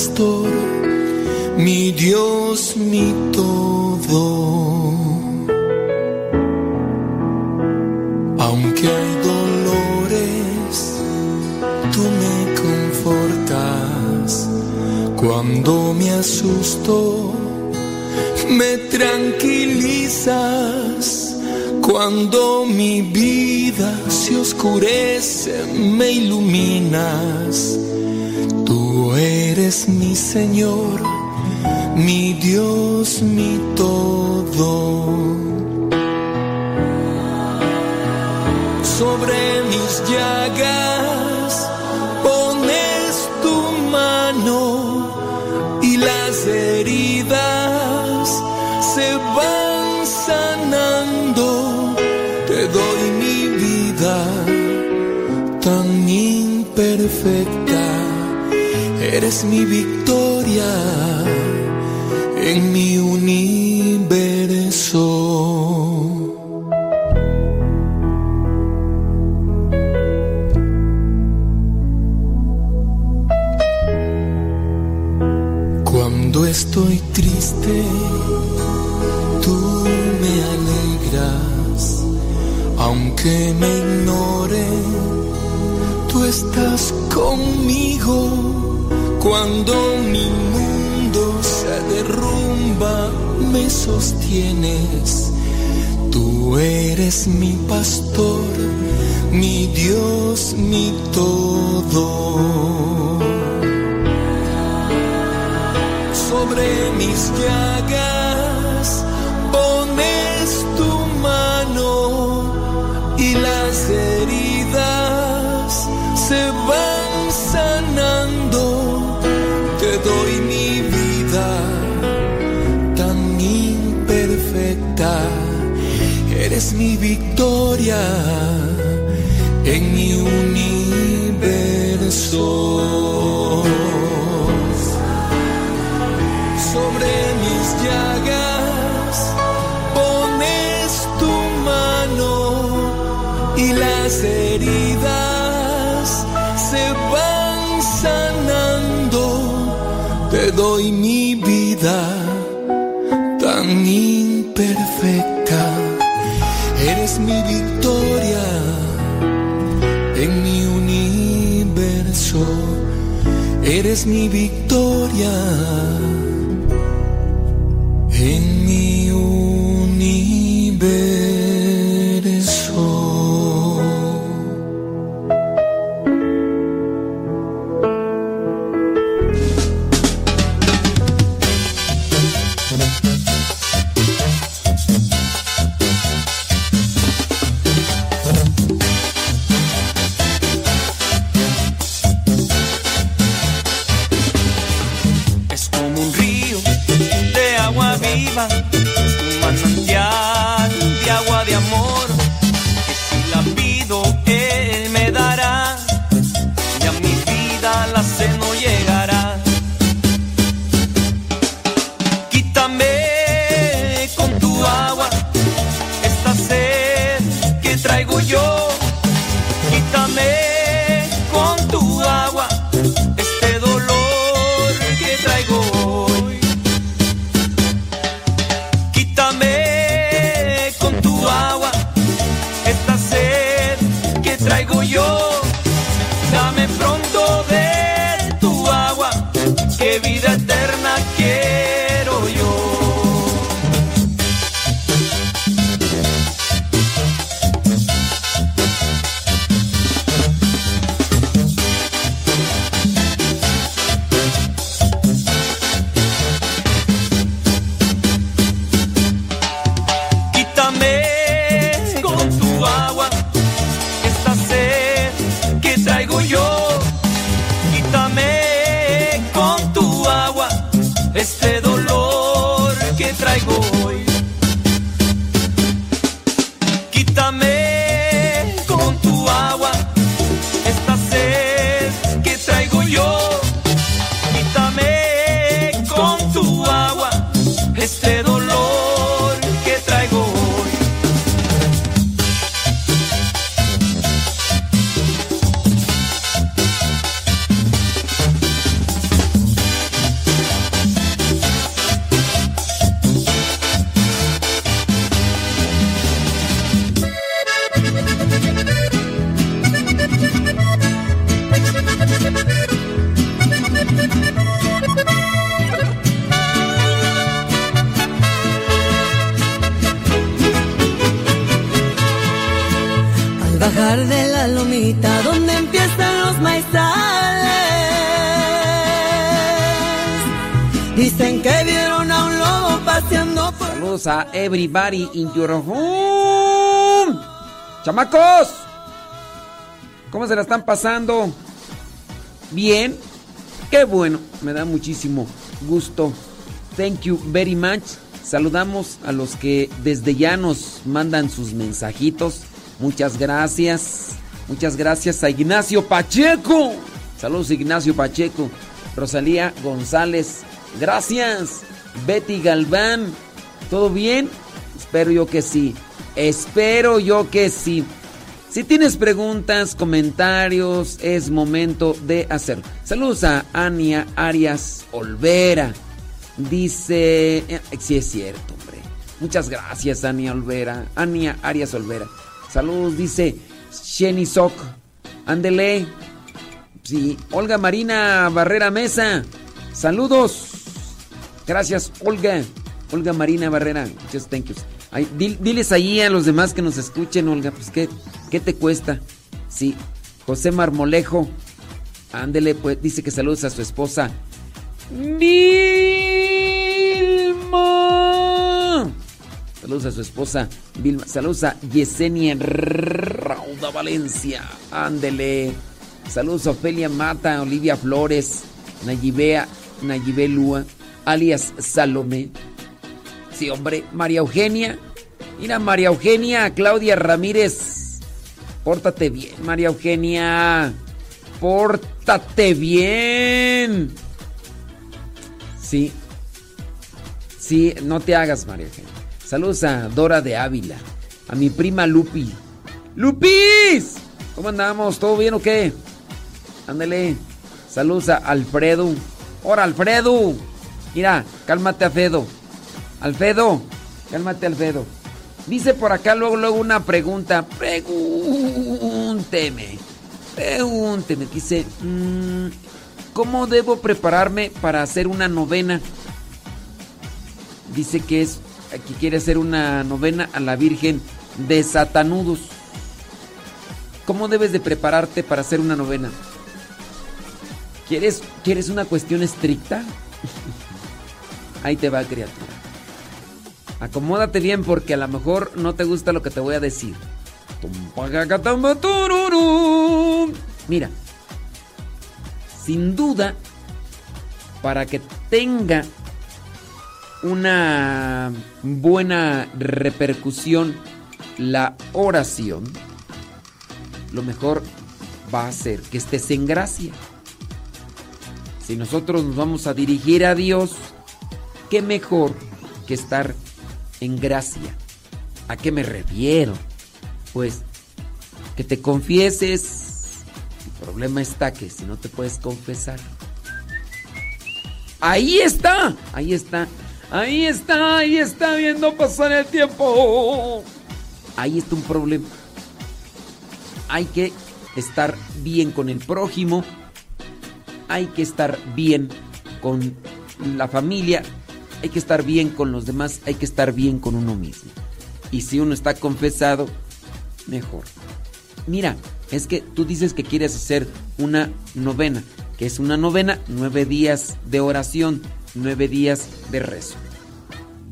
pastor, mi Dios, mi todo. Aunque hay dolores, tú me confortas. Cuando me asusto, me tranquilizas. Cuando mi vida se oscurece, me iluminas. Eres mi Señor, mi Dios, mi todo. Sobre mis llagas pones tu mano y las heridas se van sanando. Te doy mi vida tan imperfecta. Eres mi victoria en mi universo. Cuando estoy triste, tú me alegras, aunque me ignore, tú estás conmigo. Cuando mi mundo se derrumba, me sostienes. Tú eres mi pastor, mi Dios, mi todo. sobre mis llagas mi victoria en mi universo sobre mis llagas pones tu mano y las heridas se van sanando. Te doy mi vida mi victoria en mi universo. Eres mi victoria Dicen que vieron a un lobo paseando por... Saludos a everybody in your home. ¡Chamacos! ¿Cómo se la están pasando? ¿Bien? Qué bueno, me da muchísimo gusto. Thank you very much. Saludamos a los que desde ya nos mandan sus mensajitos. Muchas gracias. Muchas gracias a Ignacio Pacheco. Saludos Ignacio Pacheco. Rosalía González. Gracias. Betty Galván. ¿Todo bien? Espero yo que sí. Espero yo que sí. Si tienes preguntas, comentarios, es momento de hacerlo. Saludos a Ania Arias Olvera. Dice, eh, sí es cierto, hombre. Muchas gracias, Ania Olvera. Ania Arias Olvera. Saludos, dice Jenny Sok. Ándele. Sí, Olga Marina Barrera Mesa. Saludos. Gracias, Olga. Olga Marina Barrera. Just thank you. diles ahí a los demás que nos escuchen, Olga. Pues, ¿qué, qué te cuesta? Sí. José Marmolejo. Ándele, pues, dice que saludos a su esposa. Vilma. Saludos a su esposa Vilma. Saludos a Yesenia Rauda Valencia. Ándele. Saludos a Ofelia Mata, Olivia Flores, Nayibea, Nayibé Lua, alias Salomé. Sí, hombre, María Eugenia. Mira, María Eugenia, Claudia Ramírez. Pórtate bien, María Eugenia. Pórtate bien. Sí. Sí, no te hagas, María Eugenia. Saludos a Dora de Ávila. A mi prima Lupi. ¡Lupis! ¿Cómo andamos? ¿Todo bien o qué? Ándale. Saludos a Alfredo. ¡Hola, Alfredo! Mira, cálmate, Alfredo. Alfredo, cálmate, Alfredo. Dice por acá luego, luego una pregunta. Pregúnteme. Pregúnteme. Dice, mm, ¿cómo debo prepararme para hacer una novena? Dice que es que quiere hacer una novena a la Virgen de Satanudos. ¿Cómo debes de prepararte para hacer una novena? ¿Quieres, ¿Quieres una cuestión estricta? Ahí te va, criatura. Acomódate bien porque a lo mejor no te gusta lo que te voy a decir. Mira, sin duda, para que tenga una buena repercusión la oración, lo mejor va a ser que estés en gracia. Si nosotros nos vamos a dirigir a Dios, qué mejor que estar en gracia. ¿A qué me refiero? Pues que te confieses. El problema está que si no te puedes confesar. Ahí está, ahí está, ahí está, ahí está viendo pasar el tiempo. Ahí está un problema. Hay que estar bien con el prójimo hay que estar bien con la familia, hay que estar bien con los demás, hay que estar bien con uno mismo. Y si uno está confesado, mejor. Mira, es que tú dices que quieres hacer una novena, que es una novena, nueve días de oración, nueve días de rezo.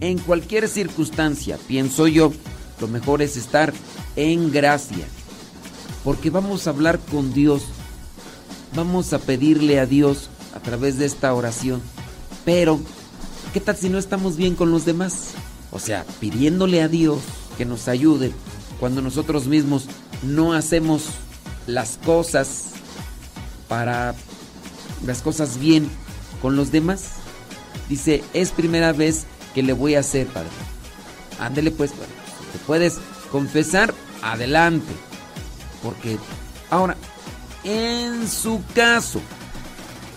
En cualquier circunstancia, pienso yo, lo mejor es estar en gracia, porque vamos a hablar con Dios vamos a pedirle a Dios a través de esta oración. Pero, ¿qué tal si no estamos bien con los demás? O sea, pidiéndole a Dios que nos ayude cuando nosotros mismos no hacemos las cosas para las cosas bien con los demás. Dice, es primera vez que le voy a hacer, Padre. Ándele pues, Padre. te puedes confesar, adelante. Porque ahora, en su caso.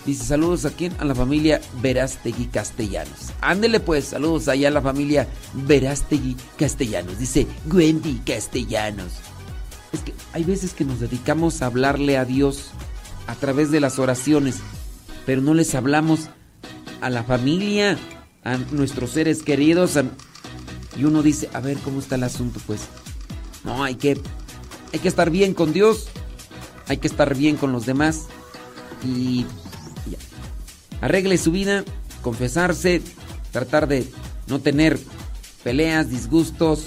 Dice saludos a quién? A la familia Verástegui Castellanos. Ándele pues, saludos allá a la familia Verástegui Castellanos. Dice Wendy Castellanos. Es que hay veces que nos dedicamos a hablarle a Dios a través de las oraciones, pero no les hablamos a la familia, a nuestros seres queridos. Y uno dice, a ver cómo está el asunto, pues. No, hay que hay que estar bien con Dios, hay que estar bien con los demás y. arregle su vida, confesarse, tratar de no tener peleas, disgustos,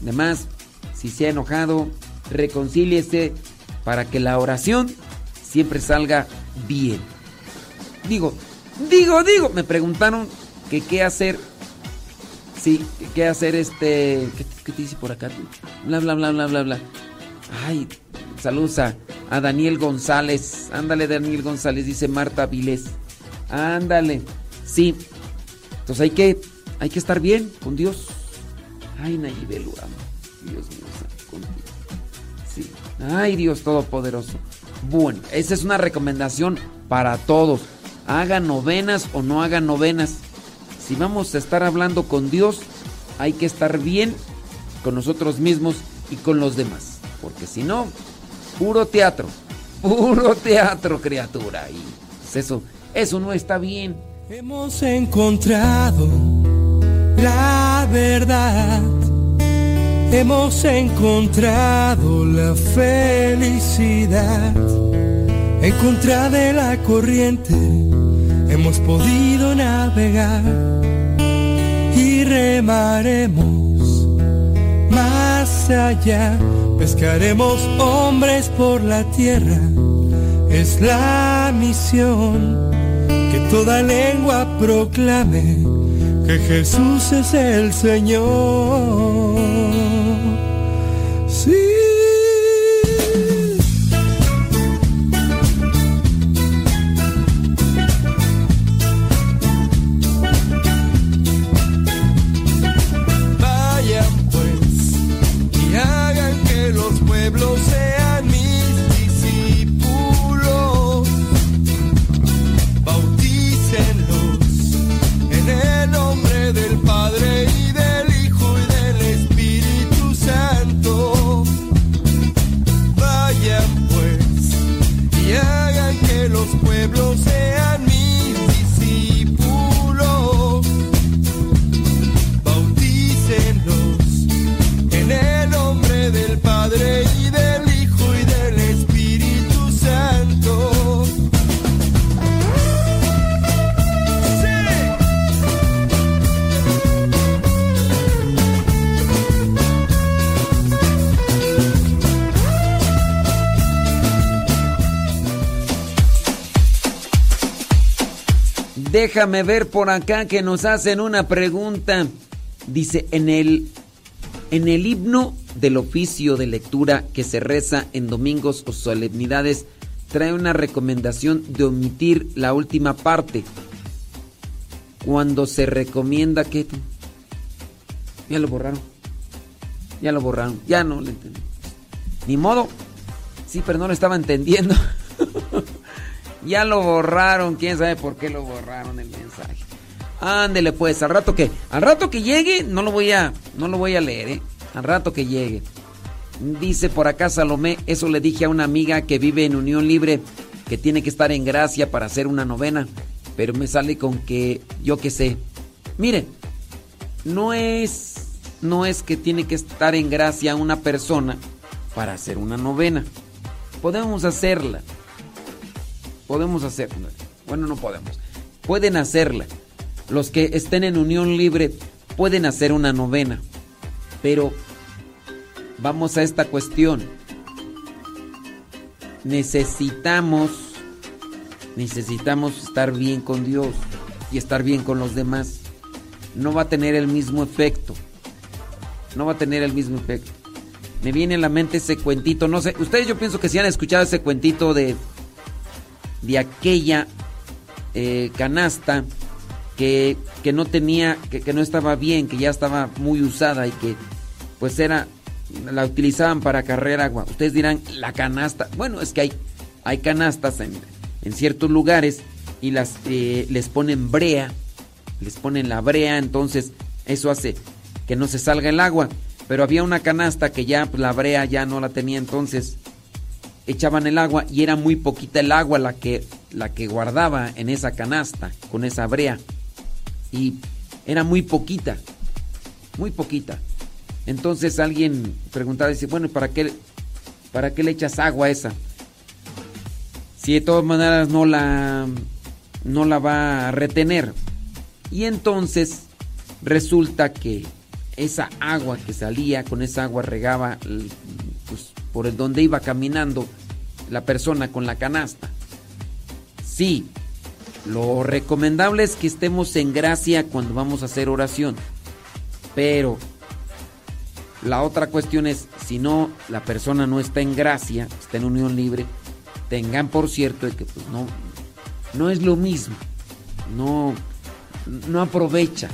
demás. Si se ha enojado, reconcíliese para que la oración siempre salga bien. Digo, digo, digo, me preguntaron que qué hacer. Sí, qué hacer este. ¿Qué, te dice por acá? Bla, bla, bla, bla, bla, bla. Ay, saludos a, a Daniel González. Ándale, Daniel González, dice Marta Vilés. Ándale. Sí. Entonces hay que, hay que estar bien con Dios. Ay, Nayibé, lo amo. Dios mío, contigo. Sí. Ay, Dios Todopoderoso. Bueno, esa es una recomendación para todos. Hagan novenas o no hagan novenas. Si vamos a estar hablando con Dios, hay que estar bien con nosotros mismos y con los demás. Porque si no, puro teatro. Puro teatro, criatura. Y pues eso, eso no está bien. Hemos encontrado la verdad. Hemos encontrado la felicidad. En contra de la corriente hemos podido navegar y remaremos más allá. Pescaremos hombres por la tierra. Es la misión toda lengua proclame que Jesús es el Señor. Déjame ver por acá que nos hacen una pregunta. Dice, en el, en el himno del oficio de lectura que se reza en domingos o solemnidades, trae una recomendación de omitir la última parte. Cuando se recomienda que... Ya lo borraron. Ya lo borraron. Ya no lo entendí. Ni modo. Sí, pero no lo estaba entendiendo. Ya lo borraron, quién sabe por qué lo borraron el mensaje. Ándele pues, al rato que al rato que llegue no lo voy a no lo voy a leer, ¿eh? Al rato que llegue. Dice por acá Salomé, eso le dije a una amiga que vive en unión libre que tiene que estar en gracia para hacer una novena, pero me sale con que yo qué sé. Mire, no es no es que tiene que estar en gracia una persona para hacer una novena. Podemos hacerla podemos hacerla. Bueno, no podemos. Pueden hacerla. Los que estén en unión libre pueden hacer una novena. Pero vamos a esta cuestión. Necesitamos necesitamos estar bien con Dios y estar bien con los demás. No va a tener el mismo efecto. No va a tener el mismo efecto. Me viene a la mente ese cuentito, no sé, ustedes yo pienso que si han escuchado ese cuentito de de aquella eh, canasta que, que, no tenía, que, que, no estaba bien, que ya estaba muy usada y que pues era, la utilizaban para cargar agua. Ustedes dirán, la canasta. Bueno, es que hay, hay canastas en, en ciertos lugares y las eh, les ponen brea, les ponen la brea, entonces eso hace que no se salga el agua. Pero había una canasta que ya pues, la brea ya no la tenía entonces echaban el agua y era muy poquita el agua la que, la que guardaba en esa canasta con esa brea. Y era muy poquita, muy poquita. Entonces alguien preguntaba, dice, bueno, ¿para qué ¿Para qué le echas agua a esa? Si de todas maneras no la no la va a retener. Y entonces resulta que esa agua que salía, con esa agua regaba por el donde iba caminando la persona con la canasta. Sí, lo recomendable es que estemos en gracia cuando vamos a hacer oración. Pero la otra cuestión es, si no, la persona no está en gracia, está en unión libre, tengan por cierto que pues, no, no es lo mismo. No, no aprovecha.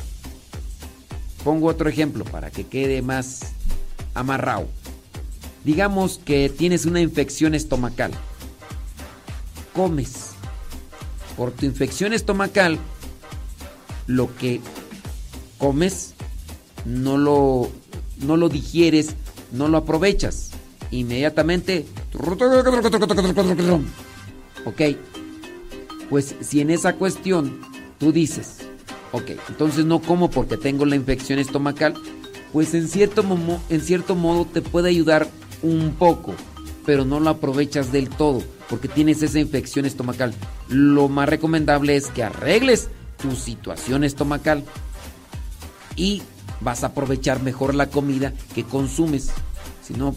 Pongo otro ejemplo para que quede más amarrado. Digamos que tienes una infección estomacal. Comes. Por tu infección estomacal, lo que comes no lo, no lo digieres, no lo aprovechas. Inmediatamente. Ok. Pues si en esa cuestión tú dices, ok, entonces no como porque tengo la infección estomacal, pues en cierto, en cierto modo te puede ayudar un poco, pero no lo aprovechas del todo porque tienes esa infección estomacal. Lo más recomendable es que arregles tu situación estomacal y vas a aprovechar mejor la comida que consumes. Si no,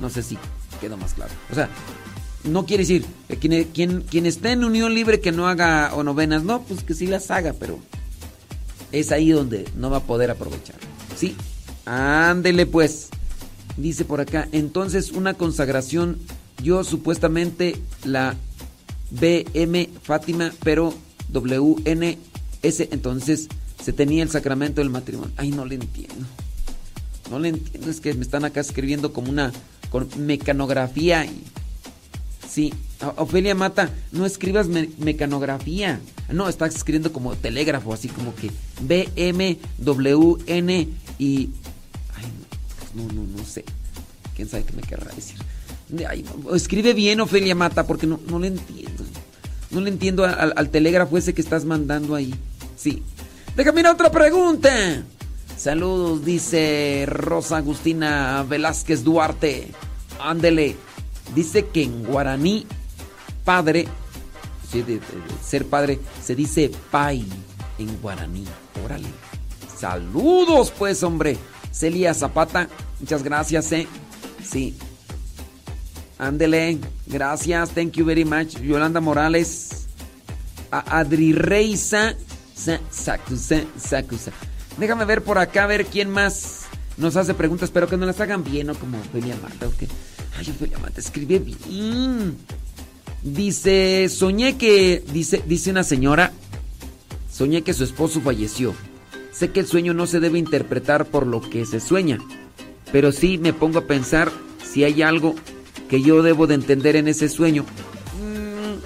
no sé si quedó más claro. O sea, no quiere decir que quien, quien, quien esté en unión libre que no haga o novenas, no, pues que sí las haga, pero es ahí donde no va a poder aprovechar. Sí, ándele pues. Dice por acá, entonces una consagración, yo supuestamente la BM Fátima, pero WNS, entonces se tenía el sacramento del matrimonio. Ay, no le entiendo. No le entiendo, es que me están acá escribiendo como una con mecanografía y Sí, Ofelia Mata, no escribas mecanografía. No, estás escribiendo como telégrafo, así como que B, M, W, N y. No, no, no, sé. ¿Quién sabe qué me querrá decir? escribe bien, Ofelia Mata, porque no, no le entiendo. No le entiendo al, telégrafo ese que estás mandando ahí. Sí. Déjame ir otra pregunta. Saludos, dice Rosa Agustina Velázquez Duarte. Ándele. Dice que en guaraní, padre, ser padre, se dice pai en guaraní. Órale. Saludos, pues, hombre. Celia Zapata, muchas gracias, eh. Sí. Ándele, gracias, thank you very much. Yolanda Morales, a Adri Reisa, Déjame ver por acá, a ver quién más nos hace preguntas. Espero que no las hagan bien, ¿no? Como Felia Marta, ¿ok? Ay, Ofelia Mata, escribe bien. Dice, soñé que, dice, dice una señora, soñé que su esposo falleció. Sé que el sueño no se debe interpretar por lo que se sueña, pero sí me pongo a pensar si hay algo que yo debo de entender en ese sueño. Mm,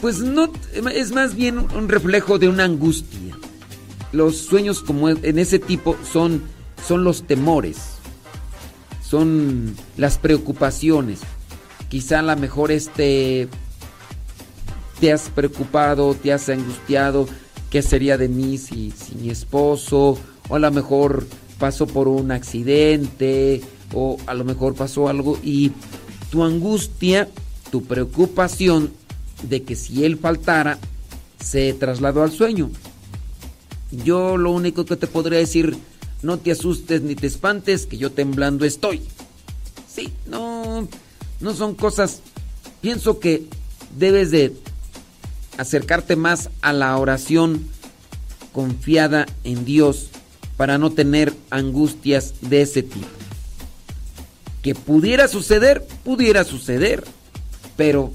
pues no, es más bien un reflejo de una angustia. Los sueños como en ese tipo son, son los temores son las preocupaciones. Quizá a lo mejor este te has preocupado, te has angustiado, ¿qué sería de mí si, si mi esposo? O a lo mejor pasó por un accidente, o a lo mejor pasó algo y tu angustia, tu preocupación de que si él faltara, se trasladó al sueño. Yo lo único que te podría decir no te asustes ni te espantes, que yo temblando estoy. Sí, no, no son cosas. Pienso que debes de acercarte más a la oración confiada en Dios para no tener angustias de ese tipo. Que pudiera suceder, pudiera suceder, pero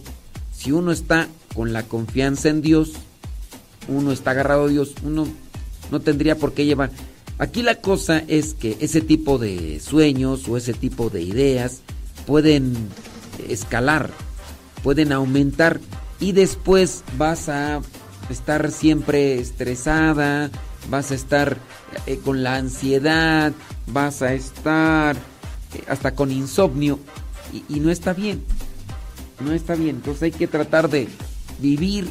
si uno está con la confianza en Dios, uno está agarrado a Dios, uno no tendría por qué llevar. Aquí la cosa es que ese tipo de sueños o ese tipo de ideas pueden escalar, pueden aumentar y después vas a estar siempre estresada, vas a estar eh, con la ansiedad, vas a estar eh, hasta con insomnio y, y no está bien, no está bien. Entonces hay que tratar de vivir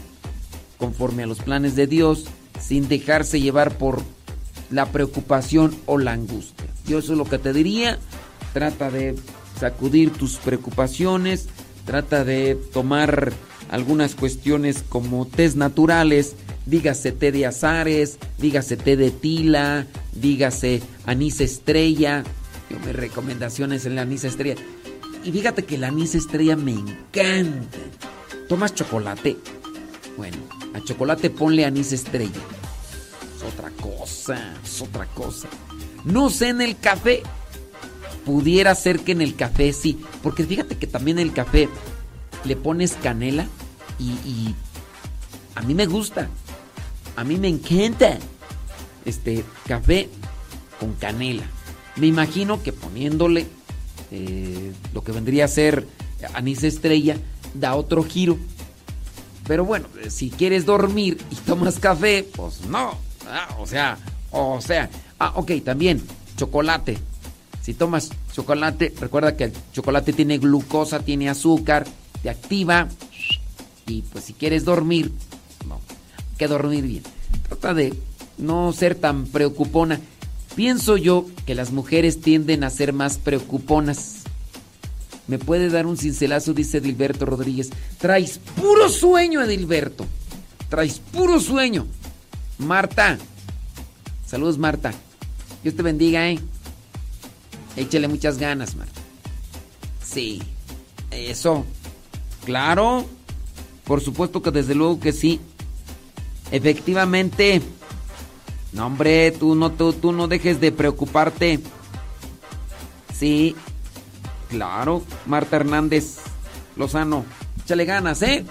conforme a los planes de Dios sin dejarse llevar por la preocupación o la angustia. Yo eso es lo que te diría. trata de sacudir tus preocupaciones, trata de tomar algunas cuestiones como test naturales, dígase té de azares, dígase té de tila, dígase anís estrella. Yo me recomendaciones en la anís estrella. Y fíjate que la anís estrella me encanta. ¿Tomas chocolate? Bueno, a chocolate ponle anís estrella. Es otra cosa, es otra cosa. No sé en el café. Pudiera ser que en el café sí. Porque fíjate que también el café le pones canela y, a mí me gusta. A mí me encanta. Este café con canela. Me imagino que poniéndole eh, lo que vendría a ser anís estrella da otro giro. Pero bueno, si quieres dormir y tomas café, pues no. O sea, o sea. Ah, ok, también chocolate. Si tomas chocolate, recuerda que el chocolate tiene glucosa, tiene azúcar, te activa. Y pues si quieres dormir, no, hay que dormir bien. Trata de no ser tan preocupona. Pienso yo que las mujeres tienden a ser más preocuponas. ¿Me puede dar un cincelazo? Dice Edilberto Rodríguez. Traes puro sueño, Edilberto. Traes puro sueño. Marta. Saludos, Marta. Dios te bendiga, ¿eh? Échale muchas ganas, Marta. Sí. Eso. Claro. Por supuesto que desde luego que sí. Efectivamente. No, hombre, tú no, tú, tú no dejes de preocuparte. Sí. Claro, Marta Hernández Lozano. Échale ganas, ¿eh?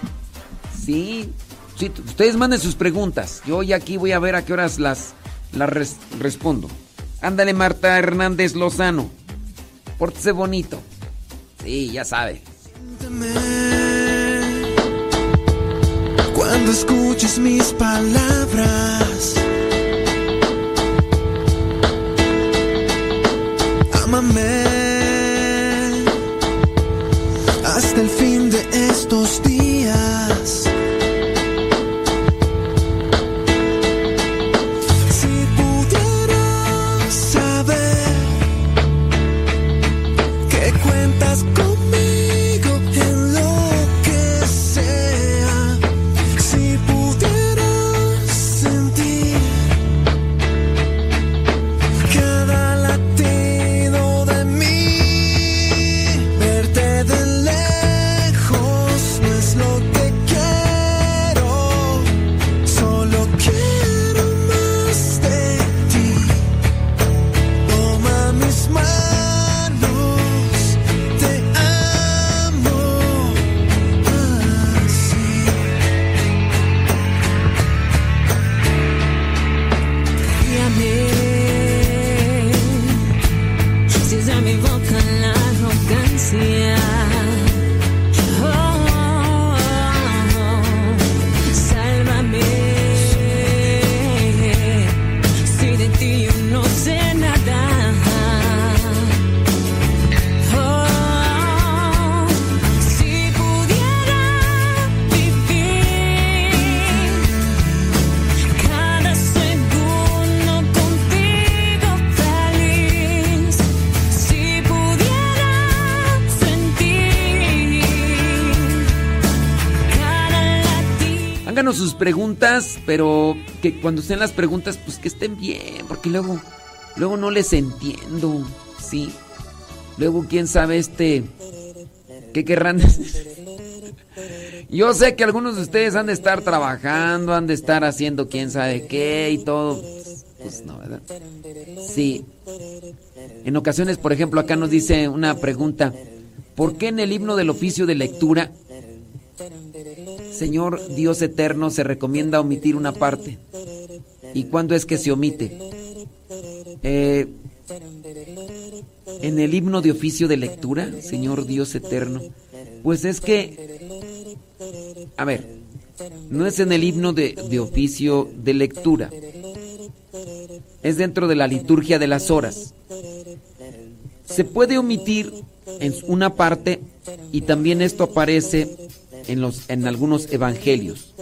Sí. sí. Ustedes manden sus preguntas. Yo hoy aquí voy a ver a qué horas las, las respondo. Ándale, Marta Hernández Lozano. Pórtese bonito. Sí, ya sabe. Cuando escuches mis palabras, ámame preguntas, pero que cuando estén las preguntas, pues que estén bien, porque luego, luego no les entiendo, ¿sí? Luego, quién sabe este, ¿qué querrán? Yo sé que algunos de ustedes han de estar trabajando, han de estar haciendo quién sabe qué y todo. Pues no, ¿verdad? Sí. En ocasiones, por ejemplo, acá nos dice una pregunta. ¿Por qué en el himno del oficio de lectura, Señor Dios eterno, se recomienda omitir una parte? ¿Y cuándo es que se omite? Eh, en el himno de oficio de lectura, Señor Dios eterno, pues es que, a ver, no es en el himno de, de oficio de lectura, es dentro de la liturgia de las horas. Se puede omitir en una parte y también esto aparece en, los, en algunos evangelios.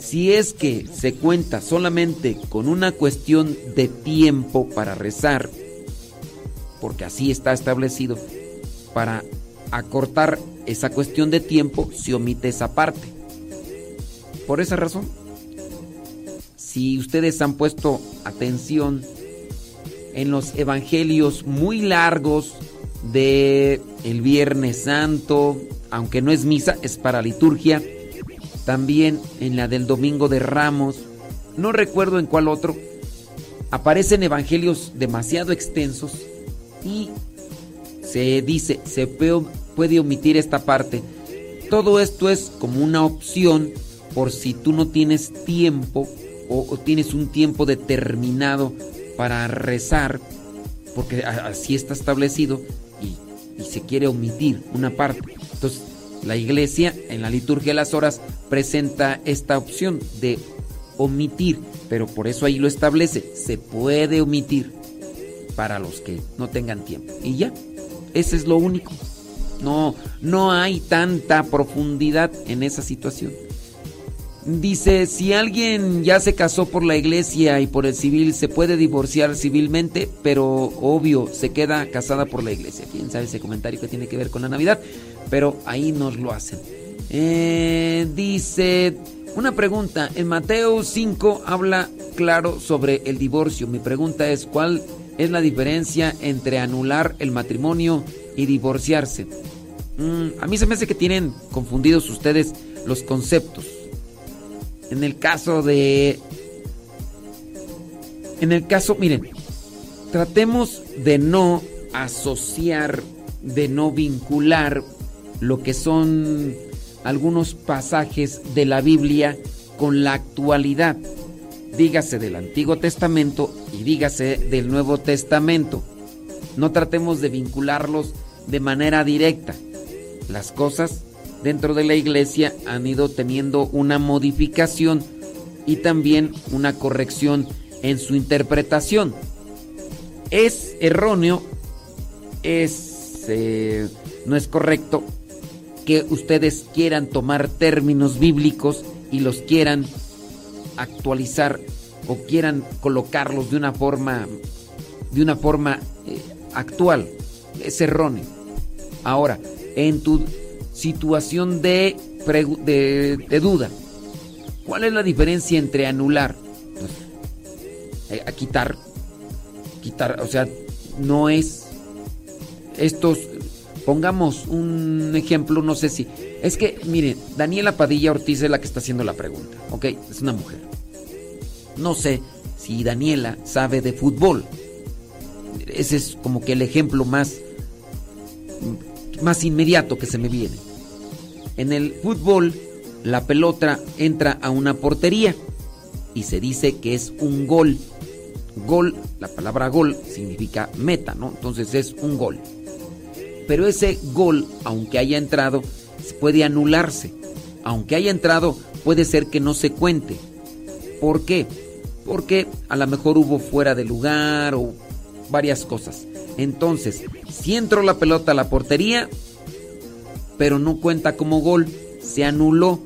Si es que se cuenta solamente con una cuestión de tiempo para rezar, porque así está establecido, para acortar esa cuestión de tiempo, se omite esa parte. Por esa razón, si ustedes han puesto atención en los evangelios muy largos de el Viernes Santo, aunque no es misa, es para liturgia, también en la del Domingo de Ramos, no recuerdo en cuál otro, aparecen evangelios demasiado extensos y se dice, se puede omitir esta parte. Todo esto es como una opción por si tú no tienes tiempo o, tienes un tiempo determinado para rezar, porque así está establecido y, se quiere omitir una parte. Entonces, la iglesia en la liturgia de las horas presenta esta opción de omitir, pero por eso ahí lo establece, se puede omitir para los que no tengan tiempo. Y ya, ese es lo único. No, no hay tanta profundidad en esa situación. Dice, si alguien ya se casó por la iglesia y por el civil, se puede divorciar civilmente, pero obvio, se queda casada por la iglesia. ¿Quién sabe ese comentario que tiene que ver con la Navidad? Pero ahí nos lo hacen. Eh, dice, una pregunta, en Mateo 5 habla claro sobre el divorcio. Mi pregunta es, ¿cuál es la diferencia entre anular el matrimonio y divorciarse? Mm, a mí se me hace que tienen confundidos ustedes los conceptos. En el caso de... En el caso, miren, tratemos de no asociar, de no vincular lo que son algunos pasajes de la Biblia con la actualidad. Dígase del Antiguo Testamento y dígase del Nuevo Testamento. No tratemos de vincularlos de manera directa. Las cosas dentro de la iglesia han ido teniendo una modificación y también una corrección en su interpretación. Es erróneo, es, eh, no es correcto que ustedes quieran tomar términos bíblicos y los quieran actualizar o quieran colocarlos de una forma de una forma eh, actual es erróneo. Ahora, en tu situación de, de, duda, ¿cuál es la diferencia entre anular? Pues, eh, a quitar, quitar, o sea, no es estos Pongamos un ejemplo, no sé si. Es que, miren, Daniela Padilla Ortiz es la que está haciendo la pregunta, ¿ok? Es una mujer. No sé si Daniela sabe de fútbol. Ese es como que el ejemplo más, más inmediato que se me viene. En el fútbol, la pelota entra a una portería y se dice que es un gol. Gol, la palabra gol significa meta, ¿no? Entonces es un gol. Pero ese gol, aunque haya entrado, puede anularse. Aunque haya entrado, puede ser que no se cuente. ¿Por qué? Porque a lo mejor hubo fuera de lugar o varias cosas. Entonces, si entró la pelota a la portería, pero no cuenta como gol, se anuló.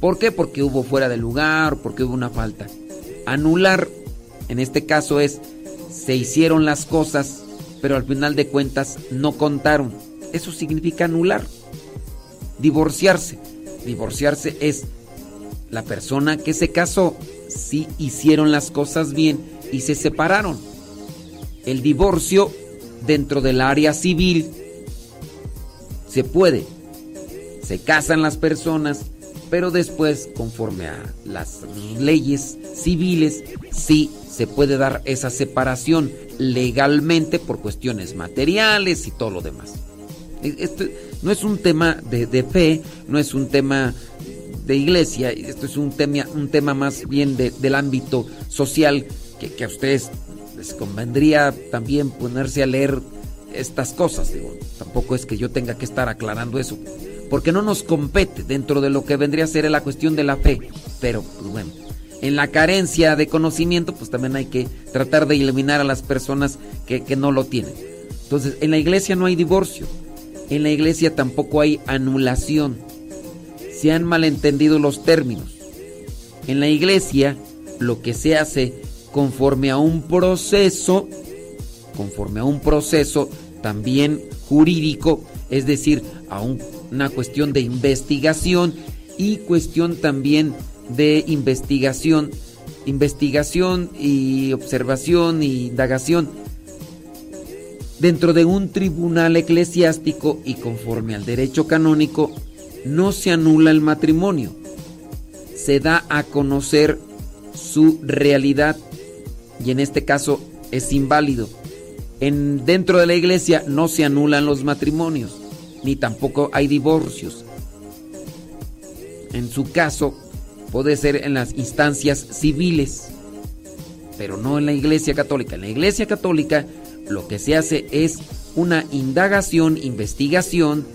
¿Por qué? Porque hubo fuera de lugar, porque hubo una falta. Anular, en este caso es, se hicieron las cosas pero al final de cuentas no contaron. Eso significa anular. Divorciarse. Divorciarse es la persona que se casó, si hicieron las cosas bien y se separaron. El divorcio dentro del área civil se puede. Se casan las personas, pero después, conforme a las leyes civiles, sí se puede dar esa separación legalmente por cuestiones materiales y todo lo demás. E, esto no es un tema de, fe, no es un tema de iglesia, esto es un tema, un tema más bien del ámbito social que, a ustedes les convendría también ponerse a leer estas cosas. Digo, tampoco es que yo tenga que estar aclarando eso, porque no nos compete dentro de lo que vendría a ser la cuestión de la fe. Pero, pues bueno, en la carencia de conocimiento, pues también hay que tratar de eliminar a las personas que, no lo tienen. Entonces, en la iglesia no hay divorcio, en la iglesia tampoco hay anulación. Se han malentendido los términos. En la iglesia lo que se hace conforme a un proceso conforme a un proceso también jurídico, es decir, a una cuestión de investigación y cuestión también de investigación, investigación y observación y indagación dentro de un tribunal eclesiástico y conforme al derecho canónico no se anula el matrimonio, se da a conocer su realidad y en este caso es inválido. En, dentro de la iglesia no se anulan los matrimonios, ni tampoco hay divorcios. En su caso, puede ser en las instancias civiles, pero no en la iglesia católica. En la iglesia católica lo que se hace es una indagación, investigación,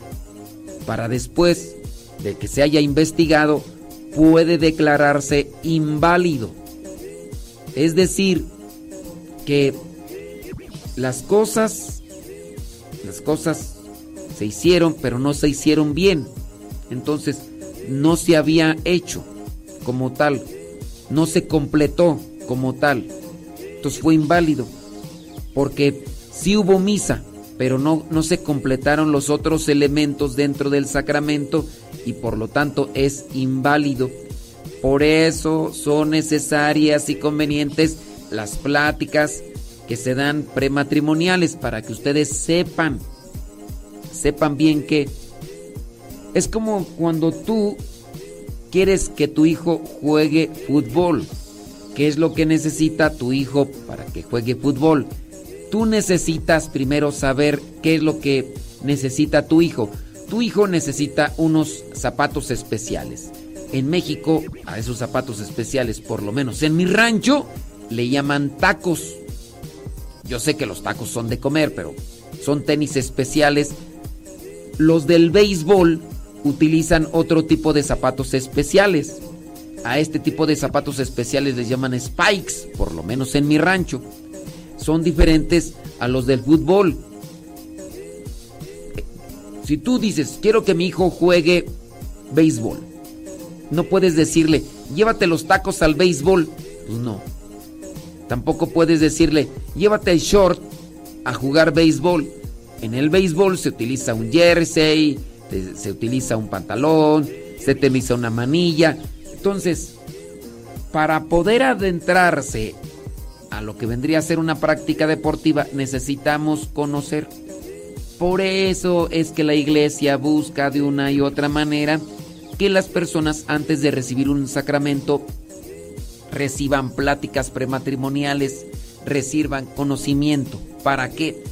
para después de que se haya investigado, puede declararse inválido. Es decir, que las cosas, las cosas se hicieron, pero no se hicieron bien. Entonces, no se había hecho como tal, no se completó como tal. Entonces fue inválido, porque sí hubo misa, pero no, no se completaron los otros elementos dentro del sacramento y por lo tanto es inválido. Por eso son necesarias y convenientes las pláticas que se dan prematrimoniales para que ustedes sepan, sepan bien que es como cuando tú quieres que tu hijo juegue fútbol. ¿Qué es lo que necesita tu hijo para que juegue fútbol? Tú necesitas primero saber qué es lo que necesita tu hijo. Tu hijo necesita unos zapatos especiales. En México, a esos zapatos especiales, por lo menos en mi rancho, le llaman tacos. Yo sé que los tacos son de comer, pero son tenis especiales. Los del béisbol utilizan otro tipo de zapatos especiales. A este tipo de zapatos especiales les llaman spikes, por lo menos en mi rancho. Son diferentes a los del fútbol. Si tú dices, quiero que mi hijo juegue béisbol, no puedes decirle, llévate los tacos al béisbol. Pues no. Tampoco puedes decirle, llévate el short a jugar béisbol. En el béisbol se utiliza un jersey, se utiliza un pantalón, se utiliza una manilla. Entonces, para poder adentrarse a lo que vendría a ser una práctica deportiva, necesitamos conocer. Por eso es que la iglesia busca de una y otra manera que las personas antes de recibir un sacramento reciban pláticas prematrimoniales, reciban conocimiento. ¿Para qué?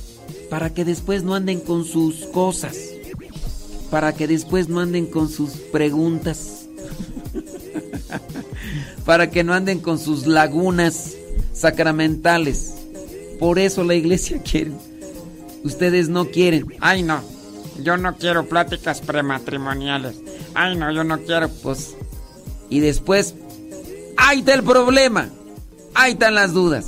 Para que después no anden con sus cosas para que después no anden con sus preguntas, para que no anden con sus lagunas sacramentales. Por eso la iglesia quiere. Ustedes no quieren. Ay, no. Yo no quiero pláticas prematrimoniales. Ay, no, yo no quiero. Pues. Y después. Ahí está el problema. Ahí están las dudas.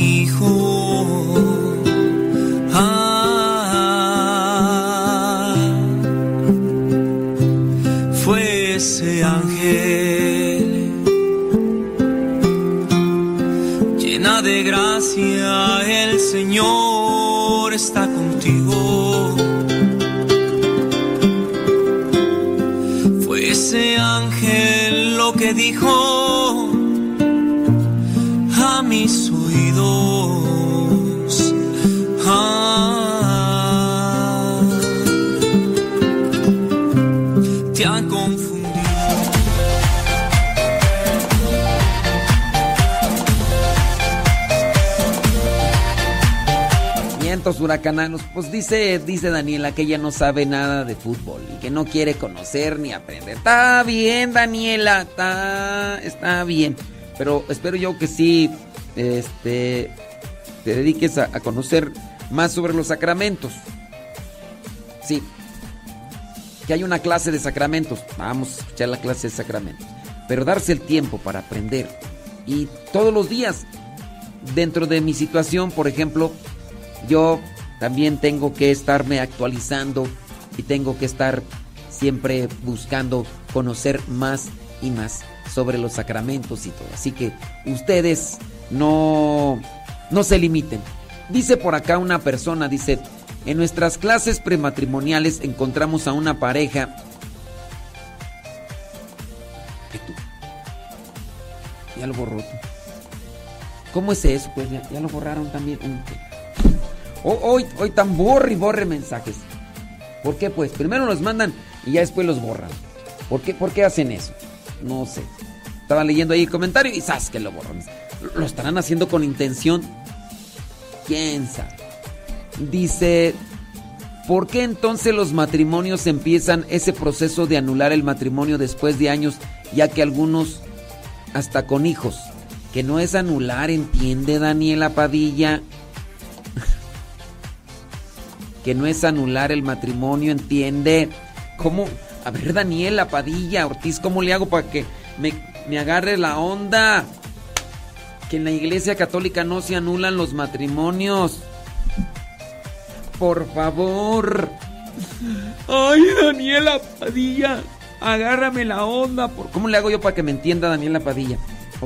dijo Huracananos. Pues dice, dice Daniela que ella no sabe nada de fútbol y que no quiere conocer ni aprender. Está bien, Daniela, está, está bien. Pero espero yo que sí, este, te dediques a, a conocer más sobre los sacramentos. Sí. Que hay una clase de sacramentos. Vamos a escuchar la clase de sacramentos. Pero darse el tiempo para aprender. Y todos los días, dentro de mi situación, por ejemplo, yo también tengo que estarme actualizando y tengo que estar siempre buscando conocer más y más sobre los sacramentos y todo. Así que ustedes no, no se limiten. Dice por acá una persona, dice, en nuestras clases prematrimoniales encontramos a una pareja. Ya lo borró. ¿Cómo es eso? Pues ya, ya lo borraron también. Hoy, hoy, tan borre y borre mensajes. ¿Por qué? Pues primero los mandan y ya después los borran. ¿Por qué, ¿Por qué hacen eso? No sé. Estaba leyendo ahí el comentario y ¡zas! que lo borran. ¿Lo estarán haciendo con intención? ¿Quién sabe? Dice, ¿por qué entonces los matrimonios empiezan ese proceso de anular el matrimonio después de años, ya que algunos hasta con hijos? Que no es anular, entiende Daniela Padilla. Que no es anular el matrimonio, entiende. ¿Cómo? A ver, Daniela Padilla, Ortiz, ¿cómo le hago para que me, me agarre la onda? Que en la iglesia católica no se anulan los matrimonios. Por favor. Ay, Daniela Padilla, agárrame la onda. Por... ¿Cómo le hago yo para que me entienda Daniela Padilla?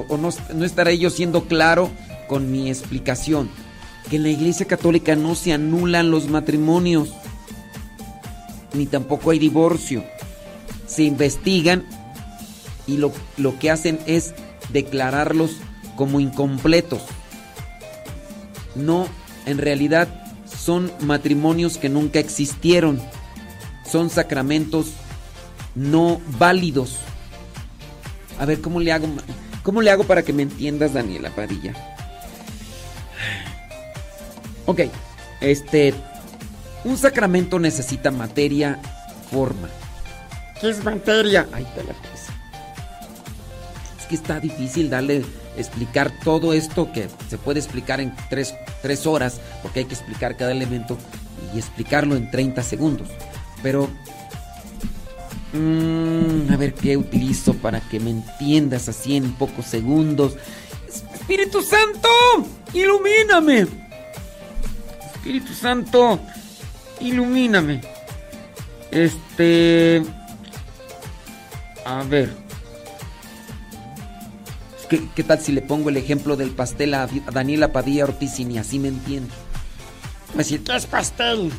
O, no, no estaré yo siendo claro con mi explicación. Que en la iglesia católica no se anulan los matrimonios. Ni tampoco hay divorcio. Se investigan y lo, lo que hacen es declararlos como incompletos. No, en realidad son matrimonios que nunca existieron. Son sacramentos no válidos. A ver, ¿cómo le hago? ¿Cómo le hago para que me entiendas, Daniela Padilla? Ok, este. Un sacramento necesita materia, forma. ¿Qué es materia? Ahí está la cosa. Es que está difícil darle, explicar todo esto que se puede explicar en tres, tres horas, porque hay que explicar cada elemento y explicarlo en 30 segundos. Pero. Mmm, a ver qué utilizo para que me entiendas así en pocos segundos. Espíritu Santo, ilumíname. Espíritu Santo, ilumíname. Este... A ver. ¿Qué, ¿Qué, tal si le pongo el ejemplo del pastel a Daniela Padilla Ortiz y ni así me entiende? Me decir, ¿qué es pastel?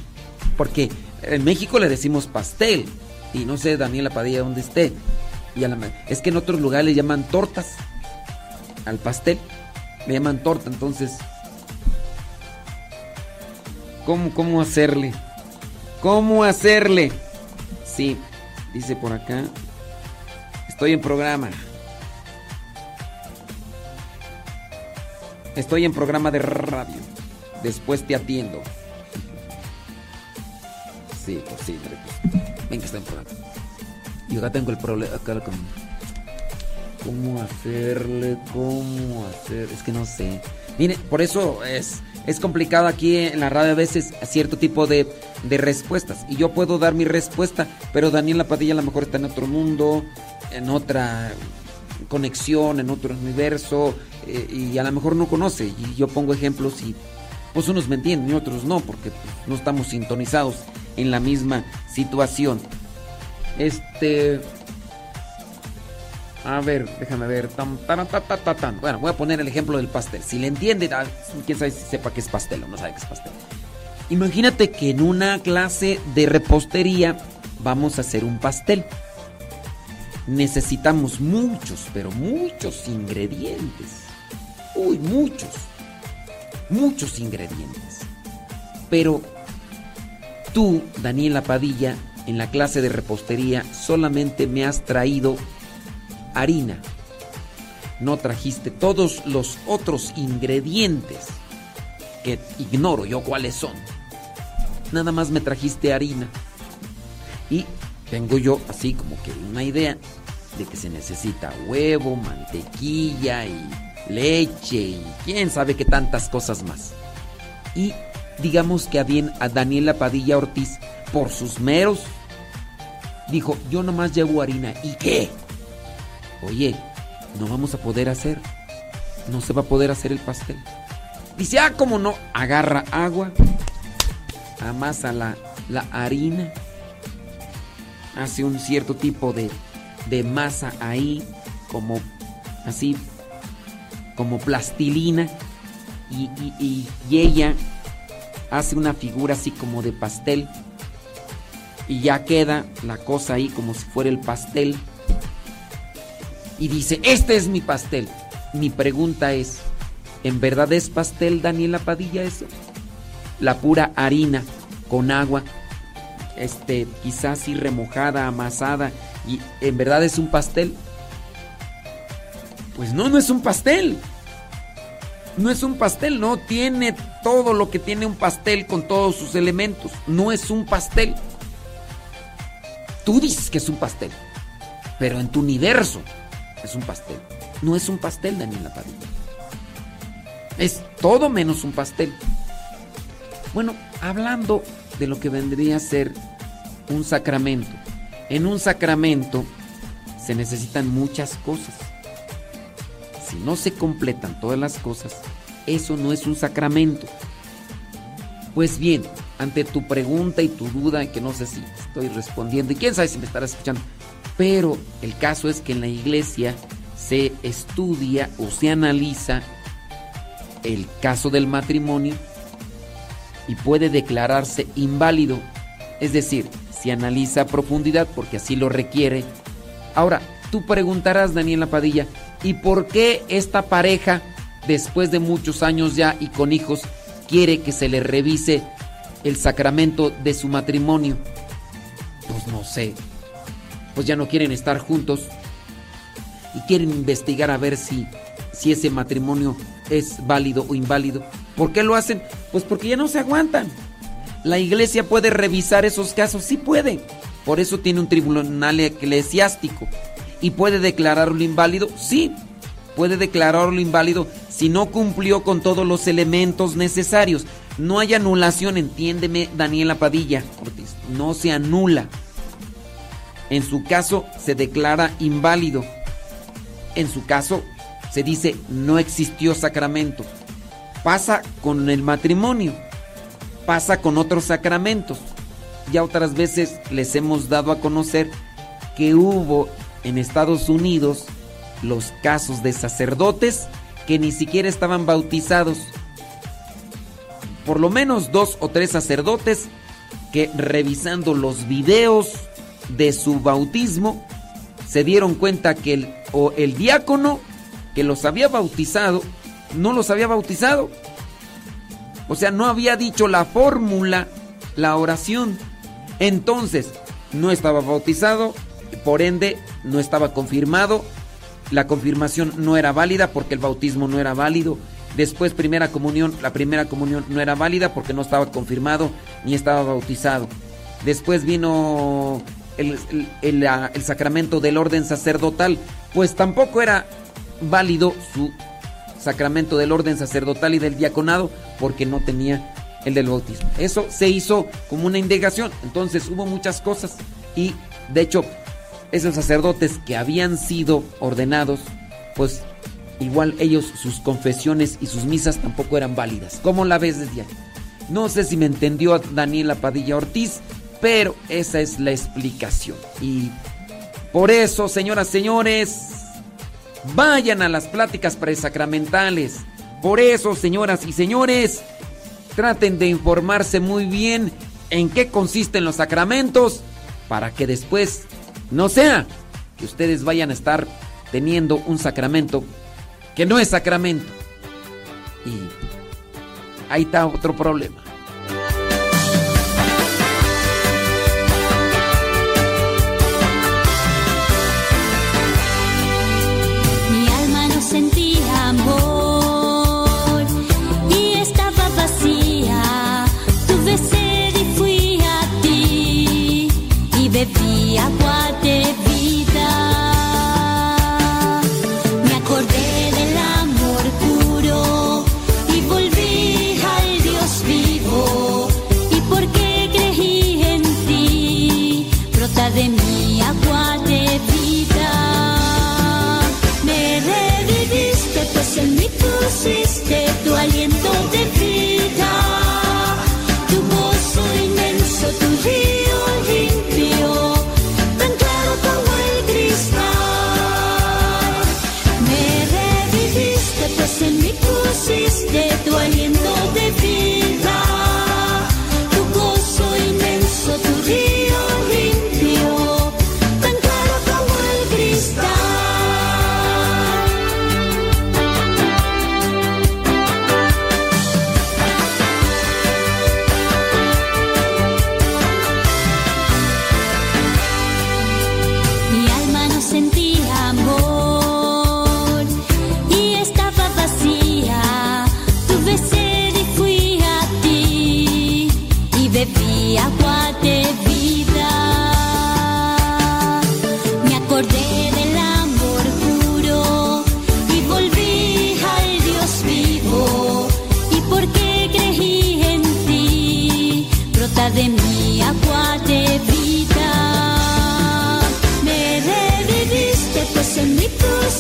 Porque en México le decimos pastel. Y no sé, Daniela Padilla, dónde esté. Y a la, es que en otros lugares le llaman tortas. Al pastel le llaman torta, entonces ¿Cómo, cómo hacerle? ¿Cómo hacerle? Sí, dice por acá. Estoy en programa. Estoy en programa de radio. Después te atiendo. Sí, pues sí, pues. Venga, está en programa. Y acá tengo el problema. Acá con. ¿Cómo hacerle? ¿Cómo hacer? Es que no sé. Mire, por eso es es complicado aquí en la radio a veces cierto tipo de, de, respuestas. Y yo puedo dar mi respuesta, pero Daniela Padilla a lo mejor está en otro mundo, en otra conexión, en otro universo, eh, y a lo mejor no conoce. Y yo pongo ejemplos y pues unos me entienden y otros no, porque pues, no estamos sintonizados en la misma situación. Este... A ver, déjame ver. Bueno, voy a poner el ejemplo del pastel. Si le entiende, quién sabe si sepa que es pastel o no sabe que es pastel. Imagínate que en una clase de repostería vamos a hacer un pastel. Necesitamos muchos, pero muchos ingredientes. Uy, muchos. Muchos ingredientes. Pero tú, Daniela Padilla, en la clase de repostería solamente me has traído harina. No trajiste todos los otros ingredientes que ignoro yo cuáles son. Nada más me trajiste harina. Y tengo yo así como que una idea de que se necesita huevo, mantequilla y leche y quién sabe qué tantas cosas más. Y digamos que a bien a Daniela Padilla Ortiz, por sus meros, dijo, yo nomás llevo harina. ¿Y qué? Oye, no vamos a poder hacer. No se va a poder hacer el pastel. Dice, ah, como no, agarra agua, amasa la, la harina, hace un cierto tipo de, de masa ahí, como así, como plastilina, y, y ella hace una figura así como de pastel, y ya queda la cosa ahí como si fuera el pastel, y dice, este es mi pastel. Mi pregunta es, ¿en verdad es pastel Daniela Padilla eso? La pura harina con agua, este, quizás así remojada, amasada, y en verdad es un pastel. Pues no, no es un pastel. No es un pastel, no tiene todo lo que tiene un pastel con todos sus elementos. No es un pastel. Tú dices que es un pastel, pero en tu universo es un pastel. No es un pastel, Daniela Padilla. Es todo menos un pastel. Bueno, hablando de lo que vendría a ser un sacramento. En un sacramento se necesitan muchas cosas. Si no se completan todas las cosas, eso no es un sacramento. Pues bien, ante tu pregunta y tu duda, que no sé si estoy respondiendo, y quién sabe si me estarás escuchando, pero el caso es que en la iglesia se estudia o se analiza el caso del matrimonio y puede declararse inválido. Es decir, se analiza a profundidad porque así lo requiere. Ahora, tú preguntarás, Daniela Padilla, ¿y por qué esta pareja, después de muchos años ya y con hijos, quiere que se le revise el sacramento de su matrimonio? Pues no sé. Pues ya no quieren estar juntos y quieren investigar a ver si, si ese matrimonio es válido o inválido. ¿Por qué lo hacen? Pues porque ya no se aguantan. La iglesia puede revisar esos casos, sí puede. Por eso tiene un tribunal eclesiástico. ¿Y puede declararlo inválido? Sí, puede declararlo inválido si no cumplió con todos los elementos necesarios. No hay anulación, entiéndeme Daniela Padilla Ortiz, no se anula. En su caso se declara inválido. En su caso se dice no existió sacramento. Pasa con el matrimonio, pasa con otros sacramentos. Ya otras veces les hemos dado a conocer que hubo en Estados Unidos los casos de sacerdotes que ni siquiera estaban bautizados. Por lo menos dos o tres sacerdotes que revisando los videos de su bautismo se dieron cuenta que el, o el diácono que los había bautizado no los había bautizado. O sea, no había dicho la fórmula, la oración. Entonces, no estaba bautizado, por ende, no estaba confirmado. La confirmación no era válida porque el bautismo no era válido. Después, primera comunión, la primera comunión no era válida porque no estaba confirmado ni estaba bautizado. Después vino el, el sacramento del orden sacerdotal, pues tampoco era válido su sacramento del orden sacerdotal y del diaconado porque no tenía el del bautismo. Eso se hizo como una indagación. Entonces hubo muchas cosas y de hecho esos sacerdotes que habían sido ordenados, pues igual ellos sus confesiones y sus misas tampoco eran válidas. ¿Cómo la ves desde ahí? No sé si me entendió Daniela Padilla Ortiz, pero esa es la explicación. Y por eso, señoras, señores, Vayan a las pláticas presacramentales. Por eso, señoras y señores, traten de informarse muy bien en qué consisten los sacramentos para que después no sea que ustedes vayan a estar teniendo un sacramento que no es sacramento. Y ahí está otro problema. bebida.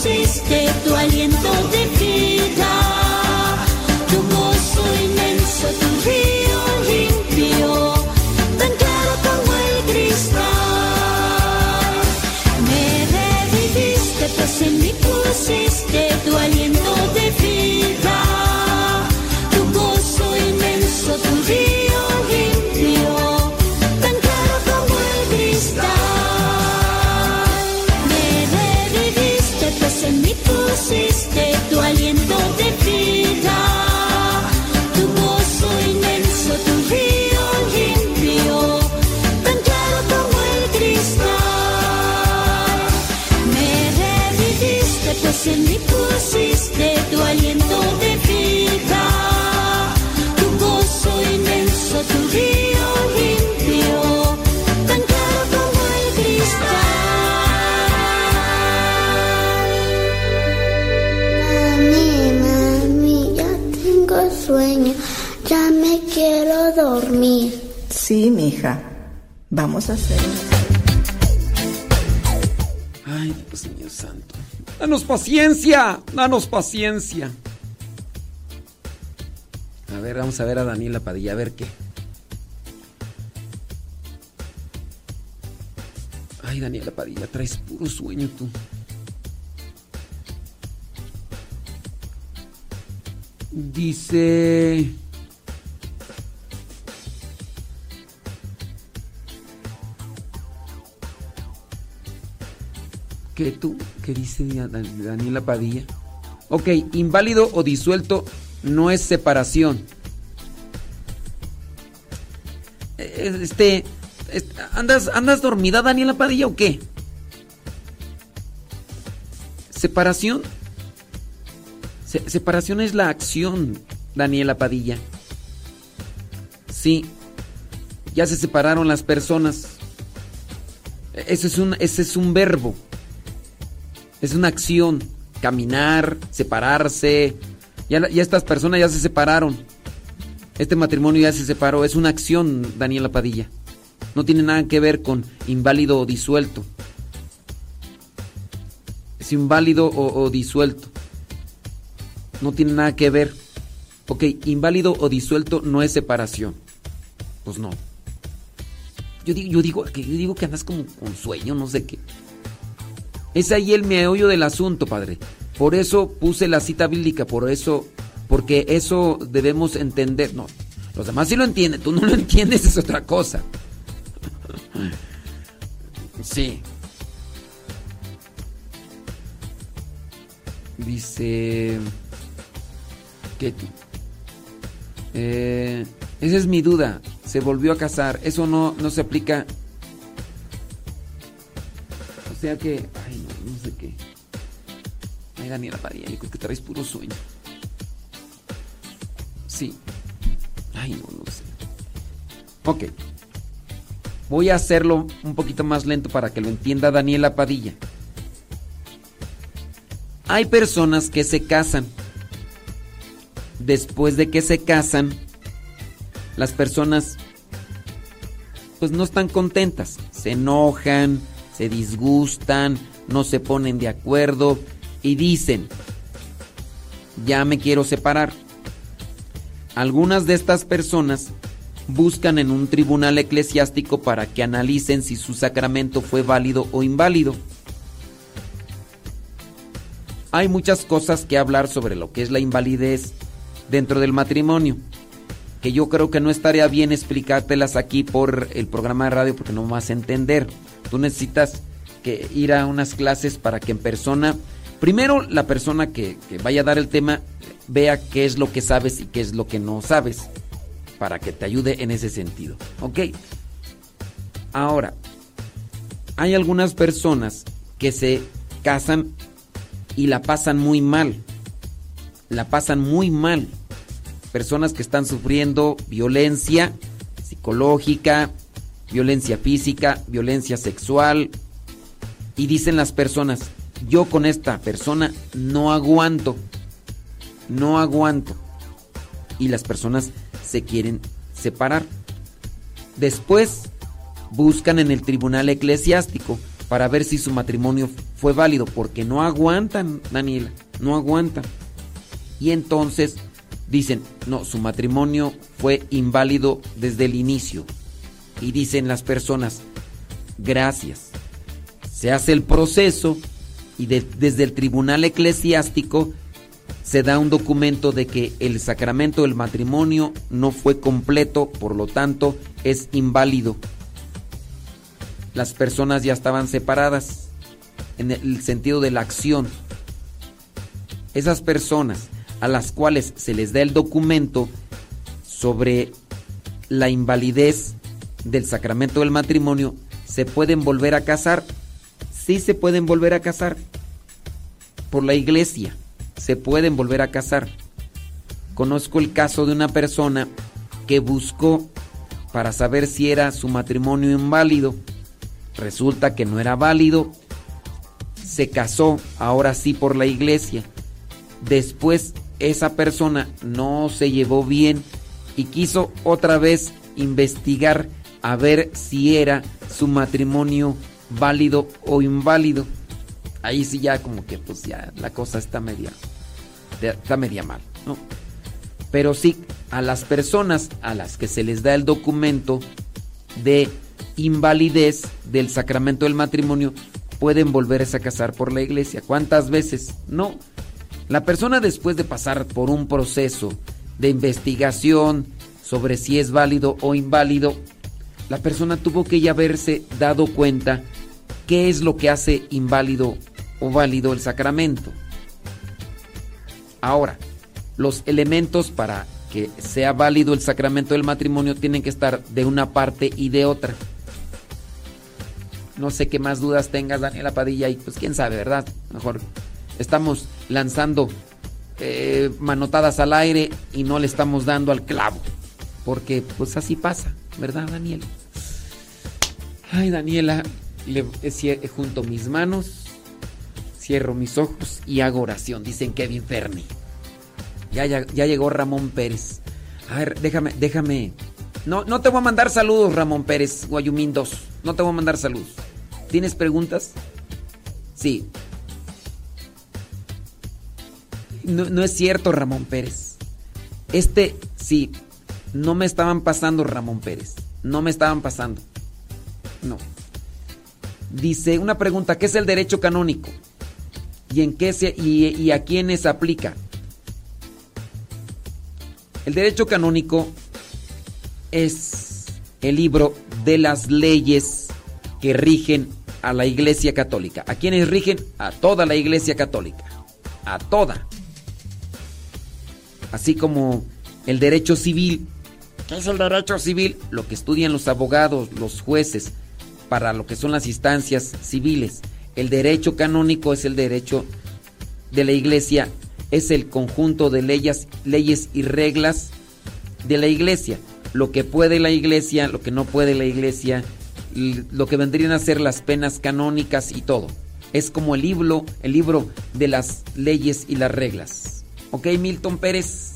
Mí pusiste tu aliento de vida. Tu gozo inmenso, tu río limpio, tan claro como el cristal. Mami, mami, ya tengo sueño, ya me quiero dormir. Sí, mija. Vamos a hacerlo. Danos paciencia, danos paciencia. A ver, vamos a ver a Daniela Padilla, a ver qué. Ay, Daniela Padilla, traes puro sueño tú. Dice... ¿Qué tú? ¿Qué dice Dan- Daniela Padilla? Ok, inválido o disuelto no es separación. Eh, Este, est- ¿andas, ¿andas dormida Daniela Padilla o qué? Separación. Se- separación es la acción, Daniela Padilla. Sí, ya se separaron las personas. Ese es un, ese es un verbo. Es una acción. Caminar, separarse. Ya, estas personas ya se separaron. Este matrimonio ya se separó. Es una acción, Daniela Padilla. No tiene nada que ver con inválido o disuelto. Es inválido o, o disuelto. No tiene nada que ver. Ok, inválido o disuelto no es separación. Pues no. Yo digo, yo digo, que, yo digo que andas como con sueño, no sé qué. Es ahí el meollo del asunto, padre. Por eso puse la cita bíblica, por eso, porque eso debemos entender. No, los demás sí lo entienden, tú no lo entiendes, es otra cosa. Sí. Dice que eh, esa es mi duda. Se volvió a casar. Eso no, no se aplica. O sea que. Daniela Padilla, yo que traes puro sueño. Sí. Ay, no, no sé. Ok. Voy a hacerlo un poquito más lento para que lo entienda Daniela Padilla. Hay personas que se casan. Después de que se casan, las personas pues no están contentas, se enojan, se disgustan, no se ponen de acuerdo y dicen, ya me quiero separar. Algunas de estas personas buscan en un tribunal eclesiástico para que analicen si su sacramento fue válido o inválido. Hay muchas cosas que hablar sobre lo que es la invalidez dentro del matrimonio, que yo creo que no estaría bien explicártelas aquí por el programa de radio porque no vas a entender. Tú necesitas que ir a unas clases para que en persona, primero la persona que, vaya a dar el tema vea qué es lo que sabes y qué es lo que no sabes, para que te ayude en ese sentido. ¿Ok? Ahora, hay algunas personas que se casan y la pasan muy mal. La pasan muy mal. Personas que están sufriendo violencia psicológica, violencia física, violencia sexual. Y dicen las personas, yo con esta persona no aguanto. No aguanto. Y las personas se quieren separar. Después buscan en el tribunal eclesiástico para ver si su matrimonio fue válido, porque no aguantan, Daniela, no aguantan. Y entonces dicen, no, su matrimonio fue inválido desde el inicio. Y dicen las personas, gracias. Se hace el proceso y desde el tribunal eclesiástico se da un documento de que el sacramento del matrimonio no fue completo, por lo tanto es inválido. Las personas ya estaban separadas en el sentido de la acción. Esas personas a las cuales se les da el documento sobre la invalidez del sacramento del matrimonio, se pueden volver a casar. Sí se pueden volver a casar por la iglesia se pueden volver a casar. Conozco el caso de una persona que buscó para saber si era su matrimonio inválido. Resulta que no era válido. Se casó, ahora sí, por la iglesia. Después esa persona no se llevó bien y quiso otra vez investigar a ver si era su matrimonio válido o inválido ahí sí ya como que pues ya la cosa está media está media mal, ¿no? Pero sí a las personas a las que se les da el documento de invalidez del sacramento del matrimonio pueden volverse a casar por la iglesia. ¿Cuántas veces? No. La persona después de pasar por un proceso de investigación sobre si es válido o inválido, la persona tuvo que ya haberse dado cuenta qué es lo que hace inválido o válido el sacramento. Ahora, los elementos para que sea válido el sacramento del matrimonio tienen que estar de una parte y de otra. No sé qué más dudas tengas, Daniela Padilla, y pues quién sabe, ¿verdad? Mejor estamos lanzando eh, manotadas al aire y no le estamos dando al clavo. Porque pues así pasa, ¿verdad, Daniela? Ay, Daniela, le, junto mis manos Cierro mis ojos y hago oración, dicen Kevin Fermi. Ya, ya, ya llegó Ramón Pérez. A ver, déjame, déjame. No, no te voy a mandar saludos, Ramón Pérez, Guayumín 2. No te voy a mandar saludos. ¿Tienes preguntas? Sí. No, no es cierto, Ramón Pérez. Este, sí, no me estaban pasando, Ramón Pérez. No me estaban pasando. No. Dice una pregunta, ¿qué es el derecho canónico? y en qué se y, a quiénes aplica. El derecho canónico es el libro de las leyes que rigen a la Iglesia Católica. ¿A quiénes rigen? A toda la Iglesia Católica. A toda. Así como el derecho civil. ¿Qué es el derecho civil? Lo que estudian los abogados, los jueces, para lo que son las instancias civiles. El derecho canónico es el derecho de la iglesia, es el conjunto de leyes, leyes y reglas de la iglesia. Lo que puede la iglesia, lo que no puede la iglesia, lo que vendrían a ser las penas canónicas y todo. Es como el libro, el libro de las leyes y las reglas. ¿Ok, Milton Pérez?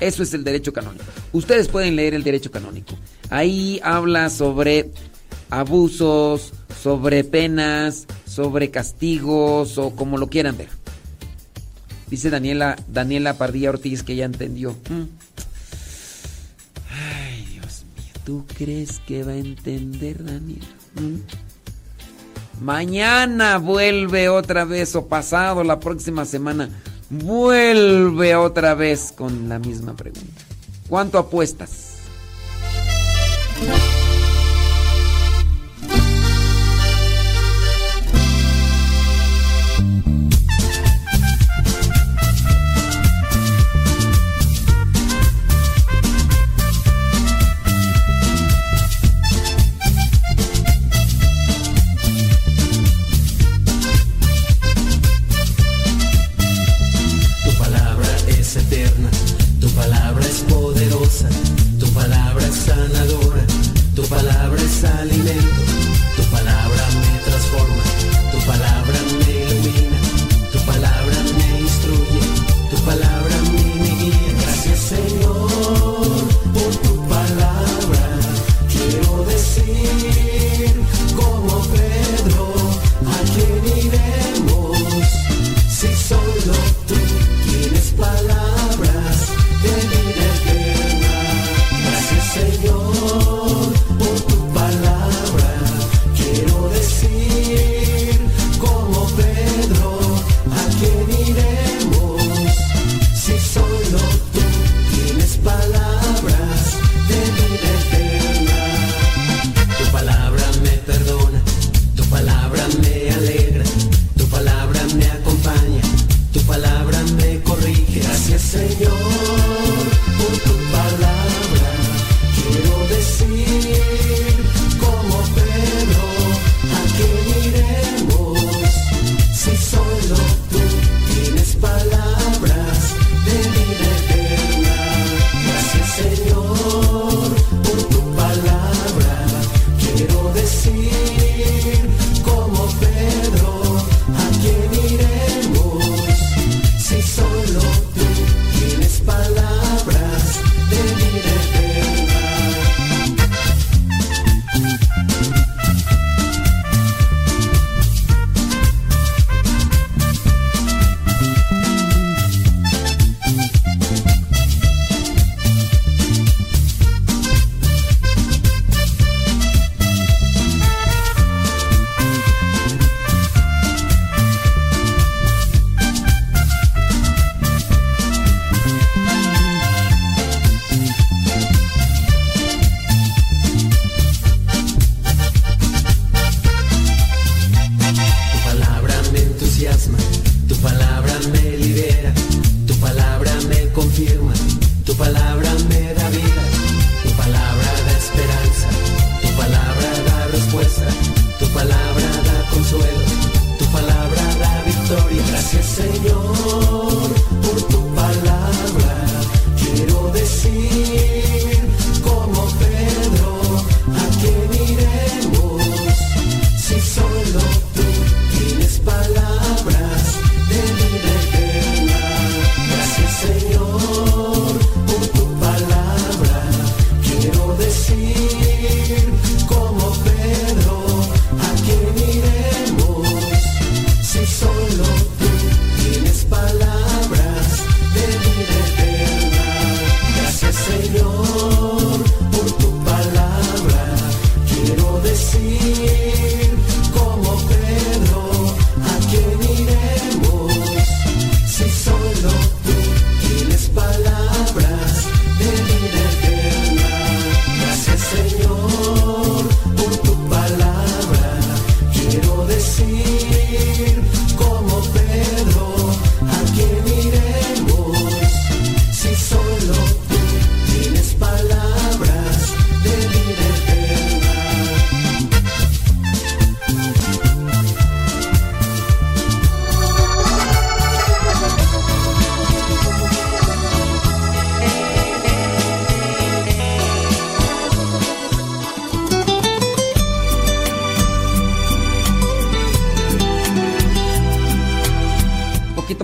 Eso es el derecho canónico. Ustedes pueden leer el derecho canónico. Ahí habla sobre abusos, sobre penas, sobre castigos o como lo quieran ver. Dice Daniela, Daniela Pardilla Ortiz que ya entendió. Mm. Ay, Dios mío. ¿Tú crees que va a entender, Daniela? Mm. Mañana vuelve otra vez o pasado la próxima semana. Vuelve otra vez con la misma pregunta. ¿Cuánto apuestas?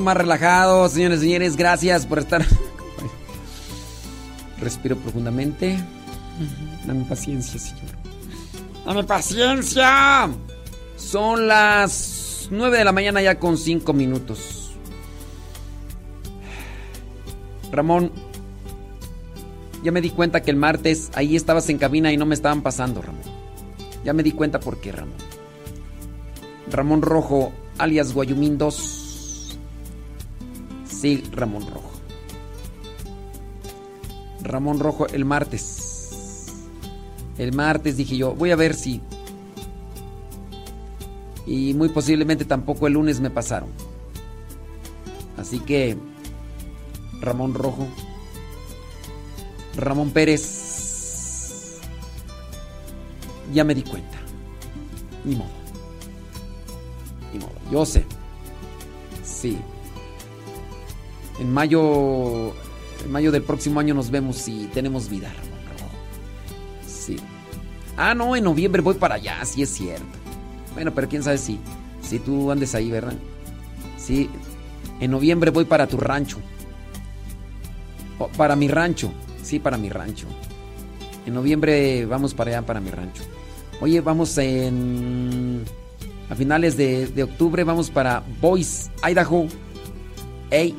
Más relajado, señores y señores. Gracias por estar. Respiro profundamente. Dame paciencia, señor. ¡Dame paciencia! Son las 9 de la mañana ya con 5 minutos. Ramón, ya me di cuenta que el martes ahí estabas en cabina y no me estaban pasando, Ramón. Ya me di cuenta por qué, Ramón. Ramón Rojo, alias Guayumín 2. Sí, Ramón Rojo. Ramón Rojo el martes. El martes dije yo, voy a ver si... Y muy posiblemente tampoco el lunes me pasaron. Así que... Ramón Rojo. Ramón Pérez. Ya me di cuenta. Ni modo. Ni modo. Yo sé. Sí. En mayo. En mayo del próximo año nos vemos si tenemos vida. Sí. Ah, no, en noviembre voy para allá, sí es cierto. Bueno, pero quién sabe si, si tú andes ahí, ¿verdad? Sí. En noviembre voy para tu rancho. Para mi rancho. Sí, para mi rancho. En noviembre vamos para allá, para mi rancho. Oye, vamos en... A finales de, de octubre vamos para Boise, Idaho. Ey.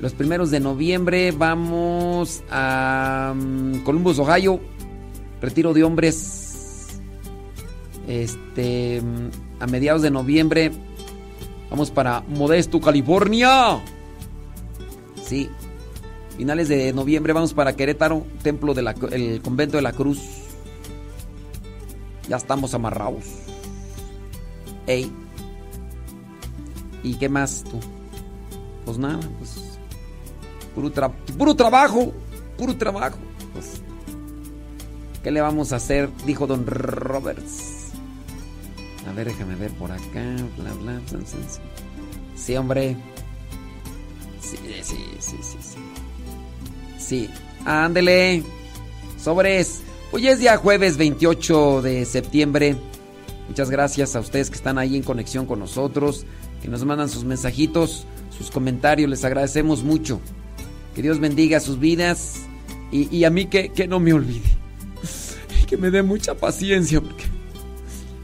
Los primeros de noviembre vamos a um, Columbus, Ohio. Retiro de hombres. Este... A mediados de noviembre vamos para Modesto, California. Sí, Finales de noviembre vamos para Querétaro, templo del el convento de la Cruz. Ya estamos amarrados. Ey. ¿Y qué más tú? Pues nada, pues. Puro, tra puro trabajo. Puro trabajo. Pues. ¿Qué le vamos a hacer? Dijo don Roberts. A ver, déjame ver por acá. Bla, bla, sí, hombre. Sí, sí, sí, sí, sí. Sí, ándele. Sobres. Hoy es día jueves 28 de septiembre. Muchas gracias a ustedes que están ahí en conexión con nosotros, que nos mandan sus mensajitos, sus comentarios. Les agradecemos mucho. Que Dios bendiga sus vidas y, y a mí que, que, no me olvide. Que me dé mucha paciencia. Porque...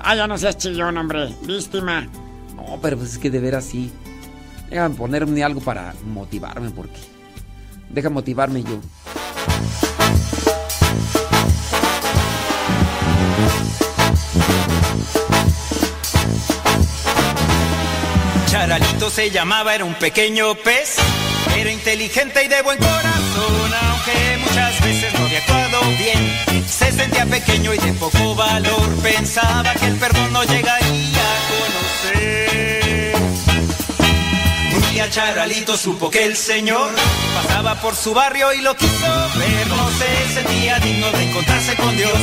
Ah, ya no seas chillón, hombre. Víctima. No, pero pues es que de veras sí. Déjame ponerme algo para motivarme porque... Deja motivarme yo. Charalito se llamaba, era un pequeño pez. Era inteligente y de buen corazón, aunque muchas veces no había actuado bien. Se sentía pequeño y de poco valor, pensaba que el perdón no llegaría a conocer. Un día Charalito supo que el Señor pasaba por su barrio y lo quiso ver. No se sentía digno de encontrarse con Dios.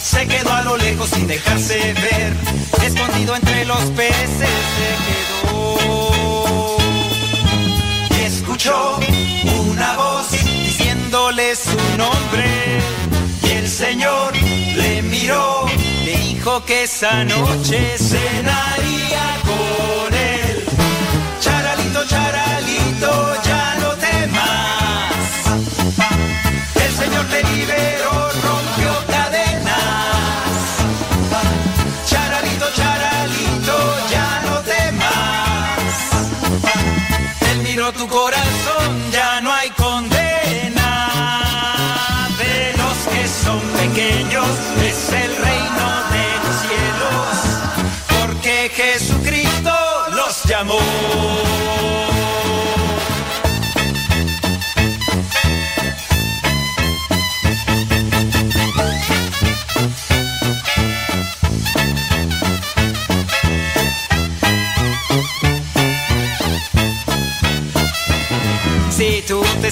Se quedó a lo lejos sin dejarse ver. Escondido entre los peces se quedó. Escuchó una voz diciéndole su nombre. Y el Señor le miró, le dijo que esa noche cenaría con él. Charalito, charalito, ya Tu corazón, ya no hay condena. De los que son pequeños es el reino de los cielos. Porque Jesucristo los llamó.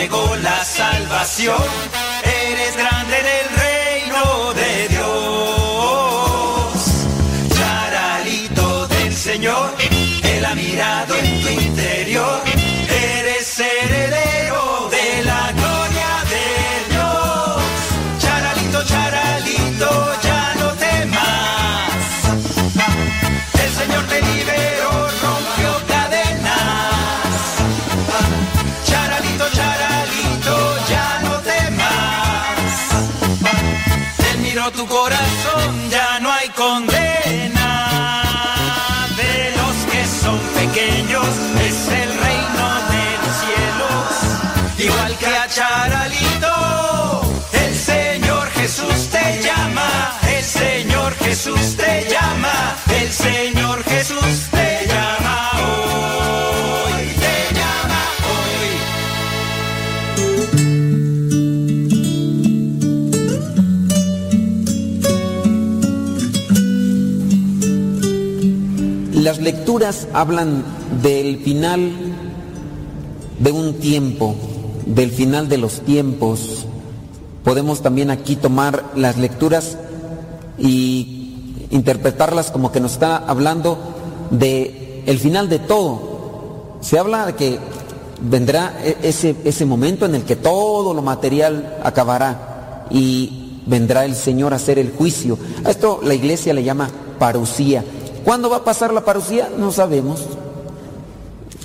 llegó la salvación. Eres grande en el reino de Dios. Charalito del Señor, Él ha mirado en tu lecturas hablan del final de un tiempo, del final de los tiempos. Podemos también aquí tomar las lecturas y interpretarlas como que nos está hablando de el final de todo. Se habla de que vendrá e- ese, ese momento en el que todo lo material acabará y vendrá el Señor a hacer el juicio. A esto la iglesia le llama parucía. ¿Cuándo va a pasar la parucía? No sabemos.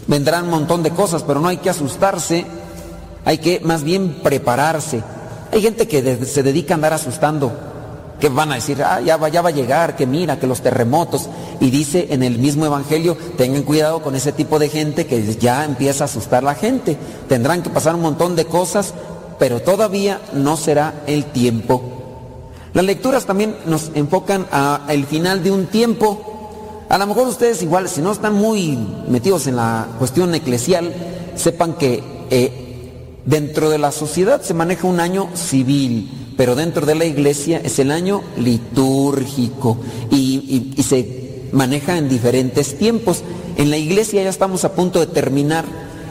Vendrán un montón de cosas, pero no hay que asustarse. Hay que más bien prepararse. Hay gente que se dedica a andar asustando. Que van a decir, ah, ya va, ya va a llegar, que mira, que los terremotos. Y dice en el mismo evangelio, tengan cuidado con ese tipo de gente que ya empieza a asustar a la gente. Tendrán que pasar un montón de cosas, pero todavía no será el tiempo. Las lecturas también nos enfocan al final de un tiempo. A lo mejor ustedes igual, si no están muy metidos en la cuestión eclesial, sepan que eh, dentro de la sociedad se maneja un año civil, pero dentro de la iglesia es el año litúrgico y, y- y se maneja en diferentes tiempos. En la iglesia ya estamos a punto de terminar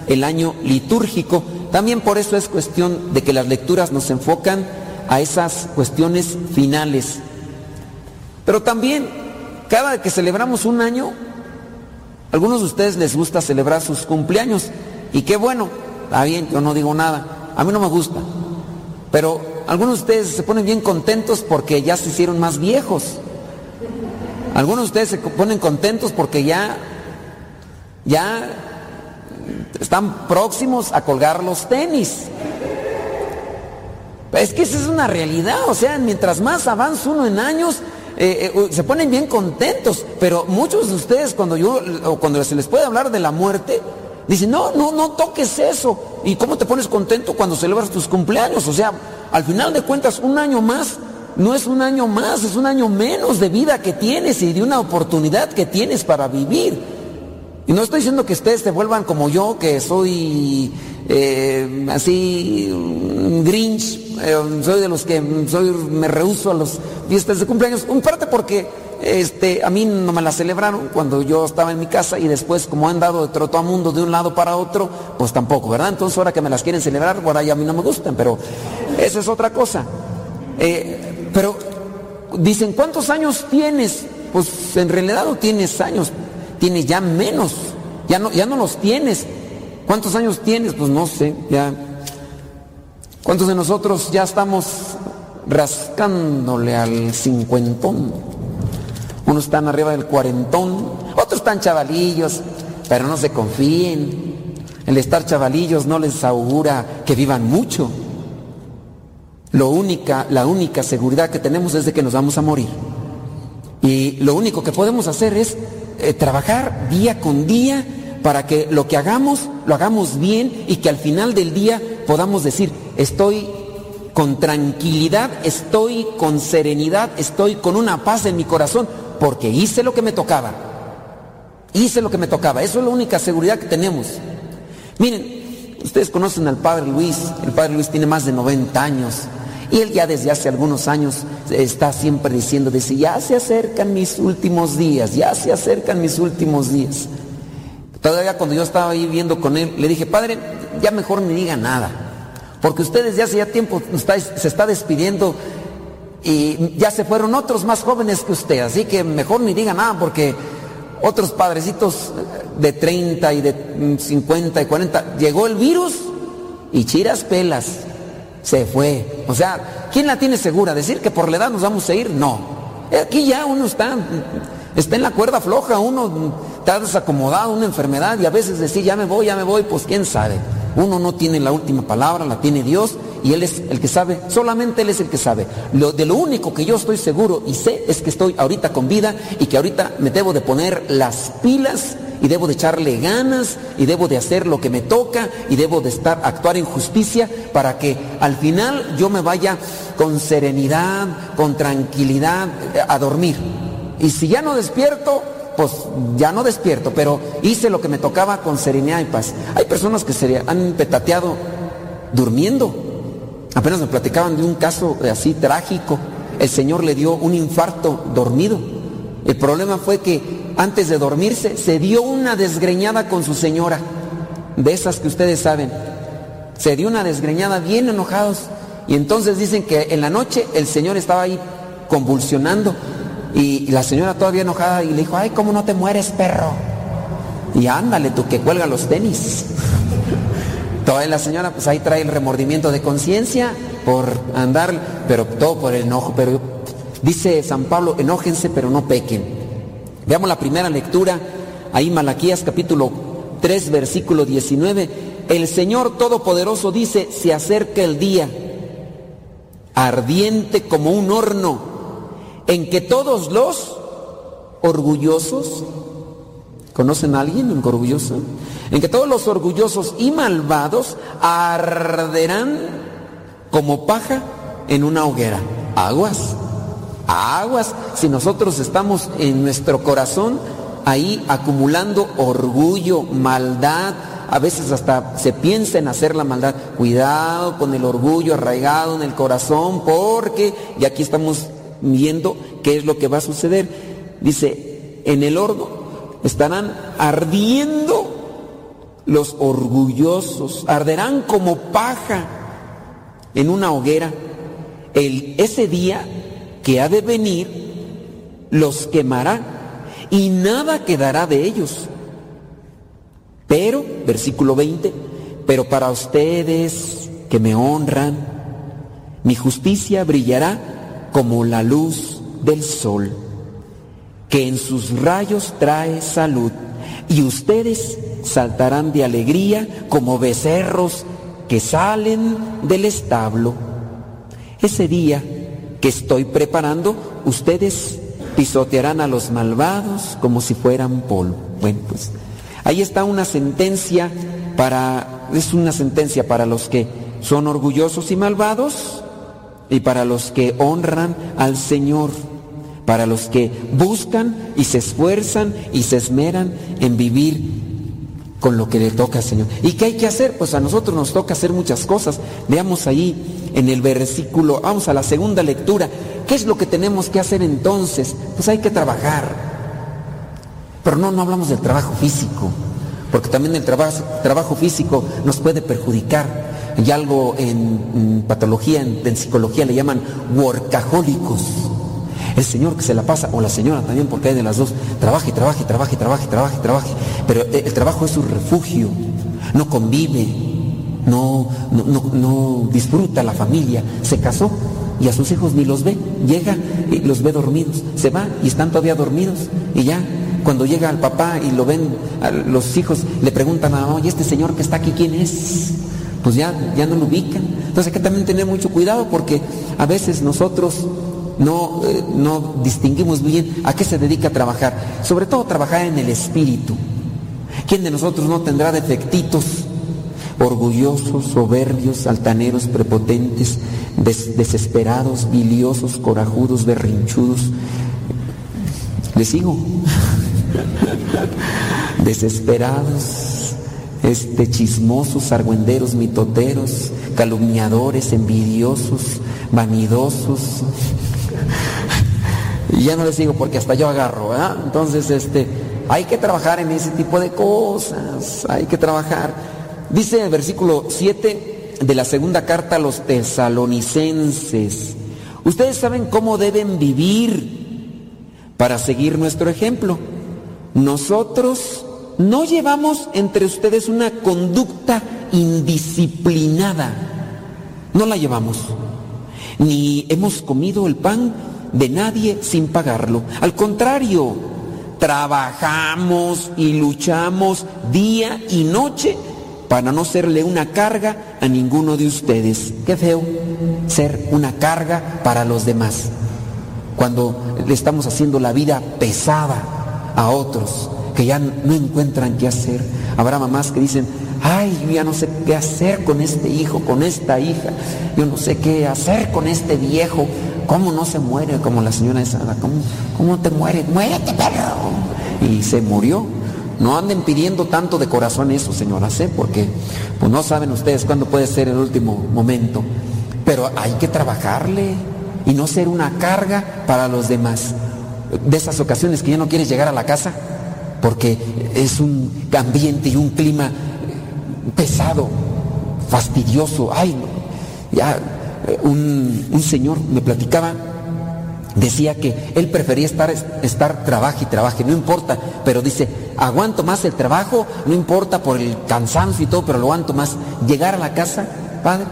el año litúrgico. También por eso es cuestión de que las lecturas nos enfocan a esas cuestiones finales. Pero también, cada que celebramos un año, algunos de ustedes les gusta celebrar sus cumpleaños. Y qué bueno, está bien, yo no digo nada. A mí no me gusta. Pero algunos de ustedes se ponen bien contentos porque ya se hicieron más viejos. Algunos de ustedes se ponen contentos porque ya, ya están próximos a colgar los tenis. Es que esa es una realidad, o sea, mientras más avanza uno en años, eh, eh, se ponen bien contentos, pero muchos de ustedes cuando yo, cuando se les puede hablar de la muerte, dicen, no, no, no toques eso. ¿Y cómo te pones contento cuando celebras tus cumpleaños? O sea, al final de cuentas, un año más no es un año más, es un año menos de vida que tienes y de una oportunidad que tienes para vivir. Y no estoy diciendo que ustedes se vuelvan como yo, que soy eh, así Grinch, eh, soy de los que soy, me rehuso a las fiestas de cumpleaños, en parte porque este, a mí no me la celebraron cuando yo estaba en mi casa y después como han dado de trotamundo de un lado para otro, pues tampoco, ¿verdad? Entonces ahora que me las quieren celebrar, ahora ya a mí no me gustan, pero eso es otra cosa. Eh, pero dicen, ¿cuántos años tienes? Pues en realidad no tienes años, tienes ya menos, ya no, ya no los tienes. ¿Cuántos años tienes? Pues no sé, ya. ¿Cuántos de nosotros ya estamos rascándole al cincuentón? Unos están arriba del cuarentón, otros están chavalillos, pero no se confíen. El estar chavalillos no les augura que vivan mucho. Lo única, la única seguridad que tenemos es de que nos vamos a morir. Y lo único que podemos hacer es eh, trabajar día con día para que lo que hagamos lo hagamos bien y que al final del día podamos decir, estoy con tranquilidad, estoy con serenidad, estoy con una paz en mi corazón, porque hice lo que me tocaba. Hice lo que me tocaba. Eso es la única seguridad que tenemos. Miren, ustedes conocen al Padre Luis. El Padre Luis tiene más de 90 años. Y él ya desde hace algunos años está siempre diciendo, dice, ya se acercan mis últimos días, ya se acercan mis últimos días. Todavía cuando yo estaba ahí viendo con él, le dije, Padre, ya mejor ni diga nada. Porque usted desde hace ya tiempo está- se está despidiendo y ya se fueron otros más jóvenes que usted. Así que mejor ni diga nada porque otros padrecitos de 30 y de mm, 50 y 40, llegó el virus y chiras pelas. Se fue. O sea, ¿quién la tiene segura? ¿Decir que por la edad nos vamos a ir? No. Aquí ya uno está, está en la cuerda floja, uno está desacomodado, una enfermedad y a veces decir ya me voy, ya me voy, pues quién sabe. Uno no tiene la última palabra, la tiene Dios y Él es el que sabe, solamente Él es el que sabe. Lo, de lo único que yo estoy seguro y sé es que estoy ahorita con vida y que ahorita me debo de poner las pilas y debo de echarle ganas y debo de hacer lo que me toca y debo de estar actuar en justicia para que al final yo me vaya con serenidad, con tranquilidad eh, a dormir. Y si ya no despierto, pues ya no despierto, pero hice lo que me tocaba con serenidad y paz. Hay personas que se han petateado durmiendo. Apenas me platicaban de un caso así trágico. El Señor le dio un infarto dormido. El problema fue que antes de dormirse se dio una desgreñada con su señora, de esas que ustedes saben. Se dio una desgreñada bien enojados. Y entonces dicen que en la noche el Señor estaba ahí convulsionando y la señora todavía enojada y le dijo, ay, ¿cómo no te mueres, perro? Y ándale tú que cuelga los tenis. Todavía la señora pues ahí trae el remordimiento de conciencia por andar, pero todo por el enojo. Pero dice San Pablo, enójense pero no pequen. Veamos la primera lectura, ahí Malaquías capítulo 3 versículo 19. El Señor Todopoderoso dice, se acerca el día, ardiente como un horno, en que todos los orgullosos, ¿conocen a alguien un orgulloso? En que todos los orgullosos y malvados arderán como paja en una hoguera. Aguas, aguas, si nosotros estamos en nuestro corazón ahí acumulando orgullo, maldad, a veces hasta se piensa en hacer la maldad. Cuidado con el orgullo arraigado en el corazón, porque, y aquí estamos viendo qué es lo que va a suceder. Dice, en el horno estarán ardiendo los orgullosos, arderán como paja en una hoguera. El, ese día que ha de venir los quemará y nada quedará de ellos. Pero, versículo 20, pero para ustedes que me honran, mi justicia brillará como la luz del sol, que en sus rayos trae salud, y ustedes saltarán de alegría como becerros que salen del establo. Ese día que estoy preparando, ustedes pisotearán a los malvados como si fueran polvo. Bueno, pues ahí está una sentencia para, es una sentencia para los que son orgullosos y malvados y para los que honran al Señor, para los que buscan y se esfuerzan y se esmeran en vivir con lo que le toca al Señor. ¿Y qué hay que hacer? Pues a nosotros nos toca hacer muchas cosas. Veamos ahí en el versículo, vamos a la segunda lectura. ¿Qué es lo que tenemos que hacer entonces? Pues hay que trabajar. Pero no, no hablamos del trabajo físico, porque también el trabajo, trabajo físico nos puede perjudicar. Y algo en, en patología, en, psicología le llaman workahólicos. El señor que se la pasa, o la señora también, porque hay de las dos, y y y trabaja y trabaja y trabaja. Pero el trabajo es su refugio, no convive, no, no, no, no disfruta la familia, se casó y a sus hijos ni los ve, llega y los ve dormidos, se va y están todavía dormidos y ya cuando llega al papá y lo ven a los hijos, le preguntan a oye, este señor que está aquí, ¿quién es? Pues ya, ya no lo ubican. Entonces hay que también tener mucho cuidado porque a veces nosotros no, eh, no distinguimos bien a qué se dedica a trabajar, sobre todo trabajar en el espíritu. ¿Quién de nosotros no tendrá defectitos? Orgullosos, soberbios, altaneros, prepotentes, des desesperados, biliosos, corajudos, berrinchudos. ¿Le sigo? desesperados, este, chismosos, argüenderos, mitoteros, calumniadores, envidiosos, vanidosos. Y ya no les digo porque hasta yo agarro, ¿verdad? Entonces, este, hay que trabajar en ese tipo de cosas, hay que trabajar. Dice el versículo 7 de la segunda carta a los tesalonicenses, ustedes saben cómo deben vivir para seguir nuestro ejemplo. Nosotros no llevamos entre ustedes una conducta indisciplinada, no la llevamos, ni hemos comido el pan de nadie sin pagarlo. Al contrario, trabajamos y luchamos día y noche para no serle una carga a ninguno de ustedes. Qué feo ser una carga para los demás. Cuando le estamos haciendo la vida pesada a otros que ya no encuentran qué hacer. Habrá mamás que dicen, ay, yo ya no sé qué hacer con este hijo, con esta hija, yo no sé qué hacer con este viejo, ¿cómo no se muere como la señora esa? ¿Cómo, cómo te mueres? Muérete, perro. Y se murió. No anden pidiendo tanto de corazón eso, señoras, ¿eh? porque pues no saben ustedes cuándo puede ser el último momento. Pero hay que trabajarle y no ser una carga para los demás. De esas ocasiones que ya no quieres llegar a la casa porque es un ambiente y un clima pesado, fastidioso. Ay, ya eh, un, un señor me platicaba decía que él prefería estar, estar trabaje y trabaje, no importa, pero dice, aguanto más el trabajo, no importa por el cansancio y todo, pero lo aguanto más. Llegar a la casa, padre,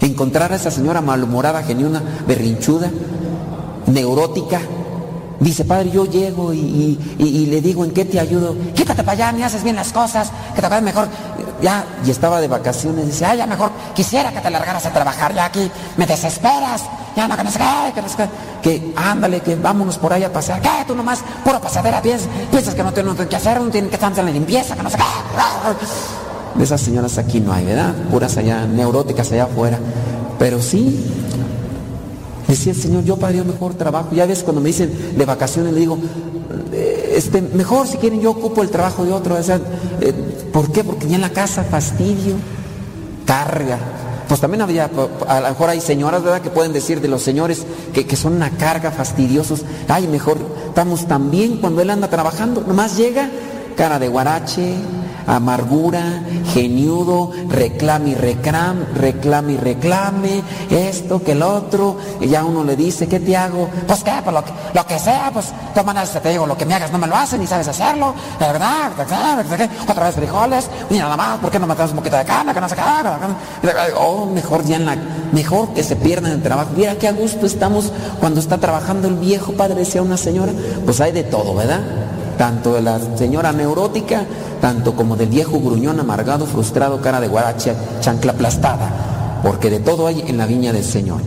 encontrar a esa señora malhumorada, geniuna, berrinchuda, neurótica. Dice, padre, yo llego y, y- le digo, ¿en qué te ayudo? Quítate para allá, ni haces bien las cosas, que te mejor. Ya, y estaba de vacaciones, dice, ay, ya mejor quisiera que te largaras a trabajar, ya aquí me desesperas, ya no que no sé qué, que no sé qué, que ándale, que vámonos por ahí a pasear, ¿qué? Tú nomás, pura pasadera, piensas, piensas que no tienen nada que hacer, no tienen que estar en la limpieza, que no sé qué. De esas señoras aquí no hay, ¿verdad? Puras allá, neuróticas allá afuera. Pero sí, decía el Señor, yo padre, yo mejor trabajo. Ya ves, cuando me dicen de vacaciones, le digo, eh, este, mejor si quieren yo ocupo el trabajo de otro. Eh, ¿Por qué? Porque ya en la casa fastidio, carga. Pues también había, a lo mejor hay señoras, ¿verdad?, que pueden decir de los señores que, que son una carga, fastidiosos. Ay, mejor estamos tan bien cuando él anda trabajando. Nomás llega, cara de guarache, amargura, geniudo, reclame y reclame, reclame y reclame, esto que el otro, y ya uno le dice, ¿qué te hago? Pues qué, pues lo que, sea, pues todas maneras te digo, lo que me hagas no me lo haces, ni sabes hacerlo, de verdad, otra vez frijoles, ni nada más, ¿por qué no traes un poquito de carne, que no qué? Oh, mejor ya en la, mejor que se pierdan el trabajo. Mira qué a gusto estamos cuando está trabajando el viejo padre, decía una señora, pues hay de todo, ¿verdad? Tanto de la señora neurótica, tanto como del viejo gruñón amargado, frustrado, cara de guaracha, chancla aplastada, porque de todo hay en la viña del Señor.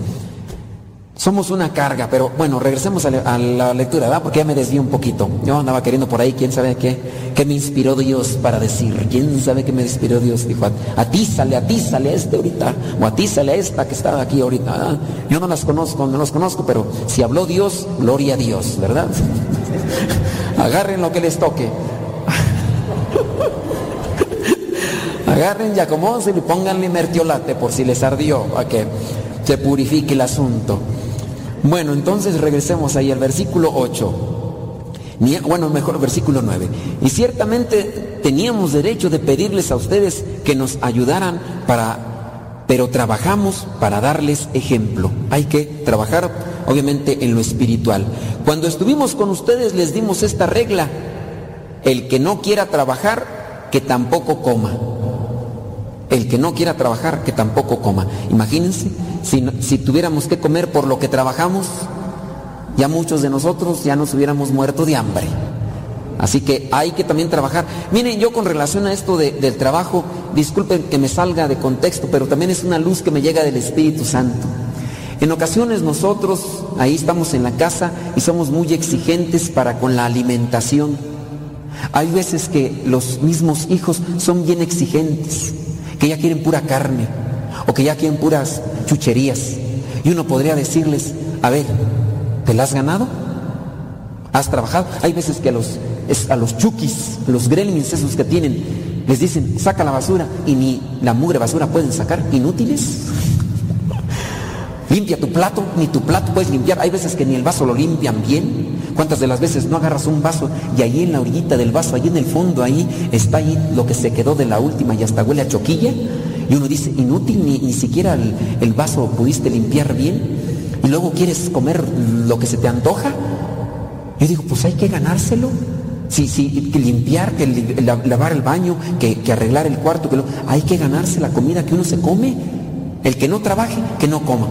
Somos una carga, pero bueno, regresemos a la, lectura, ¿verdad? Porque ya me desvío un poquito. Yo andaba queriendo por ahí, quién sabe qué, qué me inspiró Dios para decir, quién sabe qué me inspiró Dios. Dijo, a, a ti sale, a este ahorita, o a ti sale a esta que está aquí ahorita. Yo no las conozco, no los conozco, pero si habló Dios, gloria a Dios, ¿verdad? Agarren lo que les toque. Agarren y acomódense y pónganle mertiolate por si les ardió, a que se purifique el asunto. Bueno, entonces regresemos ahí al versículo 8. Ni- Bueno, mejor versículo 9. Y ciertamente teníamos derecho de pedirles a ustedes que nos ayudaran para, pero trabajamos para darles ejemplo. Hay que trabajar, obviamente, en lo espiritual. Cuando estuvimos con ustedes les dimos esta regla. El que no quiera trabajar, que tampoco coma. El que no quiera trabajar, que tampoco coma. Imagínense, si, si tuviéramos que comer por lo que trabajamos, ya muchos de nosotros ya nos hubiéramos muerto de hambre. Así que hay que también trabajar. Miren, yo con relación a esto de- del trabajo, disculpen que me salga de contexto, pero también es una luz que me llega del Espíritu Santo. En ocasiones nosotros ahí estamos en la casa y somos muy exigentes para con la alimentación. Hay veces que los mismos hijos son bien exigentes, que ya quieren pura carne o que ya quieren puras chucherías. Y uno podría decirles, a ver, ¿te la has ganado? ¿Has trabajado? Hay veces que a los a los chukis, los gremlins esos que tienen, les dicen, saca la basura y ni la mugre basura pueden sacar, inútiles. Limpia tu plato, ni tu plato puedes limpiar. Hay veces que ni el vaso lo limpian bien. ¿Cuántas de las veces no agarras un vaso y ahí en la orillita del vaso, ahí en el fondo, ahí está ahí lo que se quedó de la última y hasta huele a choquilla? Y uno dice, inútil, ni, ni siquiera el, el vaso pudiste limpiar bien. Y luego quieres comer lo que se te antoja. Yo digo, pues hay que ganárselo. Sí, sí, que limpiar, que lavar el baño, que, que arreglar el cuarto, que hay que ganarse la comida que uno se come. El que no trabaje, que no coma.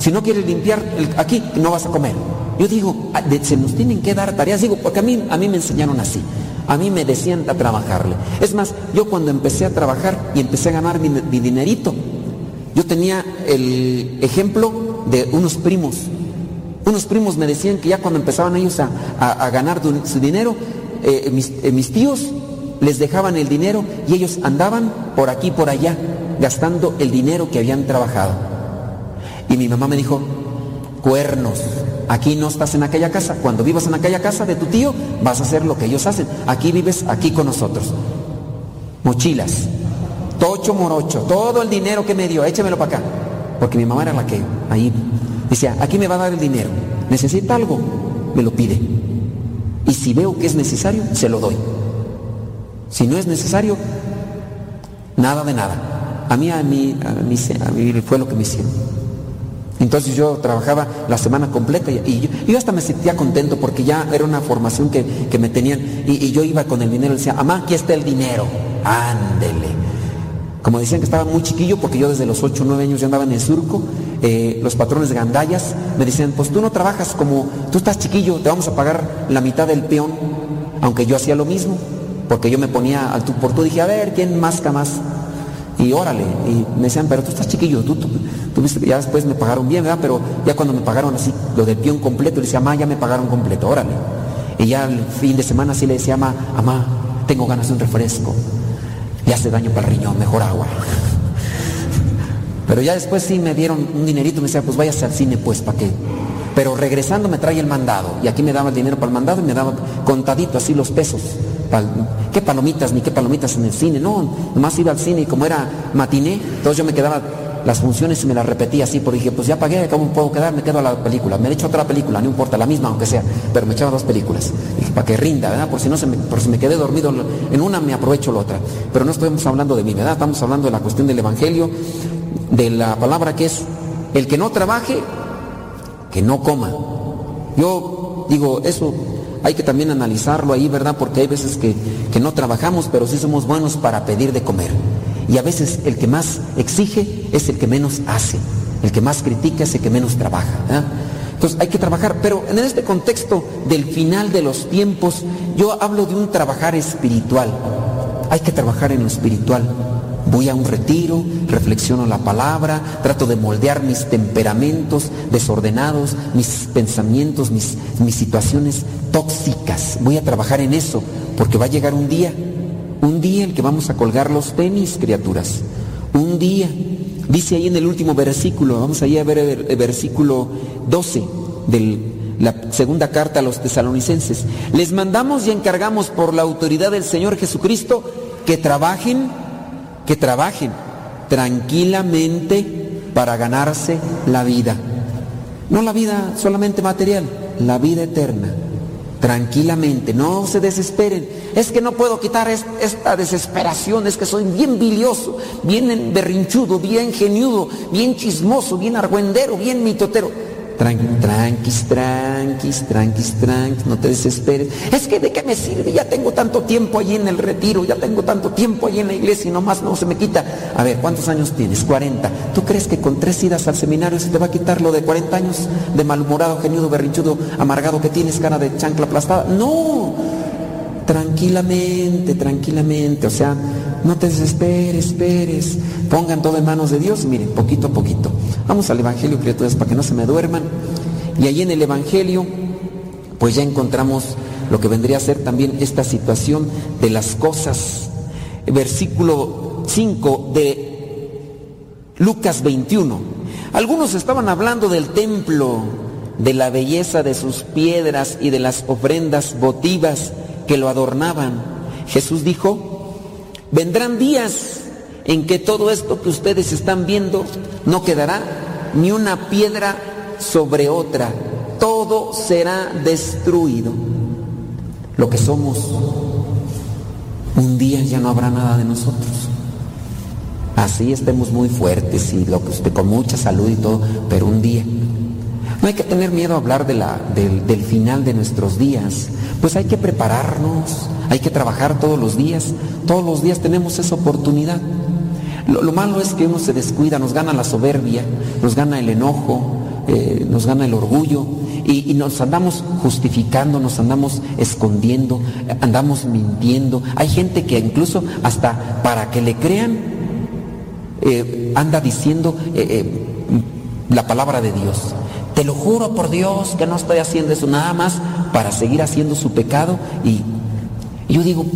Si no quieres limpiar aquí, no vas a comer. Yo digo, ah, se nos tienen que dar tareas, digo, porque a mí, a mí me enseñaron así. A mí me decían a trabajarle. Es más, yo cuando empecé a trabajar y empecé a ganar mi, dinerito, yo tenía el ejemplo de unos primos. Unos primos me decían que ya cuando empezaban ellos a, a- ganar su dinero, eh, mis, eh, mis tíos les dejaban el dinero y ellos andaban por aquí por allá gastando el dinero que habían trabajado. Y mi mamá me dijo, cuernos, aquí no estás en aquella casa. Cuando vivas en aquella casa de tu tío, vas a hacer lo que ellos hacen. Aquí vives aquí con nosotros. Mochilas, tocho morocho, todo el dinero que me dio, échemelo para acá. Porque mi mamá era la que ahí decía, aquí me va a dar el dinero. Necesita algo, me lo pide. Y si veo que es necesario, se lo doy. Si no es necesario, nada de nada. A mí, a mí, a mí, a mí fue lo que me hicieron. Entonces yo trabajaba la semana completa y, yo, hasta me sentía contento porque ya era una formación que, que me tenían y, y yo iba con el dinero y decía, mamá, aquí está el dinero, ándele. Como decían que estaba muy chiquillo porque yo desde los 8 o 9 años ya andaba en el surco, eh, los patrones de gandallas me decían, pues tú no trabajas como, tú estás chiquillo, te vamos a pagar la mitad del peón, aunque yo hacía lo mismo, porque yo me ponía al tú por tú, dije, a ver, ¿quién masca más? Y órale, y me decían, pero tú estás chiquillo, tú, tú, ya después me pagaron bien, ¿verdad? Pero ya cuando me pagaron así, lo del peón completo, le decía, mamá, ya me pagaron completo, órale. Y ya el fin de semana sí le decía, mamá, mamá, tengo ganas de un refresco. Le hace daño para el riñón, mejor agua. Pero ya después sí me dieron un dinerito, me decía, pues váyase al cine, pues, ¿para qué? Pero regresando me trae el mandado. Y aquí me daba el dinero para el mandado y me daba contadito así los pesos. ¿Qué palomitas ni qué palomitas en el cine? No, nomás iba al cine y como era matiné, entonces yo me quedaba las funciones y me las repetía así, porque dije, pues ya pagué, ¿cómo puedo quedar? Me quedo a la película. Me he hecho otra película, no importa, la misma aunque sea, pero me echaba dos películas. Para que rinda, ¿verdad? Por si no se me, por si me quedé dormido en una, me aprovecho la otra. Pero no estamos hablando de mí, ¿verdad? Estamos hablando de la cuestión del Evangelio, de la palabra que es, el que no trabaje, que no coma. Yo digo, eso hay que también analizarlo ahí, ¿verdad? Porque hay veces que, que no trabajamos, pero sí somos buenos para pedir de comer. Y a veces el que más exige es el que menos hace. El que más critica es el que menos trabaja. Entonces hay que trabajar, pero en este contexto del final de los tiempos, yo hablo de un trabajar espiritual. Hay que trabajar en lo espiritual. Voy a un retiro, reflexiono la palabra, trato de moldear mis temperamentos desordenados, mis pensamientos, mis, situaciones tóxicas. Voy a trabajar en eso, porque va a llegar un día, un día en que vamos a colgar los tenis, criaturas. Un día. Dice ahí en el último versículo, vamos ahí a ver el, el versículo 12 de la segunda carta a los tesalonicenses. Les mandamos y encargamos por la autoridad del Señor Jesucristo que trabajen que trabajen tranquilamente para ganarse la vida. No la vida solamente material, la vida eterna. Tranquilamente, no se desesperen. Es que no puedo quitar es- esta desesperación, es que soy bien bilioso, bien berrinchudo, bien geniudo, bien chismoso, bien argüendero, bien mitotero. Tran- Tranquis, tranquis, tranquis, tranquis, no te desesperes. Es que de qué me sirve, ya tengo tanto tiempo allí en el retiro, ya tengo tanto tiempo allí en la iglesia y nomás no se me quita. A ver, ¿cuántos años tienes? 40. ¿Tú crees que con tres idas al seminario se te va a quitar lo de 40 años de malhumorado, geniudo, berrinchudo, amargado que tienes, cara de chancla aplastada? No, tranquilamente, tranquilamente, o sea, no te desesperes, esperes, pongan todo en manos de Dios, miren, poquito a poquito. Vamos al Evangelio, criaturas, para que no se me duerman. Y ahí en el Evangelio, pues ya encontramos lo que vendría a ser también esta situación de las cosas. Versículo 5 de Lucas 21. Algunos estaban hablando del templo, de la belleza de sus piedras y de las ofrendas votivas que lo adornaban. Jesús dijo, vendrán días en que todo esto que ustedes están viendo no quedará ni una piedra sobre otra, todo será destruido. Lo que somos, un día ya no habrá nada de nosotros. Así estemos muy fuertes y lo que usted con mucha salud y todo, pero un día. No hay que tener miedo a hablar de la, del, del final de nuestros días, pues hay que prepararnos, hay que trabajar todos los días, todos los días tenemos esa oportunidad. Lo, lo malo es que uno se descuida, nos gana la soberbia, nos gana el enojo, eh, nos gana el orgullo y, nos andamos justificando, nos andamos escondiendo, andamos mintiendo. Hay gente que incluso hasta para que le crean eh, anda diciendo eh, la palabra de Dios. Te lo juro por Dios que no estoy haciendo eso nada más para seguir haciendo su pecado y yo digo,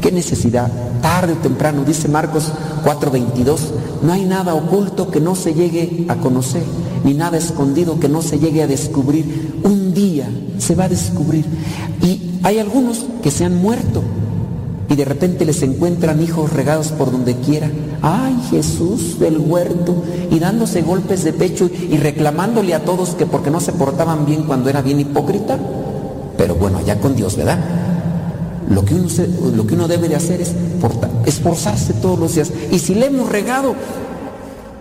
¿qué necesidad? Tarde o temprano, dice Marcos 4:22, no hay nada oculto que no se llegue a conocer, ni nada escondido que no se llegue a descubrir. Un día se va a descubrir. Y hay algunos que se han muerto y de repente les encuentran hijos regados por donde quiera. Ay, Jesús del huerto, y dándose golpes de pecho y reclamándole a todos que porque no se portaban bien cuando era bien hipócrita. Pero bueno, allá con Dios, ¿verdad? Lo que, uno lo que uno debe de hacer es esforzarse todos los días. Y si le hemos regado,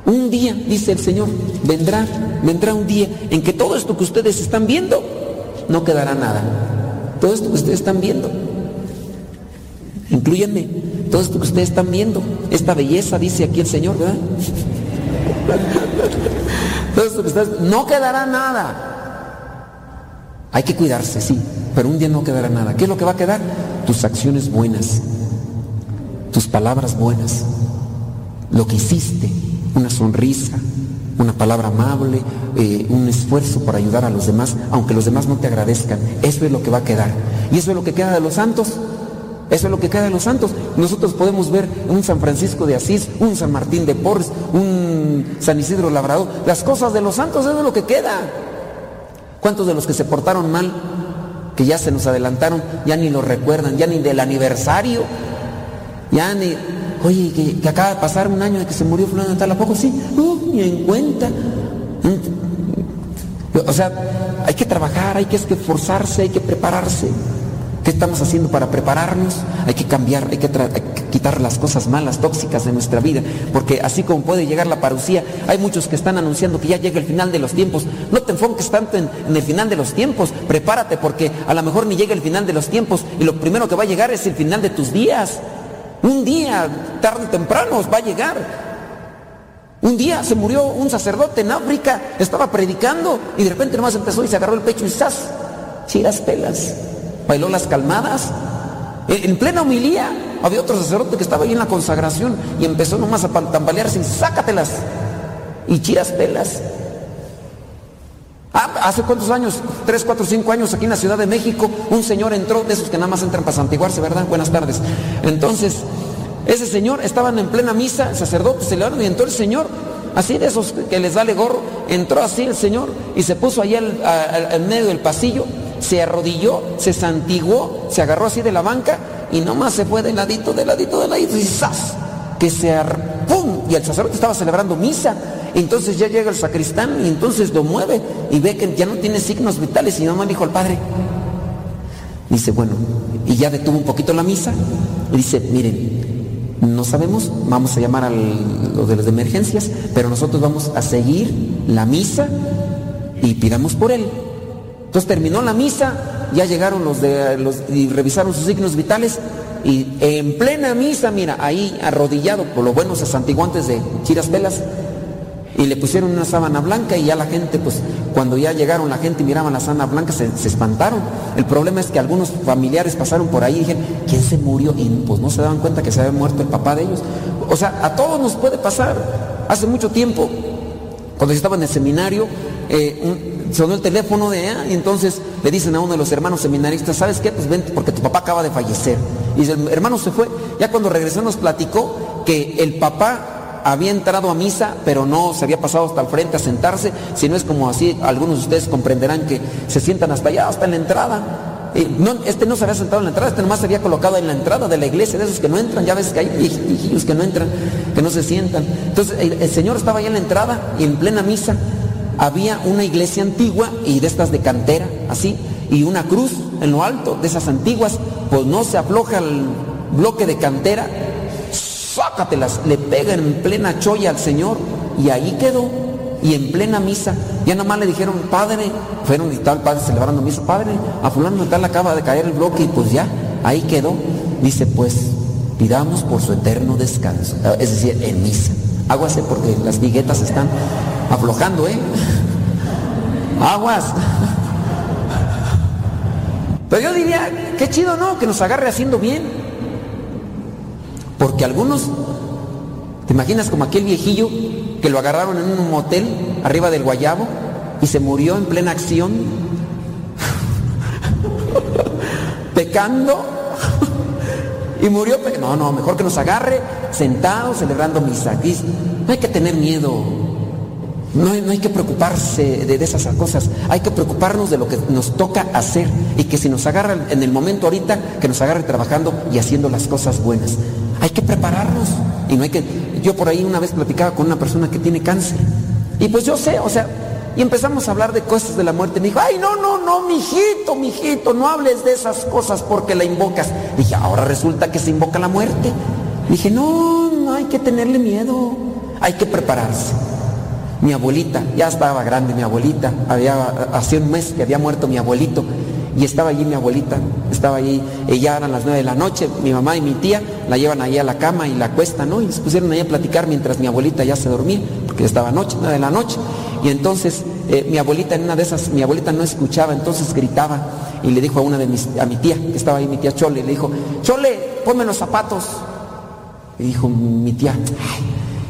un día, dice el Señor, vendrá, vendrá un día en que todo esto que ustedes están viendo no quedará nada. Todo esto que ustedes están viendo, incluyenme, todo esto que ustedes están viendo, esta belleza, dice aquí el Señor, ¿verdad? Todo esto que ustedes, no quedará nada. Hay que cuidarse, sí, pero un día no quedará nada. ¿Qué es lo que va a quedar? Tus acciones buenas, tus palabras buenas, lo que hiciste, una sonrisa, una palabra amable, eh, un esfuerzo por ayudar a los demás, aunque los demás no te agradezcan. Eso es lo que va a quedar. Y eso es lo que queda de los santos. Eso es lo que queda de los santos. Nosotros podemos ver un San Francisco de Asís, un San Martín de Porres, un San Isidro Labrador. Las cosas de los santos, eso es lo que queda. ¿Cuántos de los que se portaron mal, que ya se nos adelantaron, ya ni lo recuerdan, ya ni del aniversario? Ya ni, oye, que, acaba de pasar un año de que se murió fulano de tal, ¿a poco sí? No, ni en cuenta. O sea, hay que trabajar, hay que esforzarse, hay que prepararse. ¿Qué estamos haciendo para prepararnos? Hay que cambiar, hay que, quitar las cosas malas, tóxicas de nuestra vida, porque así como puede llegar la parucía, hay muchos que están anunciando que ya llega el final de los tiempos. No te enfoques tanto en, en el final de los tiempos, prepárate porque a lo mejor ni llega el final de los tiempos y lo primero que va a llegar es el final de tus días. Un día, tarde o temprano, va a llegar. Un día se murió un sacerdote en África, estaba predicando y de repente nomás empezó y se agarró el pecho y ¡zas! Chiras pelas. Bailó las calmadas. En en plena homilía había otro sacerdote que estaba ahí en la consagración y empezó nomás a tambalearse y sácatelas. Y chiras pelas. Ah, hace cuántos años, tres, cuatro, cinco años aquí en la Ciudad de México, un señor entró, de esos que nada más entran para santiguarse, ¿verdad? Buenas tardes. Entonces, ese señor, estaban en plena misa, el sacerdote se levantaron y entró el señor, así de esos que les vale gorro, entró así el señor y se puso allá al medio del pasillo, se arrodilló, se santiguó, se agarró así de la banca y nomás se fue de ladito, de ladito, de ladito y ¡zas! Que se ar... Y el sacerdote estaba celebrando misa. Entonces ya llega el sacristán y entonces lo mueve y ve que ya no tiene signos vitales y nomás dijo al padre, Dice, bueno, y ya detuvo un poquito la misa dice, miren, no sabemos, vamos a llamar a los de las emergencias, pero nosotros vamos a seguir la misa y pidamos por él. Entonces terminó la misa, ya llegaron los de los y revisaron sus signos vitales y en plena misa, mira, ahí arrodillado, por lo bueno se santiguó antes de chiras velas y le pusieron una sábana blanca y ya la gente, pues cuando ya llegaron la gente y miraban la sábana blanca se, se espantaron. El problema es que algunos familiares pasaron por ahí y dijeron, ¿quién se murió? Y pues no se daban cuenta que se había muerto el papá de ellos. O sea, a todos nos puede pasar. Hace mucho tiempo, cuando yo estaba en el seminario, eh, un- sonó el teléfono de allá y entonces le dicen a uno de los hermanos seminaristas, ¿sabes qué? Pues vente porque tu papá acaba de fallecer. Y el hermano se fue. Ya cuando regresó nos platicó que el papá había entrado a misa, pero no se había pasado hasta el frente a sentarse, si no es como así, algunos de ustedes comprenderán que se sientan hasta allá, hasta en la entrada. Eh, no, este no se había sentado en la entrada, este nomás se había colocado en la entrada de la iglesia, de esos que no entran, ya ves que hay viejillos que no entran, que no se sientan. Entonces el, el Señor estaba ahí en la entrada y en plena misa había una iglesia antigua y de estas de cantera, así, y una cruz en lo alto de esas antiguas, pues no se afloja el bloque de cantera, sácatelas, le pega en plena cholla al Señor y ahí quedó. Y en plena misa, ya nomás le dijeron, padre, fueron y tal, padre celebrando misa, padre, a fulano de tal acaba de caer el bloque y pues ya, ahí quedó. Dice, pues, pidamos por su eterno descanso, es decir, en misa. Aguase porque las viguetas están aflojando, ¿eh? Aguas. Pero yo diría, qué chido, ¿no? Que nos agarre haciendo bien. Porque algunos, ¿te imaginas como aquel viejillo que lo agarraron en un motel arriba del Guayabo y se murió en plena acción? Pecando. y murió. No, no, mejor que nos agarre sentados celebrando misa. No hay que tener miedo. No no hay, que preocuparse de, de, esas cosas, hay que preocuparnos de lo que nos toca hacer y que si nos agarra en el momento ahorita, que nos agarre trabajando y haciendo las cosas buenas. Hay que prepararnos y no hay que... Yo por ahí una vez platicaba con una persona que tiene cáncer y pues yo sé, o sea, y empezamos a hablar de cosas de la muerte. Me dijo, ay, no, no, no, mijito, mijito, no hables de esas cosas porque la invocas. Dije, ahora resulta que se invoca la muerte. Dije, no, no hay que tenerle miedo, hay que prepararse. Mi abuelita, ya estaba grande mi abuelita, había, hacía un mes que había muerto mi abuelito y estaba allí mi abuelita, estaba allí, ya eran las nueve de la noche, mi mamá y mi tía la llevan ahí a la cama y la acuestan, ¿no? Y se pusieron ahí a platicar mientras mi abuelita ya se dormía, porque estaba noche, nueve de la noche. Y entonces eh, mi abuelita en una de esas, mi abuelita no escuchaba, entonces gritaba y le dijo a una de mis, a mi tía, que estaba ahí, mi tía Chole, le dijo, Chole, ponme los zapatos. Y dijo mi tía,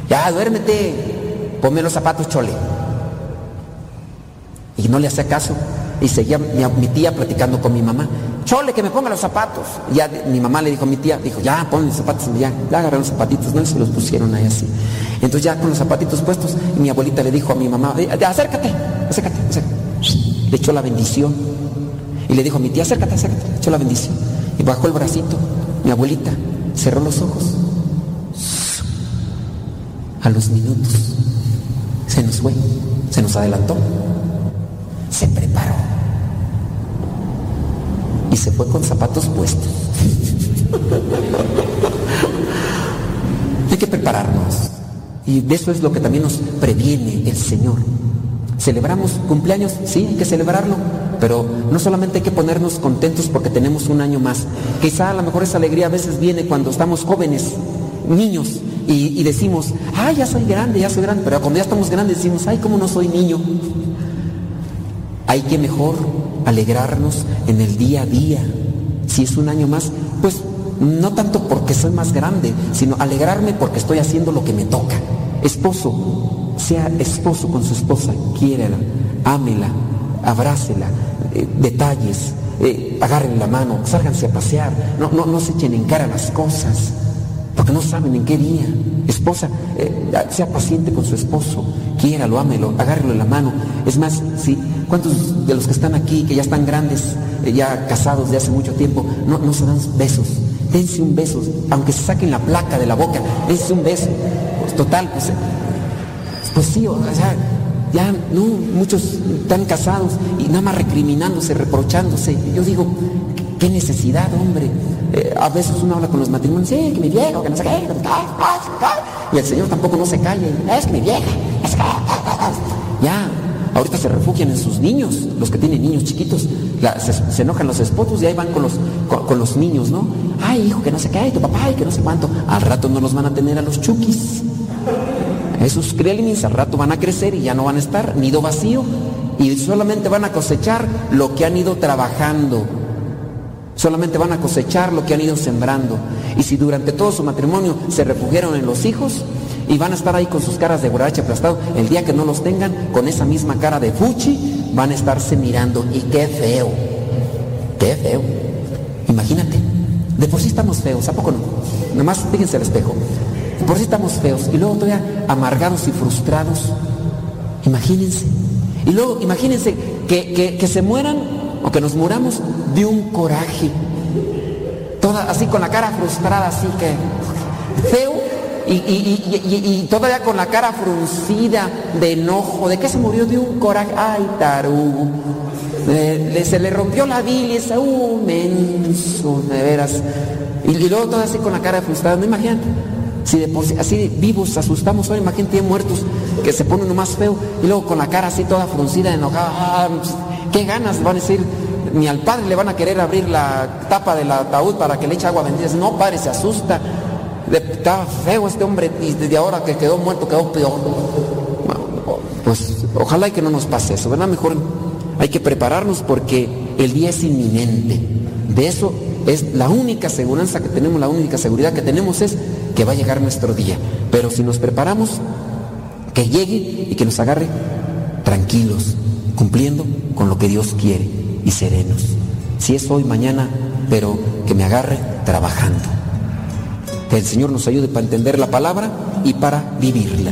ya duérmete, ponme los zapatos, Chole. Y no le hacía caso. Y seguía mi, tía platicando con mi mamá. Chole, que me ponga los zapatos. Y ya mi mamá le dijo a mi tía, dijo, ya, pon los zapatos. Ya, ya agarré los zapatitos, ¿no? Y se los pusieron ahí así. Entonces ya con los zapatitos puestos, y mi abuelita le dijo a mi mamá, acércate, acércate, acércate. Le echó la bendición. Y le dijo a mi tía, acércate, acércate. Le echó la bendición. Y bajó el bracito. Mi abuelita cerró los ojos. A los minutos se nos fue, se nos adelantó, se preparó y se fue con zapatos puestos. Hay que prepararnos y de eso es lo que también nos previene el Señor. Celebramos cumpleaños, sí, hay que celebrarlo, pero no solamente hay que ponernos contentos porque tenemos un año más. Quizá a lo mejor esa alegría a veces viene cuando estamos jóvenes, niños, y, decimos, ay, ya soy grande, ya soy grande, pero cuando ya estamos grandes decimos, ay, cómo no soy niño. Hay que mejor alegrarnos en el día a día. Si es un año más, pues no tanto porque soy más grande, sino alegrarme porque estoy haciendo lo que me toca. Esposo, sea esposo con su esposa, quiérela, ámela, abrácela, eh, detalles, eh, agarren la mano, sálganse a pasear, no, no, no se echen en cara las cosas porque no saben en qué día. Esposa, eh, sea paciente con su esposo, quiéralo, ámelo, agárrelo en la mano. Es más, si, ¿cuántos de los que están aquí, que ya están grandes, eh, ya casados de hace mucho tiempo, no, no se dan besos? Dense un beso, aunque se saquen la placa de la boca, dense un beso. Pues, total, pues, pues sí, o sea, ya no, muchos están casados y nada más recriminándose, reprochándose. Yo digo, qué necesidad, hombre. Eh, a veces uno habla con los matrimonios, sí, que mi viejo, que no sé qué, y el Señor tampoco no se calla, es que mi vieja, es que... Ya, ahorita se refugian en sus niños, los que tienen niños chiquitos, se, enojan los esposos y ahí van con los, con, los niños, ¿no? Ay, hijo, que no sé qué, tu papá, y que no sé cuánto. Al rato no los van a tener a los chukis. Esos kremlins al rato van a crecer y ya no van a estar, nido vacío, y solamente van a cosechar lo que han ido trabajando. Solamente van a cosechar lo que han ido sembrando. Y si durante todo su matrimonio se refugiaron en los hijos y van a estar ahí con sus caras de borracha aplastado, el día que no los tengan, con esa misma cara de fuchi, van a estarse mirando. Y qué feo, qué feo. Imagínate, de por sí estamos feos, ¿a poco no? Nomás fíjense al espejo. De por sí estamos feos y luego todavía amargados y frustrados. Imagínense. Y luego imagínense que, que, que se mueran o que nos muramos de un coraje. Toda así con la cara frustrada, así que feo y, y- y- y- todavía con la cara fruncida de enojo. ¿De qué se murió? De un coraje. Ay, tarugo. Se le rompió la bilis, uh, menso, de veras. Y, luego todo así con la cara frustrada, no imagínate. Si de por sí, así vivos asustamos ahora, imagínate muertos que se ponen más feo y luego con la cara así toda fruncida, enojada, ah, pues, qué ganas van a decir, ni al padre le van a querer abrir la tapa del ataúd para que le eche agua bendita. No, padre, se asusta. Está feo este hombre y desde ahora que quedó muerto quedó peor. Pues ojalá y que no nos pase eso, ¿verdad? Mejor hay que prepararnos porque el día es inminente. De eso es la única seguridad que tenemos, la única seguridad que tenemos es que va a llegar nuestro día. Pero si nos preparamos, que llegue y que nos agarre tranquilos, cumpliendo con lo que Dios quiere y serenos. Si es hoy, mañana, pero que me agarre trabajando. Que el Señor nos ayude para entender la palabra y para vivirla.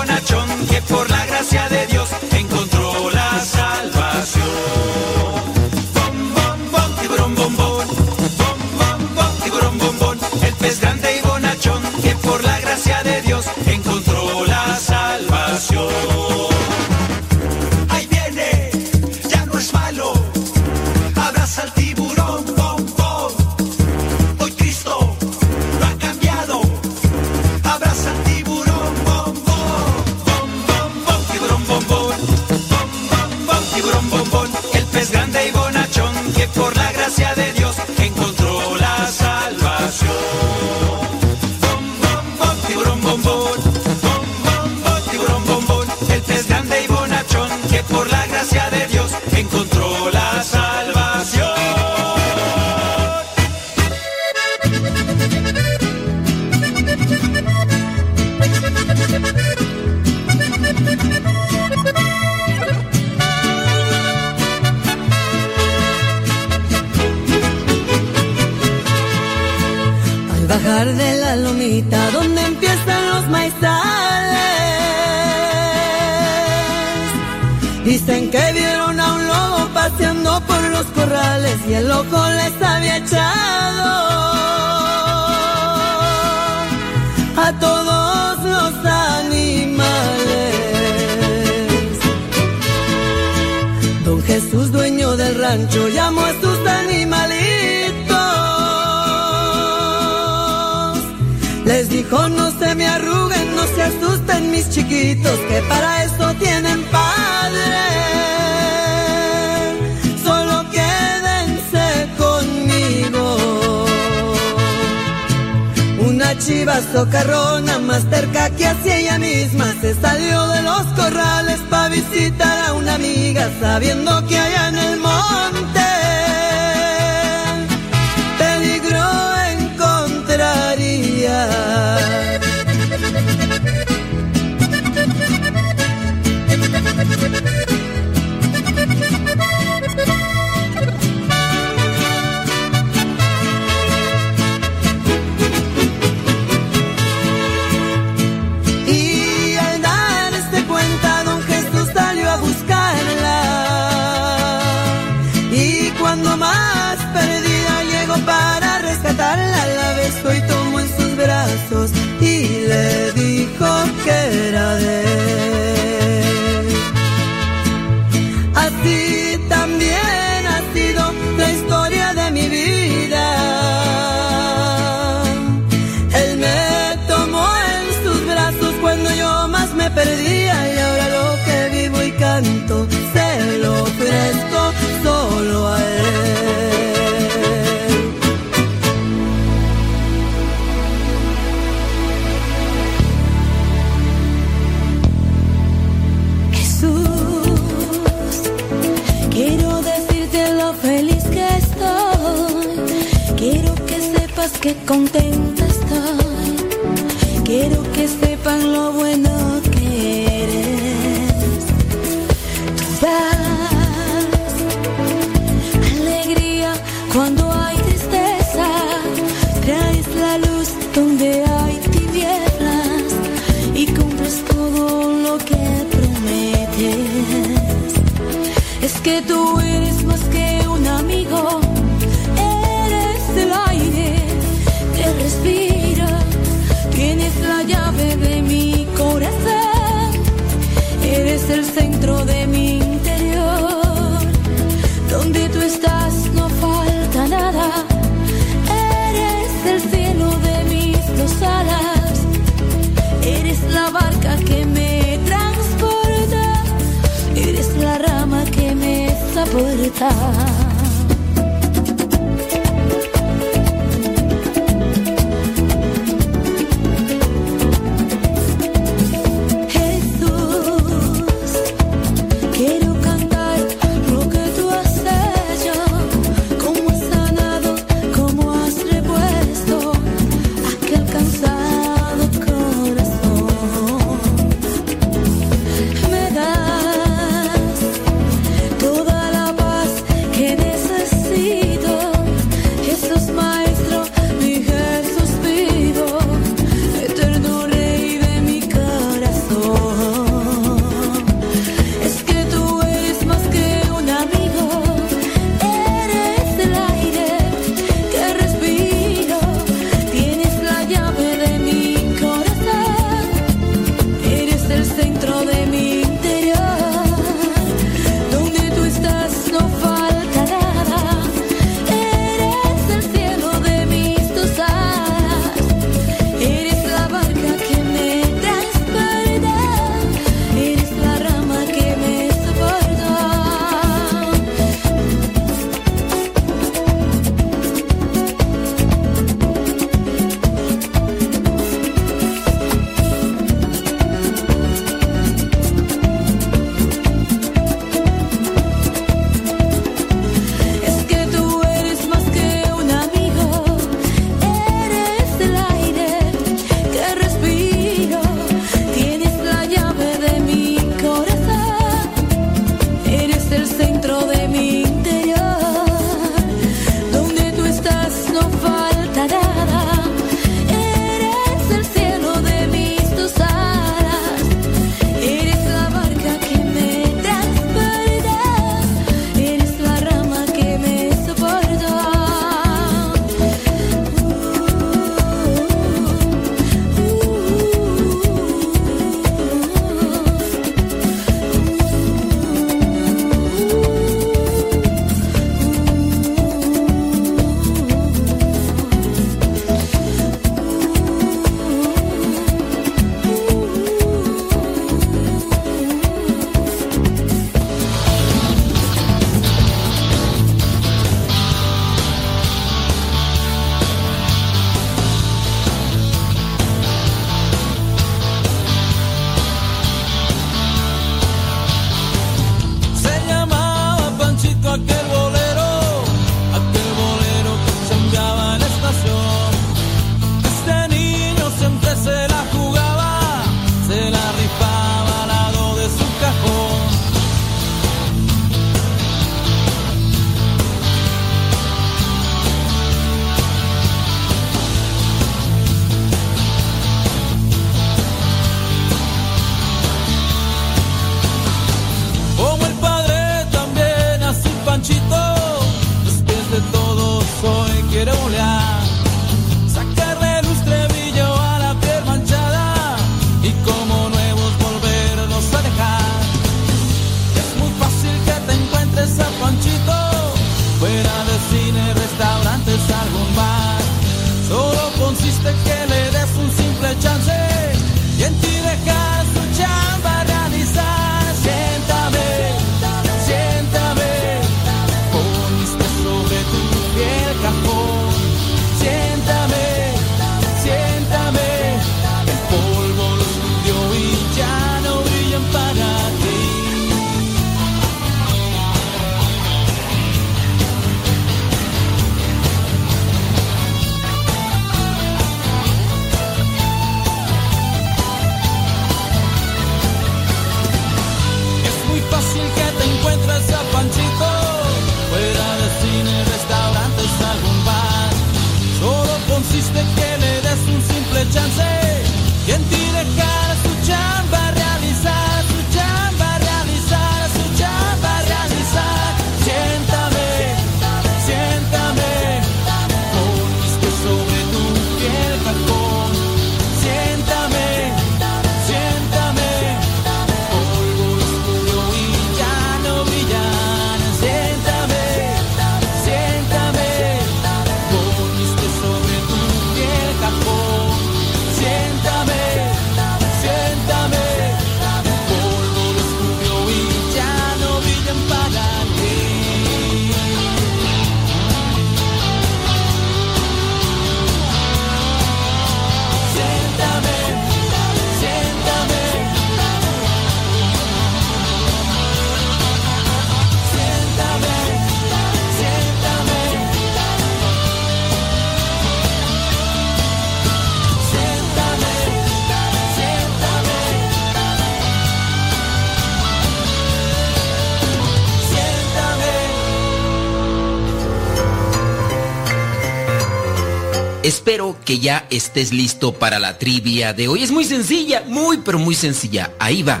Ya estés listo para la trivia de hoy. Es muy sencilla, muy pero muy sencilla. Ahí va.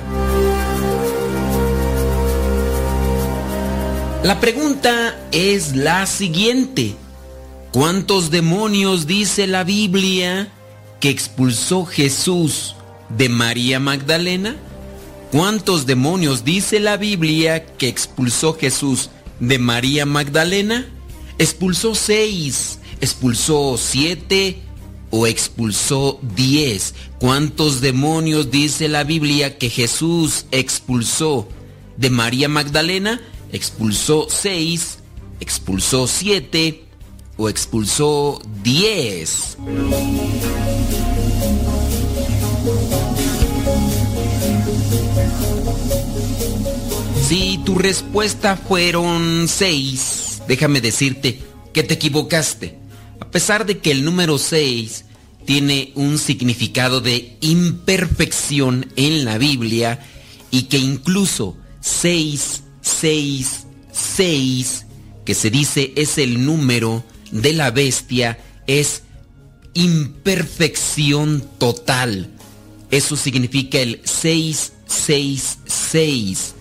La pregunta es la siguiente. ¿Cuántos demonios dice la Biblia que expulsó Jesús de María Magdalena? ¿Cuántos demonios dice la Biblia que expulsó Jesús de María Magdalena? ¿Expulsó seis? ¿Expulsó siete? ¿O expulsó diez? ¿Cuántos demonios dice la Biblia que Jesús expulsó de María Magdalena? ¿Expulsó seis? ¿Expulsó siete? ¿O expulsó diez? Si tu respuesta fueron seis, déjame decirte que te equivocaste. Pesar de que el número 6 tiene un significado de imperfección en la Biblia y que incluso 6, 6, 6, que se dice es el número de la bestia, es imperfección total. Eso significa el 666.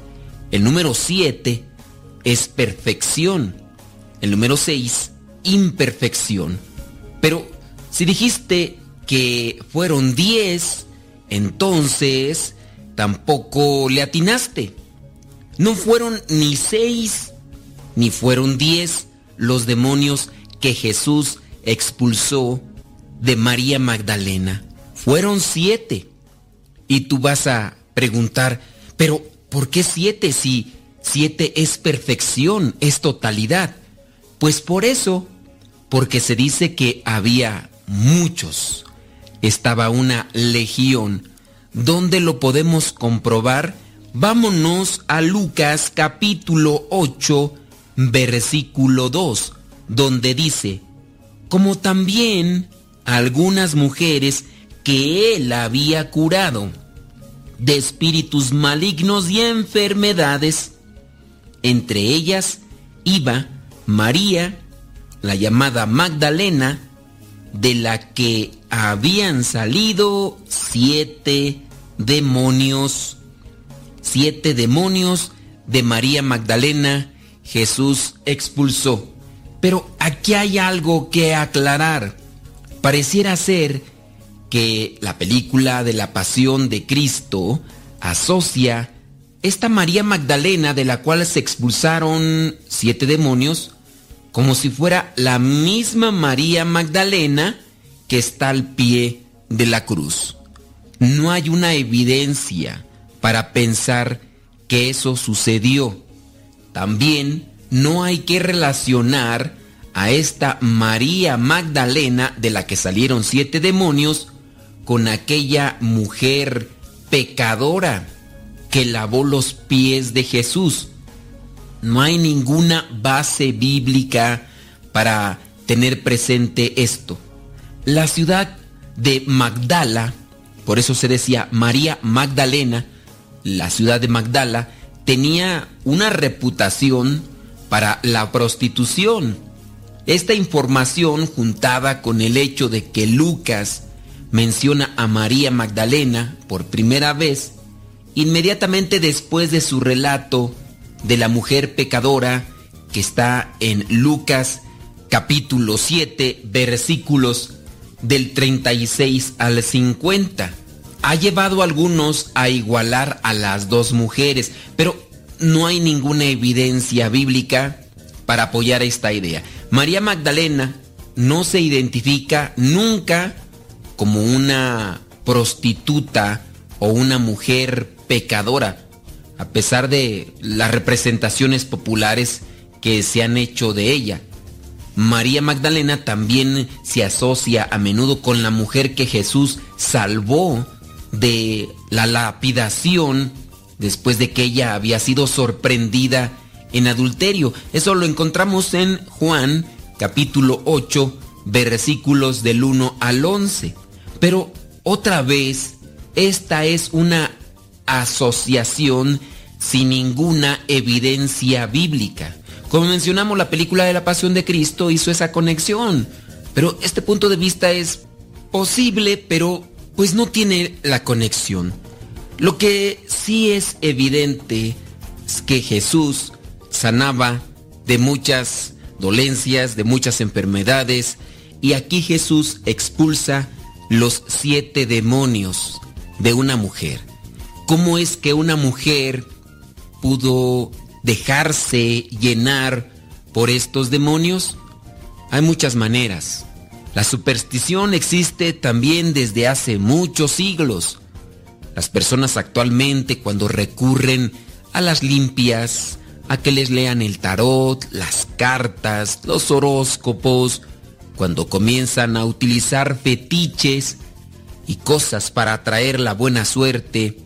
El número 7 es perfección. El número 6, imperfección. Pero si dijiste que fueron 10, entonces tampoco le atinaste. No fueron ni 6 ni fueron 10 los demonios que Jesús expulsó de María Magdalena. Fueron 7. Y tú vas a preguntar, pero ¿por qué 7 si 7 es perfección, es totalidad? Pues por eso, porque se dice que había muchos. Estaba una legión. ¿Dónde lo podemos comprobar? Vámonos a Lucas capítulo 8, versículo 2, donde dice, como también algunas mujeres que él había curado de espíritus malignos y enfermedades, entre ellas iba María, la llamada Magdalena, de la que habían salido siete demonios. Siete demonios de María Magdalena Jesús expulsó. Pero aquí hay algo que aclarar. Pareciera ser que la película de la pasión de Cristo asocia esta María Magdalena de la cual se expulsaron siete demonios como si fuera la misma María Magdalena que está al pie de la cruz. No hay una evidencia para pensar que eso sucedió. También no hay que relacionar a esta María Magdalena de la que salieron siete demonios con aquella mujer pecadora que lavó los pies de Jesús. No hay ninguna base bíblica para tener presente esto. La ciudad de Magdala, por eso se decía María Magdalena, la ciudad de Magdala, tenía una reputación para la prostitución. Esta información juntada con el hecho de que Lucas menciona a María Magdalena por primera vez, inmediatamente después de su relato de la mujer pecadora que está en Lucas capítulo 7 versículos del 36 al 50. Ha llevado a algunos a igualar a las dos mujeres, pero no hay ninguna evidencia bíblica para apoyar esta idea. María Magdalena no se identifica nunca como una prostituta o una mujer pecadora, a pesar de las representaciones populares que se han hecho de ella. María Magdalena también se asocia a menudo con la mujer que Jesús salvó de la lapidación después de que ella había sido sorprendida en adulterio. Eso lo encontramos en Juan capítulo 8 versículos del 1 al 11. Pero otra vez, esta es una asociación sin ninguna evidencia bíblica. Como mencionamos, la película de la Pasión de Cristo hizo esa conexión. Pero este punto de vista es posible, pero pues no tiene la conexión. Lo que sí es evidente es que Jesús sanaba de muchas dolencias, de muchas enfermedades, y aquí Jesús expulsa los siete demonios de una mujer. ¿Cómo es que una mujer pudo dejarse llenar por estos demonios? Hay muchas maneras. La superstición existe también desde hace muchos siglos. Las personas actualmente cuando recurren a las limpias, a que les lean el tarot, las cartas, los horóscopos, cuando comienzan a utilizar fetiches y cosas para atraer la buena suerte,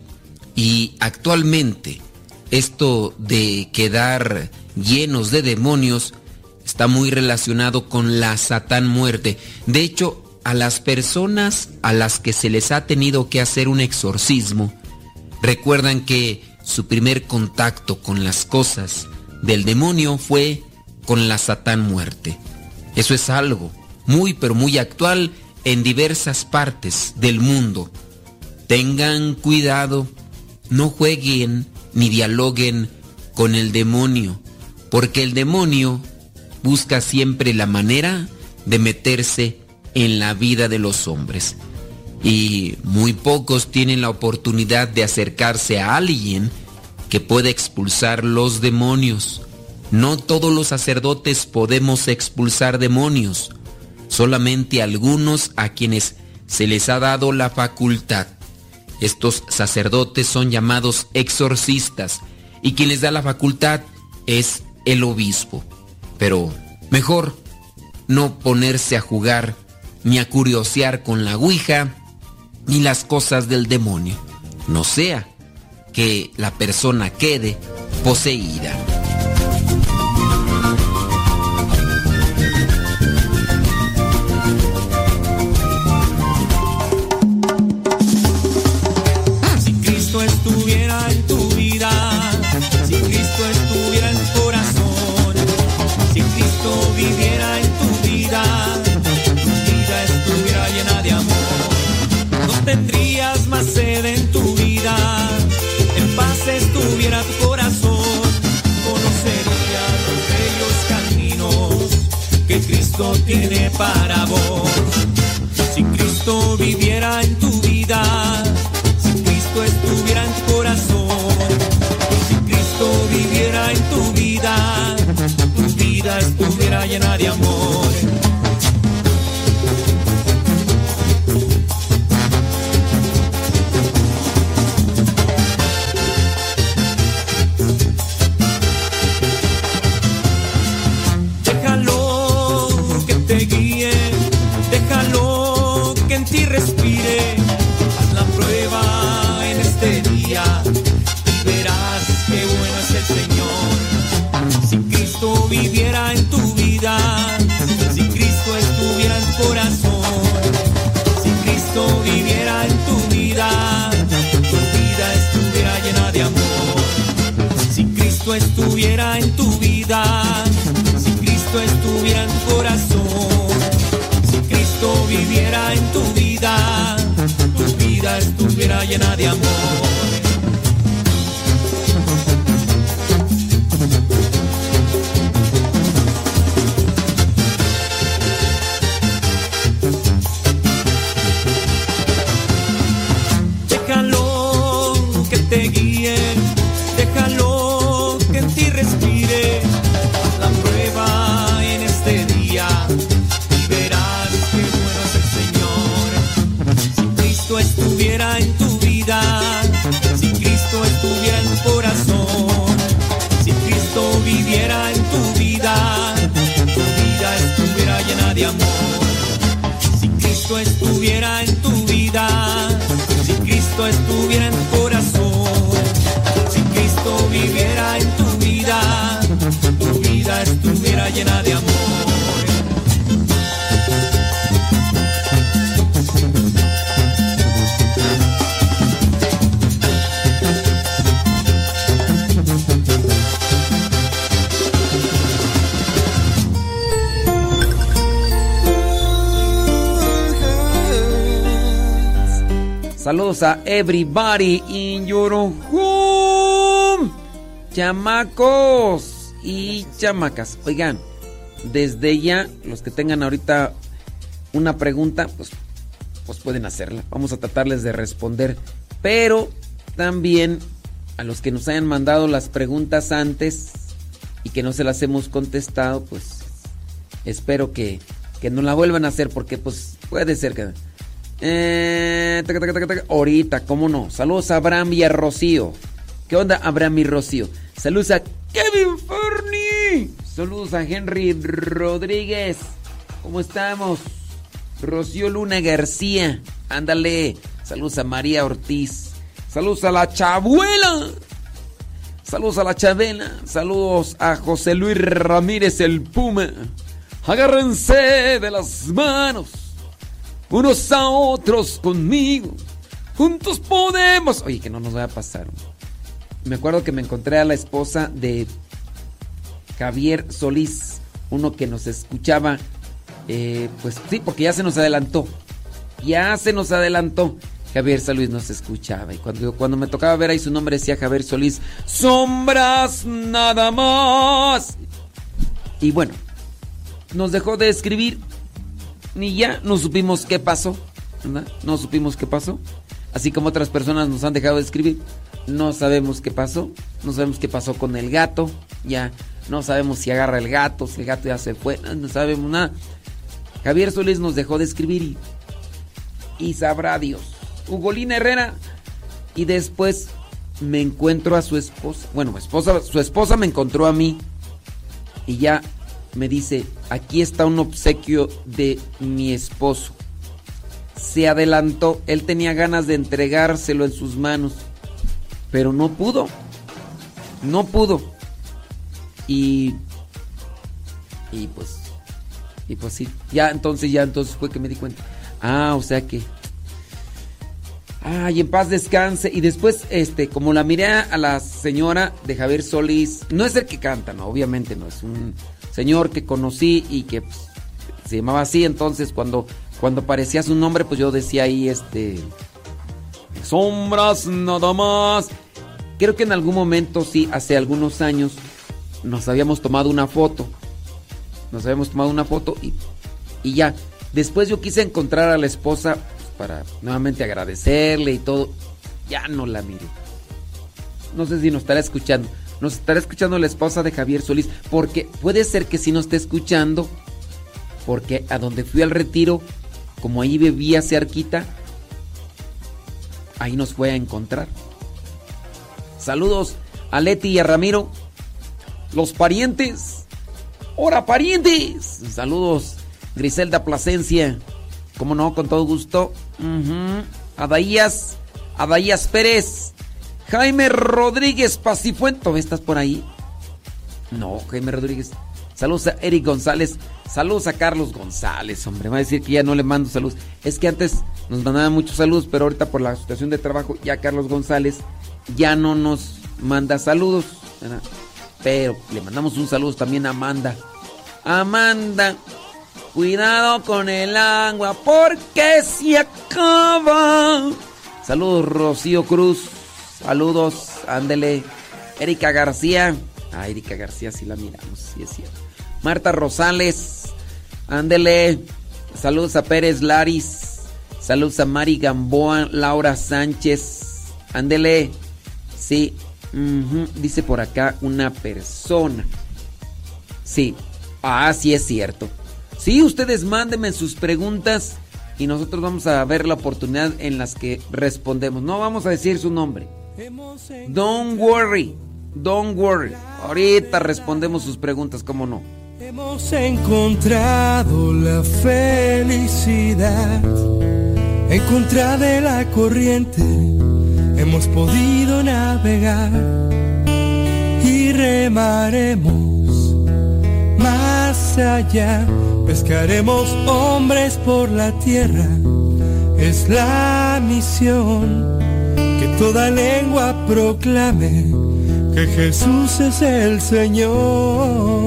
y actualmente esto de quedar llenos de demonios está muy relacionado con la satán muerte. De hecho, a las personas a las que se les ha tenido que hacer un exorcismo, recuerdan que su primer contacto con las cosas del demonio fue con la satán muerte. Eso es algo muy pero muy actual en diversas partes del mundo. Tengan cuidado, no jueguen ni dialoguen con el demonio, porque el demonio busca siempre la manera de meterse en la vida de los hombres. Y muy pocos tienen la oportunidad de acercarse a alguien que pueda expulsar los demonios. No todos los sacerdotes podemos expulsar demonios, solamente algunos a quienes se les ha dado la facultad. Estos sacerdotes son llamados exorcistas y quien les da la facultad es el obispo. Pero mejor no ponerse a jugar ni a curiosear con la Ouija ni las cosas del demonio. No sea que la persona quede poseída. Cristo tiene para vos. Si Cristo viviera en tu vida, si Cristo estuviera en tu corazón, si Cristo viviera en tu vida, tu vida estuviera llena de amor. Estuviera llena de amor. Cristo estuviera en tu vida, si Cristo estuviera en tu corazón, si Cristo viviera en tu vida, tu vida estuviera llena de amor. A everybody in your home. Chamacos y chamacas. Oigan, desde ya, los que tengan ahorita una pregunta, pues, pues pueden hacerla. Vamos a tratarles de responder. Pero también a los que nos hayan mandado las preguntas antes y que no se las hemos contestado, pues espero que, que no la vuelvan a hacer porque pues puede ser que... Eh, ahorita, ¿cómo no? Saludos a Abraham y a Rocío. ¿Qué onda, Abraham y Rocío? Saludos a Kevin Fernie. Saludos a Henry Rodríguez. ¿Cómo estamos? Rocío Luna García. Ándale. Saludos a María Ortiz. Saludos a la chabuela. Saludos a la chabela. Saludos a José Luis Ramírez el Puma. Agárrense de las manos. Unos a otros conmigo. Juntos podemos. Oye, que no nos vaya a pasar. Me acuerdo que me encontré a la esposa de Javier Solís, uno que nos escuchaba. eh, pues sí, porque ya se nos adelantó. Ya se nos adelantó. Javier Solís nos escuchaba. Y cuando, cuando me tocaba ver ahí su nombre decía Javier Solís. Sombras nada más. Y bueno, nos dejó de escribir. Ni ya no supimos qué pasó. ¿verdad? No supimos qué pasó. Así como otras personas nos han dejado de escribir. No sabemos qué pasó. No sabemos qué pasó con el gato. Ya no sabemos si agarra el gato, si el gato ya se fue. No, sabemos nada. Javier Solís nos dejó de escribir y, y sabrá Dios. Ugolina Herrera. Y después me encuentro a su esposa. Bueno, esposa, su esposa me encontró a mí. Y ya me dice, aquí está un obsequio de mi esposo. Se adelantó, él tenía ganas de entregárselo en sus manos, pero no pudo. No pudo. Y y pues y pues sí, ya entonces ya entonces fue que me di cuenta. Ah, o sea que Ay, en paz descanse. Y después, este, como la miré a la señora de Javier Solís, no es el que canta, no, obviamente no, es un señor que conocí y que pues, se llamaba así. Entonces, cuando, cuando aparecía su nombre, pues yo decía ahí, este, sombras nada más. Creo que en algún momento, sí, hace algunos años, nos habíamos tomado una foto. Nos habíamos tomado una foto y, y ya. Después yo quise encontrar a la esposa para nuevamente agradecerle y todo. Ya no la miro. No sé si nos estará escuchando. Nos estará escuchando la esposa de Javier Solís. Porque puede ser que si nos esté escuchando. Porque a donde fui al retiro, como ahí bebía cerquita, ahí nos fue a encontrar. Saludos a Leti y a Ramiro. Los parientes. ¡Hora parientes! Saludos, Griselda Plasencia. Como no, con todo gusto. Uh Adaías, Adaías Pérez. Jaime Rodríguez Pacifuento. ¿Estás por ahí? No, Jaime Rodríguez. Saludos a Eric González. Saludos a Carlos González, hombre. Va a decir que ya no le mando saludos. Es que antes nos mandaban muchos saludos, pero ahorita por la situación de trabajo, ya Carlos González ya no nos manda saludos. Pero le mandamos un saludo también a Amanda. Amanda, cuidado con el agua porque se acaba. Saludos Rocío Cruz. Saludos, ándele. Erika García. Ah, Erika García sí la miramos, sí es cierto. Marta Rosales. Ándele. Saludos a Pérez Laris. Saludos a Mari Gamboa, Laura Sánchez. Ándele. Sí. Dice por acá una persona. Sí. Ah, sí es cierto. Sí, ustedes mándenme sus preguntas y nosotros vamos a ver la oportunidad en las que respondemos. No vamos a decir su nombre. Don't worry. Don't worry. Ahorita respondemos sus preguntas, ¿cómo no? Hemos encontrado la felicidad en contra de la corriente. Hemos podido navegar y remaremos más allá. Pescaremos hombres por la tierra. Es la misión toda lengua proclame que Jesús es el Señor.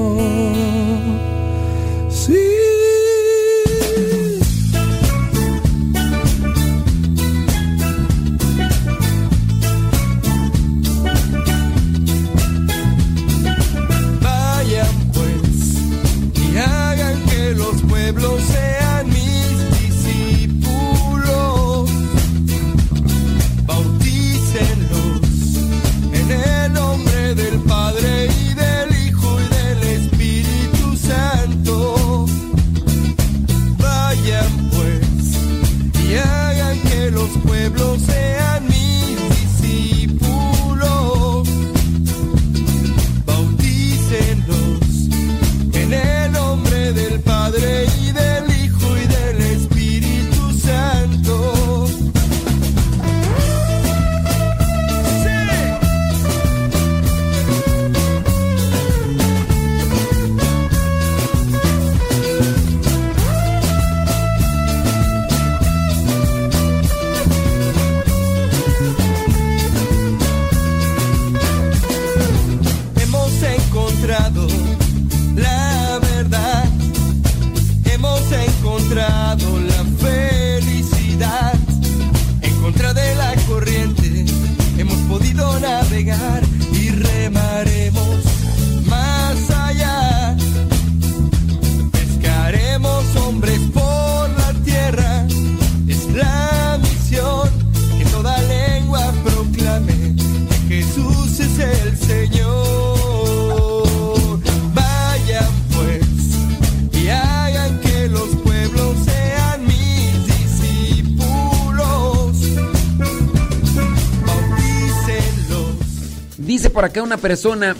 Por acá una persona,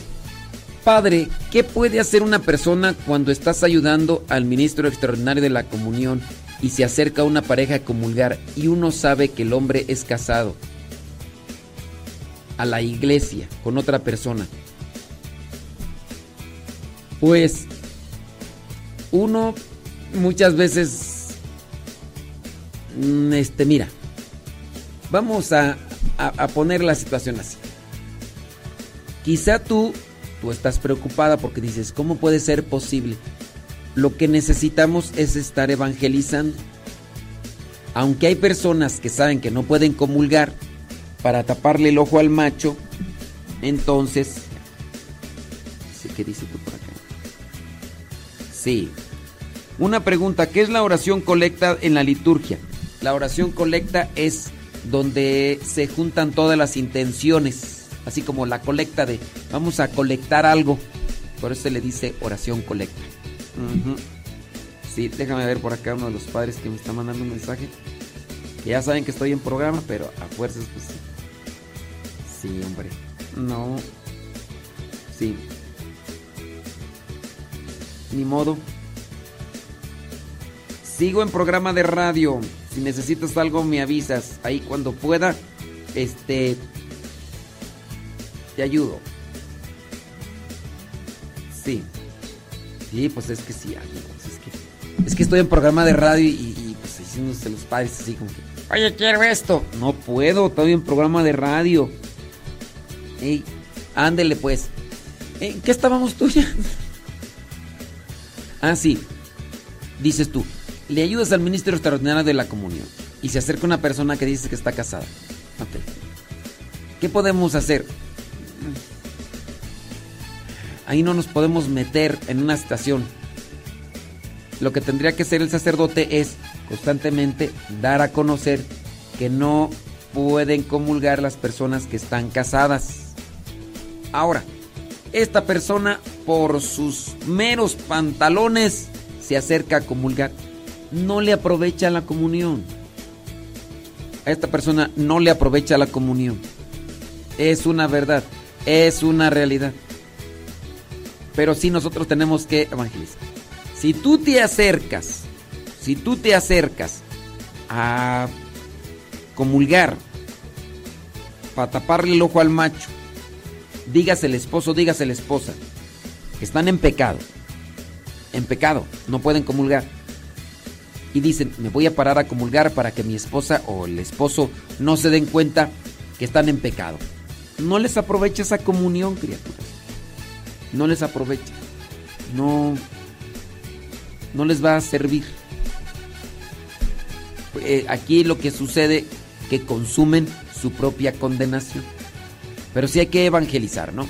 padre, ¿qué puede hacer una persona cuando estás ayudando al ministro extraordinario de la comunión y se acerca una pareja a comulgar y uno sabe que el hombre es casado a la iglesia con otra persona? Pues uno muchas veces, mm, este, mira, vamos a, a- a poner la situación así. Quizá tú, tú estás preocupada porque dices, ¿cómo puede ser posible? Lo que necesitamos es estar evangelizando. Aunque hay personas que saben que no pueden comulgar para taparle el ojo al macho, entonces... ¿Qué dice tú por acá? Sí. Una pregunta, ¿qué es la oración colecta en la liturgia? La oración colecta es donde se juntan todas las intenciones, así como la colecta de vamos a colectar algo. Por eso se le dice oración colecta. Sí, déjame ver por acá uno de los padres que me está mandando un mensaje. Que ya saben que estoy en programa, pero a fuerzas pues sí. Sí, hombre. No. Sí. Ni modo. Sigo en programa de radio. Si necesitas algo me avisas. Ahí cuando pueda, este te ayudo. Sí. Sí, pues es que sí, amigos, es que es que estoy en programa de radio y, y, pues diciéndose los padres así como que, "Oye, quiero esto." No puedo, estoy en programa de radio. Ey, ándele pues. ¿En qué estábamos tú ya? Ah, sí. Dices tú, le ayudas al ministro extraordinario de la comunión y se acerca una persona que dice que está casada. Ok. ¿Qué podemos hacer? Ahí no nos podemos meter en una situación. Lo que tendría que hacer el sacerdote es constantemente dar a conocer que no pueden comulgar las personas que están casadas. Ahora, esta persona por sus meros pantalones se acerca a comulgar. No le aprovecha la comunión. A esta persona no le aprovecha la comunión. Es una verdad, es una realidad. Pero sí nosotros tenemos que evangelizar. Si tú te acercas, si tú te acercas a comulgar para taparle el ojo al macho, dígase el esposo, dígase la esposa, están en pecado, en pecado, no pueden comulgar. Y dicen, me voy a parar a comulgar para que mi esposa o el esposo no se den cuenta que están en pecado. No les aprovecha esa comunión, criaturas. No les aprovecha. No, no les va a servir. Eh, aquí lo que sucede que consumen su propia condenación. Pero sí hay que evangelizar, ¿no?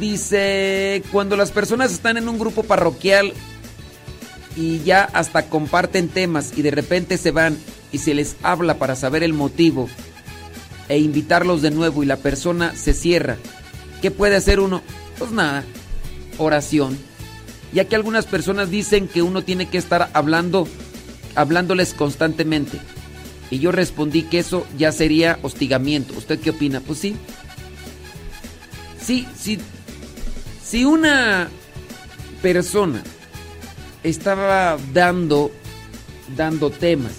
Dice, cuando las personas están en un grupo parroquial y ya hasta comparten temas y de repente se van y se les habla para saber el motivo e invitarlos de nuevo y la persona se cierra, ¿qué puede hacer uno? Pues nada, oración. Ya que algunas personas dicen que uno tiene que estar hablando, hablándoles constantemente. Y yo respondí que eso ya sería hostigamiento. ¿Usted qué opina? Pues sí. Sí, sí. Si una persona estaba dando, dando temas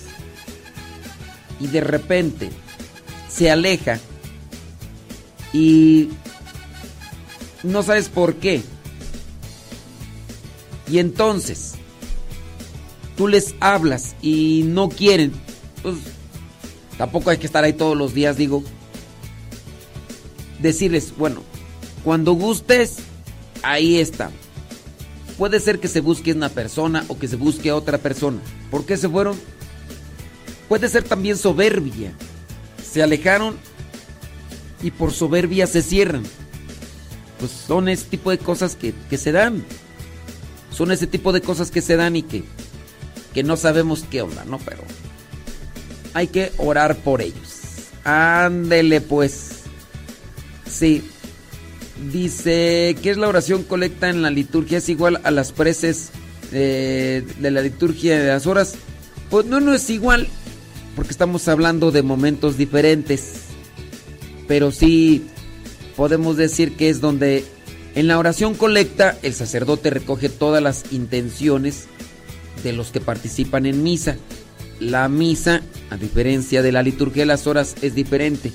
y de repente se aleja y no sabes por qué. Y entonces tú les hablas y no quieren, pues tampoco hay que estar ahí todos los días, digo. Decirles, bueno, cuando gustes, ahí está. Puede ser que se busque una persona o que se busque otra persona. ¿Por qué se fueron? Puede ser también soberbia. Se alejaron y por soberbia se cierran. Pues son ese tipo de cosas que, que se dan. Son ese tipo de cosas que se dan y que, que no sabemos qué onda, ¿no? Pero hay que orar por ellos. Ándele pues. Sí. Dice, ¿qué es la oración colecta en la liturgia? ¿Es igual a las preces eh, de la liturgia de las horas? Pues no, no es igual, porque estamos hablando de momentos diferentes. Pero sí, podemos decir que es donde en la oración colecta el sacerdote recoge todas las intenciones de los que participan en misa. La misa, a diferencia de la liturgia de las horas, es diferente.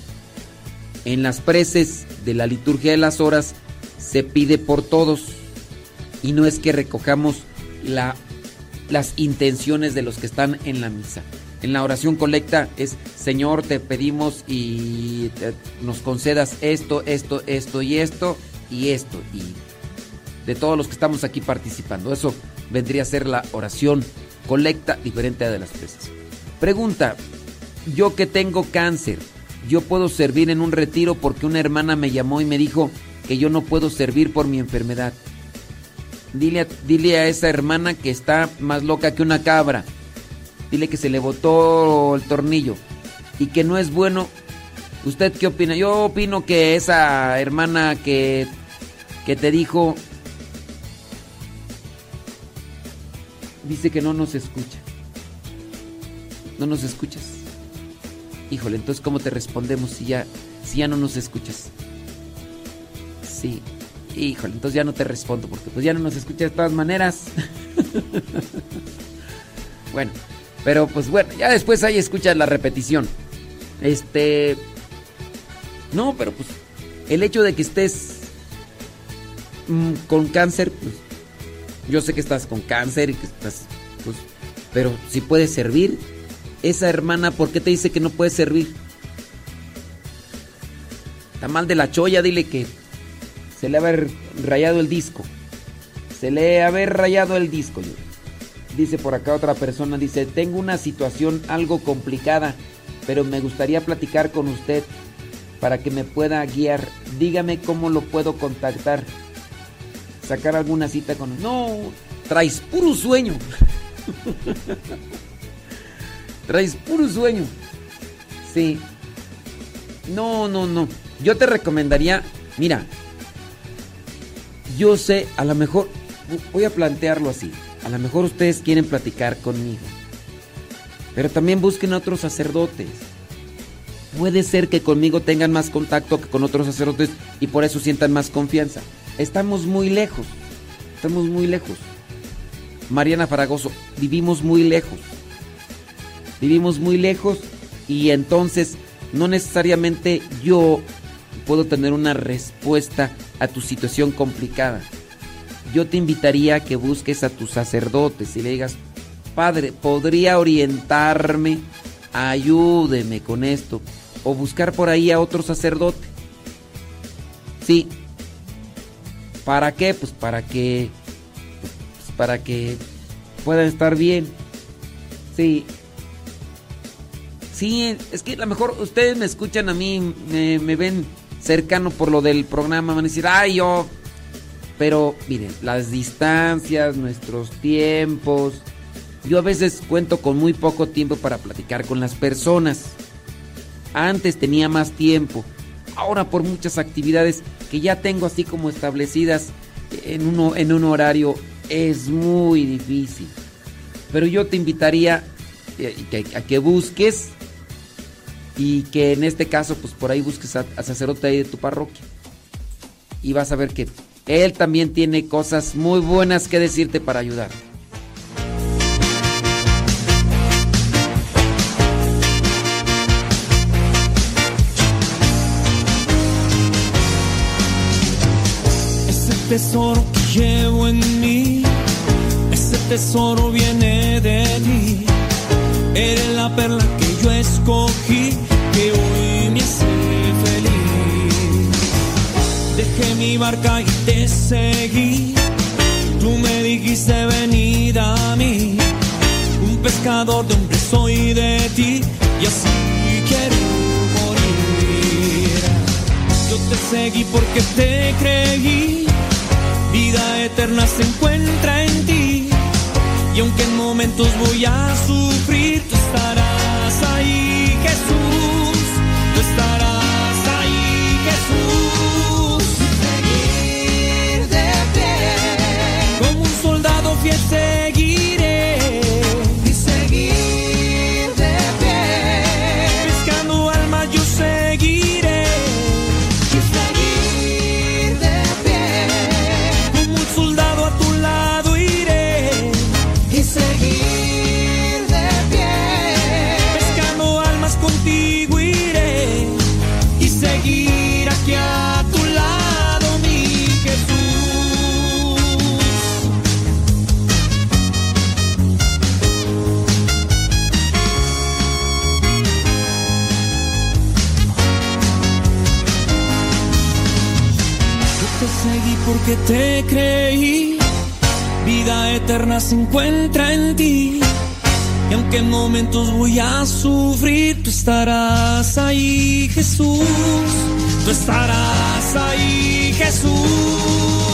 En las preces de la liturgia de las horas se pide por todos y no es que recojamos la, las intenciones de los que están en la misa. En la oración colecta es, Señor, te pedimos y te- nos concedas esto, esto, esto y esto y esto. Y de todos los que estamos aquí participando. Eso vendría a ser la oración colecta diferente a de las preces. Pregunta, yo que tengo cáncer, ¿yo puedo servir en un retiro porque una hermana me llamó y me dijo que yo no puedo servir por mi enfermedad? Dile dile a esa hermana que está más loca que una cabra. Dile que se le botó el tornillo y que no es bueno. ¿Usted qué opina? Yo opino que esa hermana que, que te dijo dice que no nos escucha. No nos escuchas. Híjole, entonces ¿cómo te respondemos si ya, si ya no nos escuchas? Sí. Híjole, entonces ya no te respondo porque pues ya no nos escuchas de todas maneras. bueno, pero pues bueno, ya después ahí escuchas la repetición. Este... No, pero pues el hecho de que estés mm, con cáncer, pues yo sé que estás con cáncer y que estás, pues, pero si puedes servir, esa hermana, ¿por qué te dice que no puedes servir? Está mal de la cholla, dile que se le ha rayado el disco. Se le ha rayado el disco. Dice por acá otra persona, dice, tengo una situación algo complicada, pero me gustaría platicar con usted para que me pueda guiar. Dígame cómo lo puedo contactar. Sacar alguna cita con... No, traes puro sueño. traes puro sueño. Sí. No, no, no. Yo te recomendaría, mira, yo sé, a lo mejor, voy a plantearlo así. A lo mejor ustedes quieren platicar conmigo. Pero también busquen a otros sacerdotes. Puede ser que conmigo tengan más contacto que con otros sacerdotes y por eso sientan más confianza. Estamos muy lejos. Estamos muy lejos. Mariana Faragoso, vivimos muy lejos. Vivimos muy lejos y entonces no necesariamente yo puedo tener una respuesta a tu situación complicada. Yo te invitaría a que busques a tus sacerdotes y le digas, Padre, ¿podría orientarme? Ayúdeme con esto. O buscar por ahí a otro sacerdote. Sí. ¿Para qué? Pues para que. pues para que puedan estar bien. Sí. Sí, es que a lo mejor ustedes me escuchan a mí, me, me ven cercano por lo del programa, van a decir, ay, yo. Pero miren, las distancias, nuestros tiempos. Yo a veces cuento con muy poco tiempo para platicar con las personas. Antes tenía más tiempo. Ahora por muchas actividades que ya tengo así como establecidas en, uno, en un horario es muy difícil. Pero yo te invitaría eh, a que busques y que en este caso pues por ahí busques a, a sacerdote ahí de tu parroquia. Y vas a ver que él también tiene cosas muy buenas que decirte para ayudar. Ese tesoro que llevo en mí, ese tesoro viene de ti. Eres la perla que yo escogí, que hoy me hace feliz. Dejé mi barca y te seguí. Tú me dijiste venid a mí. Un pescador de hombres soy de ti y así quiero morir. Yo te seguí porque te creí. Vida eterna se encuentra en ti. Y aunque en momentos voy a sufrir, tú estarás ahí, Jesús. Tú estarás que te te creí. Vida eterna se encuentra en ti. Y aunque en momentos voy a sufrir, tú estarás ahí, Jesús. Tú estarás ahí, Jesús.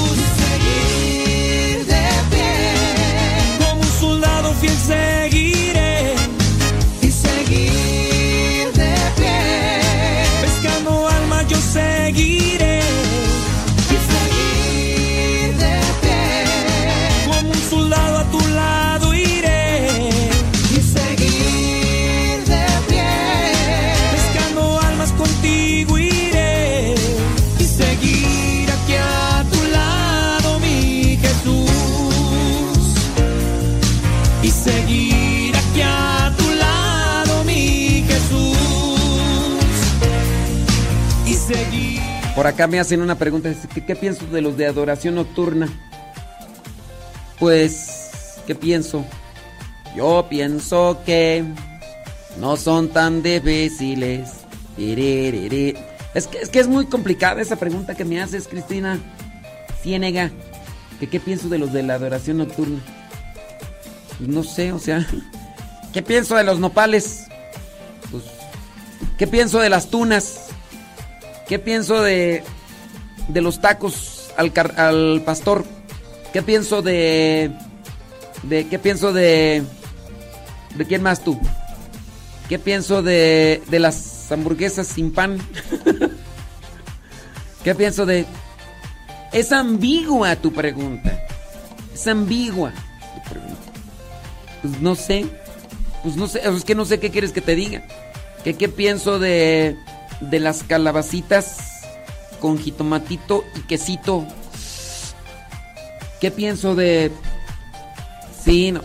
Por acá me hacen una pregunta. ¿Qué, qué pienso de los de adoración nocturna? Pues, ¿qué pienso? Yo pienso que no son tan difíciles. Es que, es que es muy complicada esa pregunta que me haces, Cristina Ciénega. ¿Que ¿Qué pienso de los de la adoración nocturna? Pues no sé, o sea, ¿qué pienso de los nopales? Pues, ¿qué pienso de las tunas? ¿Qué pienso de, de los tacos al, al pastor? ¿Qué pienso de, de... ¿Qué pienso de... ¿De quién más tú? ¿Qué pienso de, de las hamburguesas sin pan? ¿Qué pienso de... Es ambigua tu pregunta. Es ambigua. Pues no sé. Pues no sé. Es que no sé qué quieres que te diga. ¿Qué, qué pienso de, de las calabacitas con jitomatito y quesito? ¿Qué pienso de... Sí, no.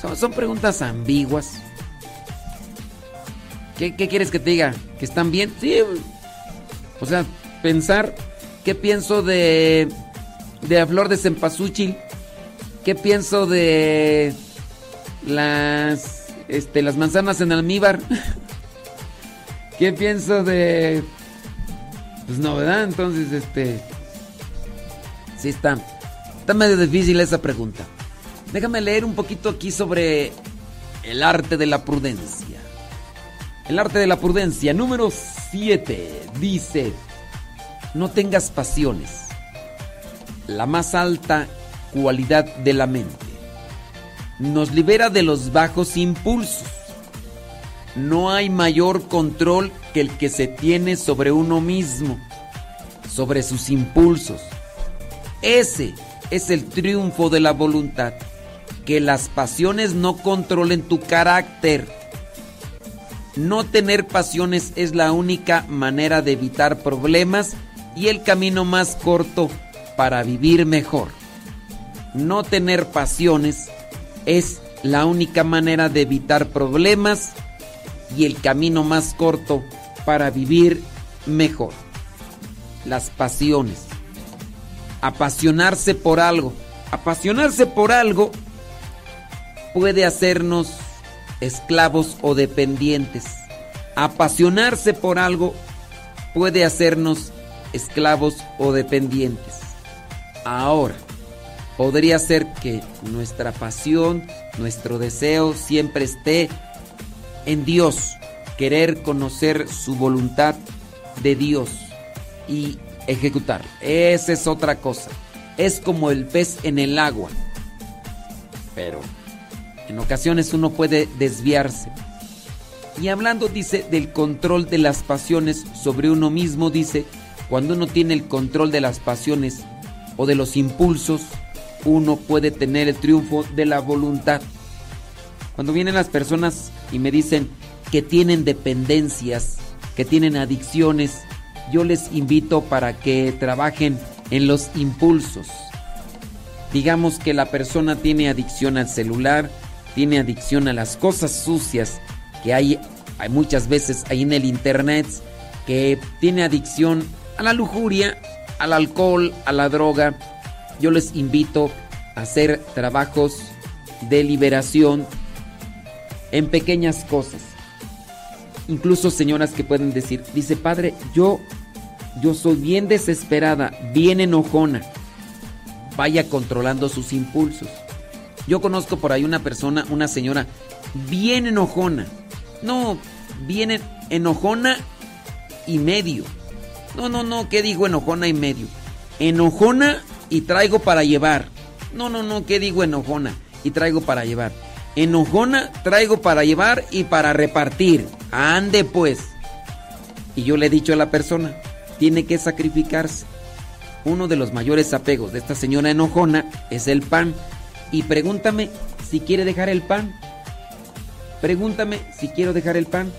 Son, son preguntas ambiguas. ¿Qué, qué quieres que te diga? ¿Que están bien? Sí. O sea, pensar qué pienso de de la flor de cempasúchil, qué pienso de las este las manzanas en almíbar, qué pienso de pues no, ¿verdad? Entonces, este sí está está medio difícil esa pregunta. Déjame leer un poquito aquí sobre el arte de la prudencia. El arte de la prudencia número 7 dice no tengas pasiones, la más alta cualidad de la mente. Nos libera de los bajos impulsos. No hay mayor control que el que se tiene sobre uno mismo, sobre sus impulsos. Ese es el triunfo de la voluntad, que las pasiones no controlen tu carácter. No tener pasiones es la única manera de evitar problemas y el camino más corto para vivir mejor. No tener pasiones es la única manera de evitar problemas y el camino más corto para vivir mejor. Las pasiones. Apasionarse por algo. Apasionarse por algo puede hacernos esclavos o dependientes. Apasionarse por algo puede hacernos esclavos o dependientes. Ahora, podría ser que nuestra pasión, nuestro deseo siempre esté en Dios, querer conocer su voluntad de Dios y ejecutar. Esa es otra cosa. Es como el pez en el agua. Pero en ocasiones uno puede desviarse. Y hablando, dice, del control de las pasiones sobre uno mismo, dice, cuando uno tiene el control de las pasiones o de los impulsos, uno puede tener el triunfo de la voluntad. Cuando vienen las personas y me dicen que tienen dependencias, que tienen adicciones, yo les invito para que trabajen en los impulsos. Digamos que la persona tiene adicción al celular, tiene adicción a las cosas sucias que hay, hay muchas veces ahí en el internet, que tiene adicción a la lujuria, al alcohol, a la droga. Yo les invito a hacer trabajos de liberación en pequeñas cosas. Incluso señoras que pueden decir, dice padre, yo Yo soy bien desesperada, bien enojona. Vaya controlando sus impulsos. Yo conozco por ahí una persona, una señora, bien enojona. No, bien en- enojona y medio. No, no, no, ¿qué digo enojona y medio? Enojona y traigo para llevar. No, no, no, ¿qué digo enojona y traigo para llevar? Enojona, traigo para llevar y para repartir. Ande pues. Y yo le he dicho a la persona, tiene que sacrificarse. Uno de los mayores apegos de esta señora enojona es el pan. Y pregúntame si quiere dejar el pan. Pregúntame si quiero dejar el pan.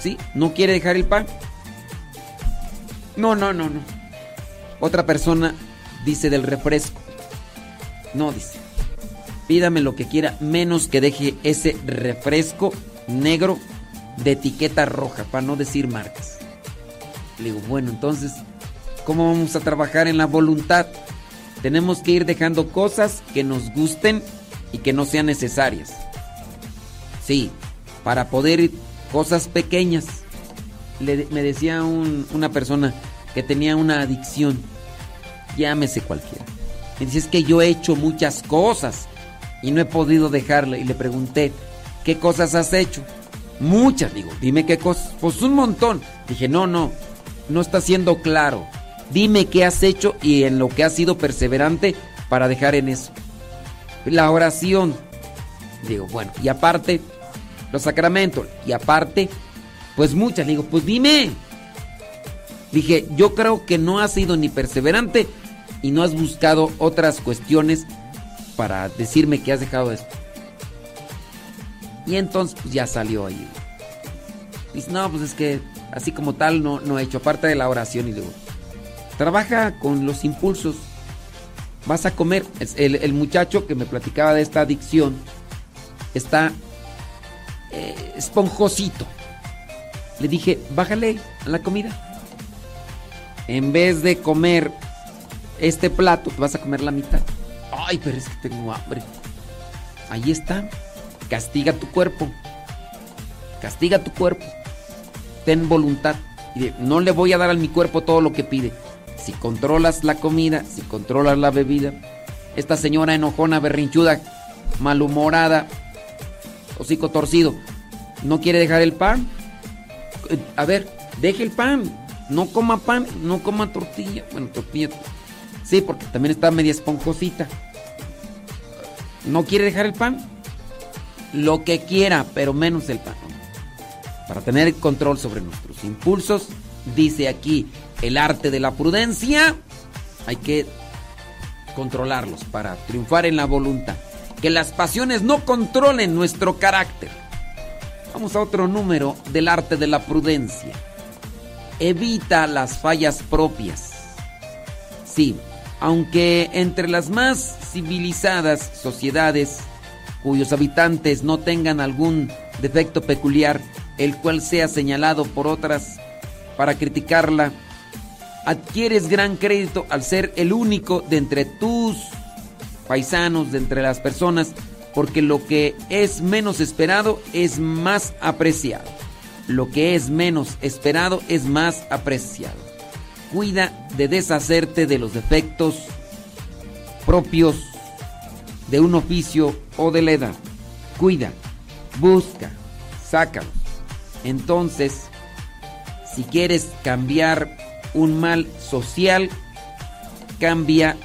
¿Sí? ¿No quiere dejar el pan? No, no, no, no. Otra persona dice del refresco. No, dice. Pídame lo que quiera, menos que deje ese refresco negro de etiqueta roja, para no decir marcas. Le digo, bueno, entonces, ¿cómo vamos a trabajar en la voluntad? Tenemos que ir dejando cosas que nos gusten y que no sean necesarias. Sí, para poder ir cosas pequeñas. Le- me decía un- una persona que tenía una adicción, llámese cualquiera. Me dice, es que yo he hecho muchas cosas y no he podido dejarla. Y le pregunté, ¿qué cosas has hecho? Muchas, digo, dime qué cosas. Pues un montón. Dije, no, no, no está siendo claro. Dime qué has hecho y en lo que has sido perseverante para dejar en eso. La oración. Digo, bueno, y aparte, los sacramentos. Y aparte, pues muchas. Digo, pues dime. Dije, yo creo que no has sido ni perseverante y no has buscado otras cuestiones para decirme que has dejado esto. Y entonces pues ya salió ahí. Dice, no, pues es que así como tal no, no he hecho parte de la oración. Y digo, trabaja con los impulsos. Vas a comer. El, el muchacho que me platicaba de esta adicción está eh, esponjosito. Le dije, bájale a la comida. En vez de comer este plato, vas a comer la mitad. Ay, pero es que tengo hambre. Ahí está. Castiga tu cuerpo. Castiga tu cuerpo. Ten voluntad. No le voy a dar a mi cuerpo todo lo que pide. Si controlas la comida, si controlas la bebida. Esta señora enojona, berrinchuda, malhumorada, hocico torcido, ¿no quiere dejar el pan? Eh, A ver, deje el pan. No coma pan, no coma tortilla. Bueno, tortilla. Sí, porque también está media esponjosita. ¿No quiere dejar el pan? Lo que quiera, pero menos el pan. Para tener control sobre nuestros impulsos, dice aquí el arte de la prudencia, hay que controlarlos para triunfar en la voluntad. Que las pasiones no controlen nuestro carácter. Vamos a otro número del arte de la prudencia. Evita las fallas propias. Sí, aunque entre las más civilizadas sociedades cuyos habitantes no tengan algún defecto peculiar, el cual sea señalado por otras para criticarla, adquieres gran crédito al ser el único de entre tus paisanos, de entre las personas, porque lo que es menos esperado es más apreciado. Lo que es menos esperado es más apreciado. Cuida de deshacerte de los defectos propios de un oficio o de la edad. Cuida, busca, sácalos. Entonces, si quieres cambiar un mal social, cambia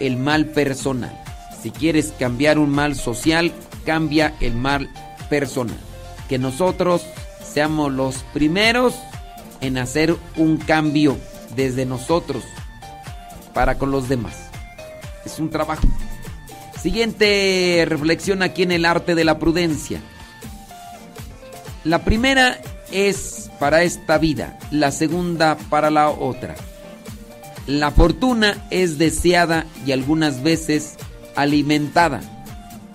el mal personal. Si quieres cambiar un mal social, cambia el mal personal. Que nosotros seamos los primeros en hacer un cambio desde nosotros para con los demás. Es un trabajo. Siguiente reflexión aquí en el arte de la prudencia. La primera es para esta vida, la segunda para la otra. La fortuna es deseada y algunas veces alimentada,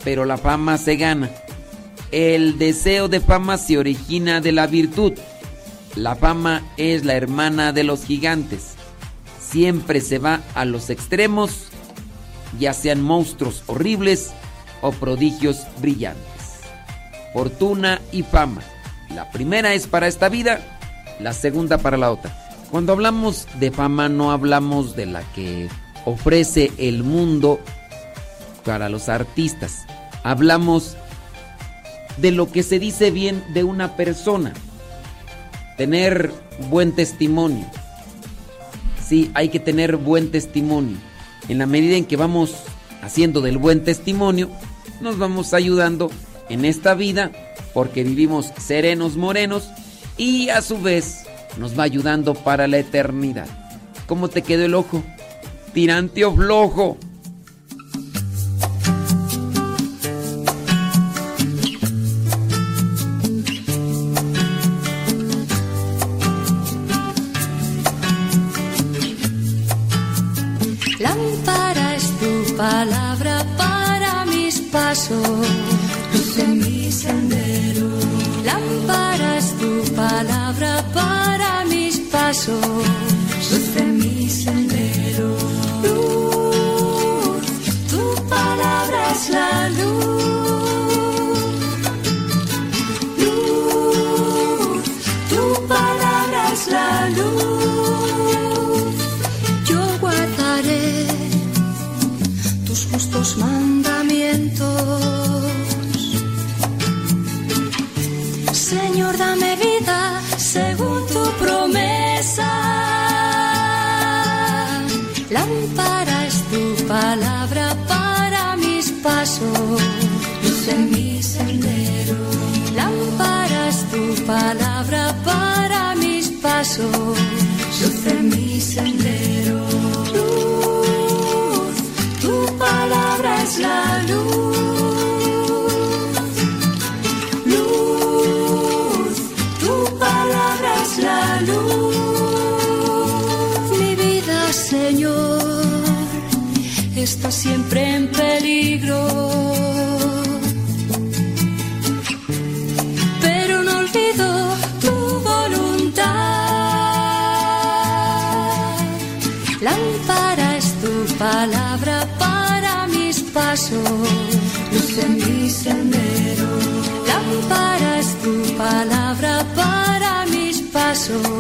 pero la fama se gana. El deseo de fama se origina de la virtud. La fama es la hermana de los gigantes. Siempre se va a los extremos, ya sean monstruos horribles o prodigios brillantes. Fortuna y fama. La primera es para esta vida, la segunda para la otra. Cuando hablamos de fama no hablamos de la que ofrece el mundo para los artistas. Hablamos de lo que se dice bien de una persona. Tener buen testimonio. Sí, hay que tener buen testimonio. En la medida en que vamos haciendo del buen testimonio, nos vamos ayudando en esta vida porque vivimos serenos morenos y a su vez nos va ayudando para la eternidad. ¿Cómo te quedó el ojo? Tirante o flojo. Pasos, luz en mi sendero. Luz, tu palabra es la luz. Luz, tu palabra es la luz. Yo guardaré tus justos mandamientos. Palabra para mis pasos, luz en mi sendero. Luz, tu palabra es la luz. Luz, tu palabra es la luz. Mi vida, Señor, está siempre en peligro. Mis pasos, luz en mi sendero. Lámpara es tu palabra para mis pasos,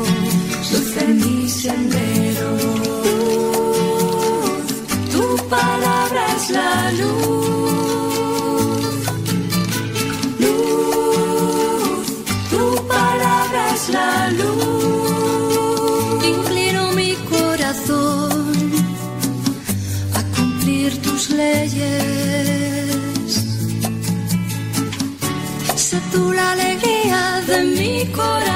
Tú la alegría de mi corazón.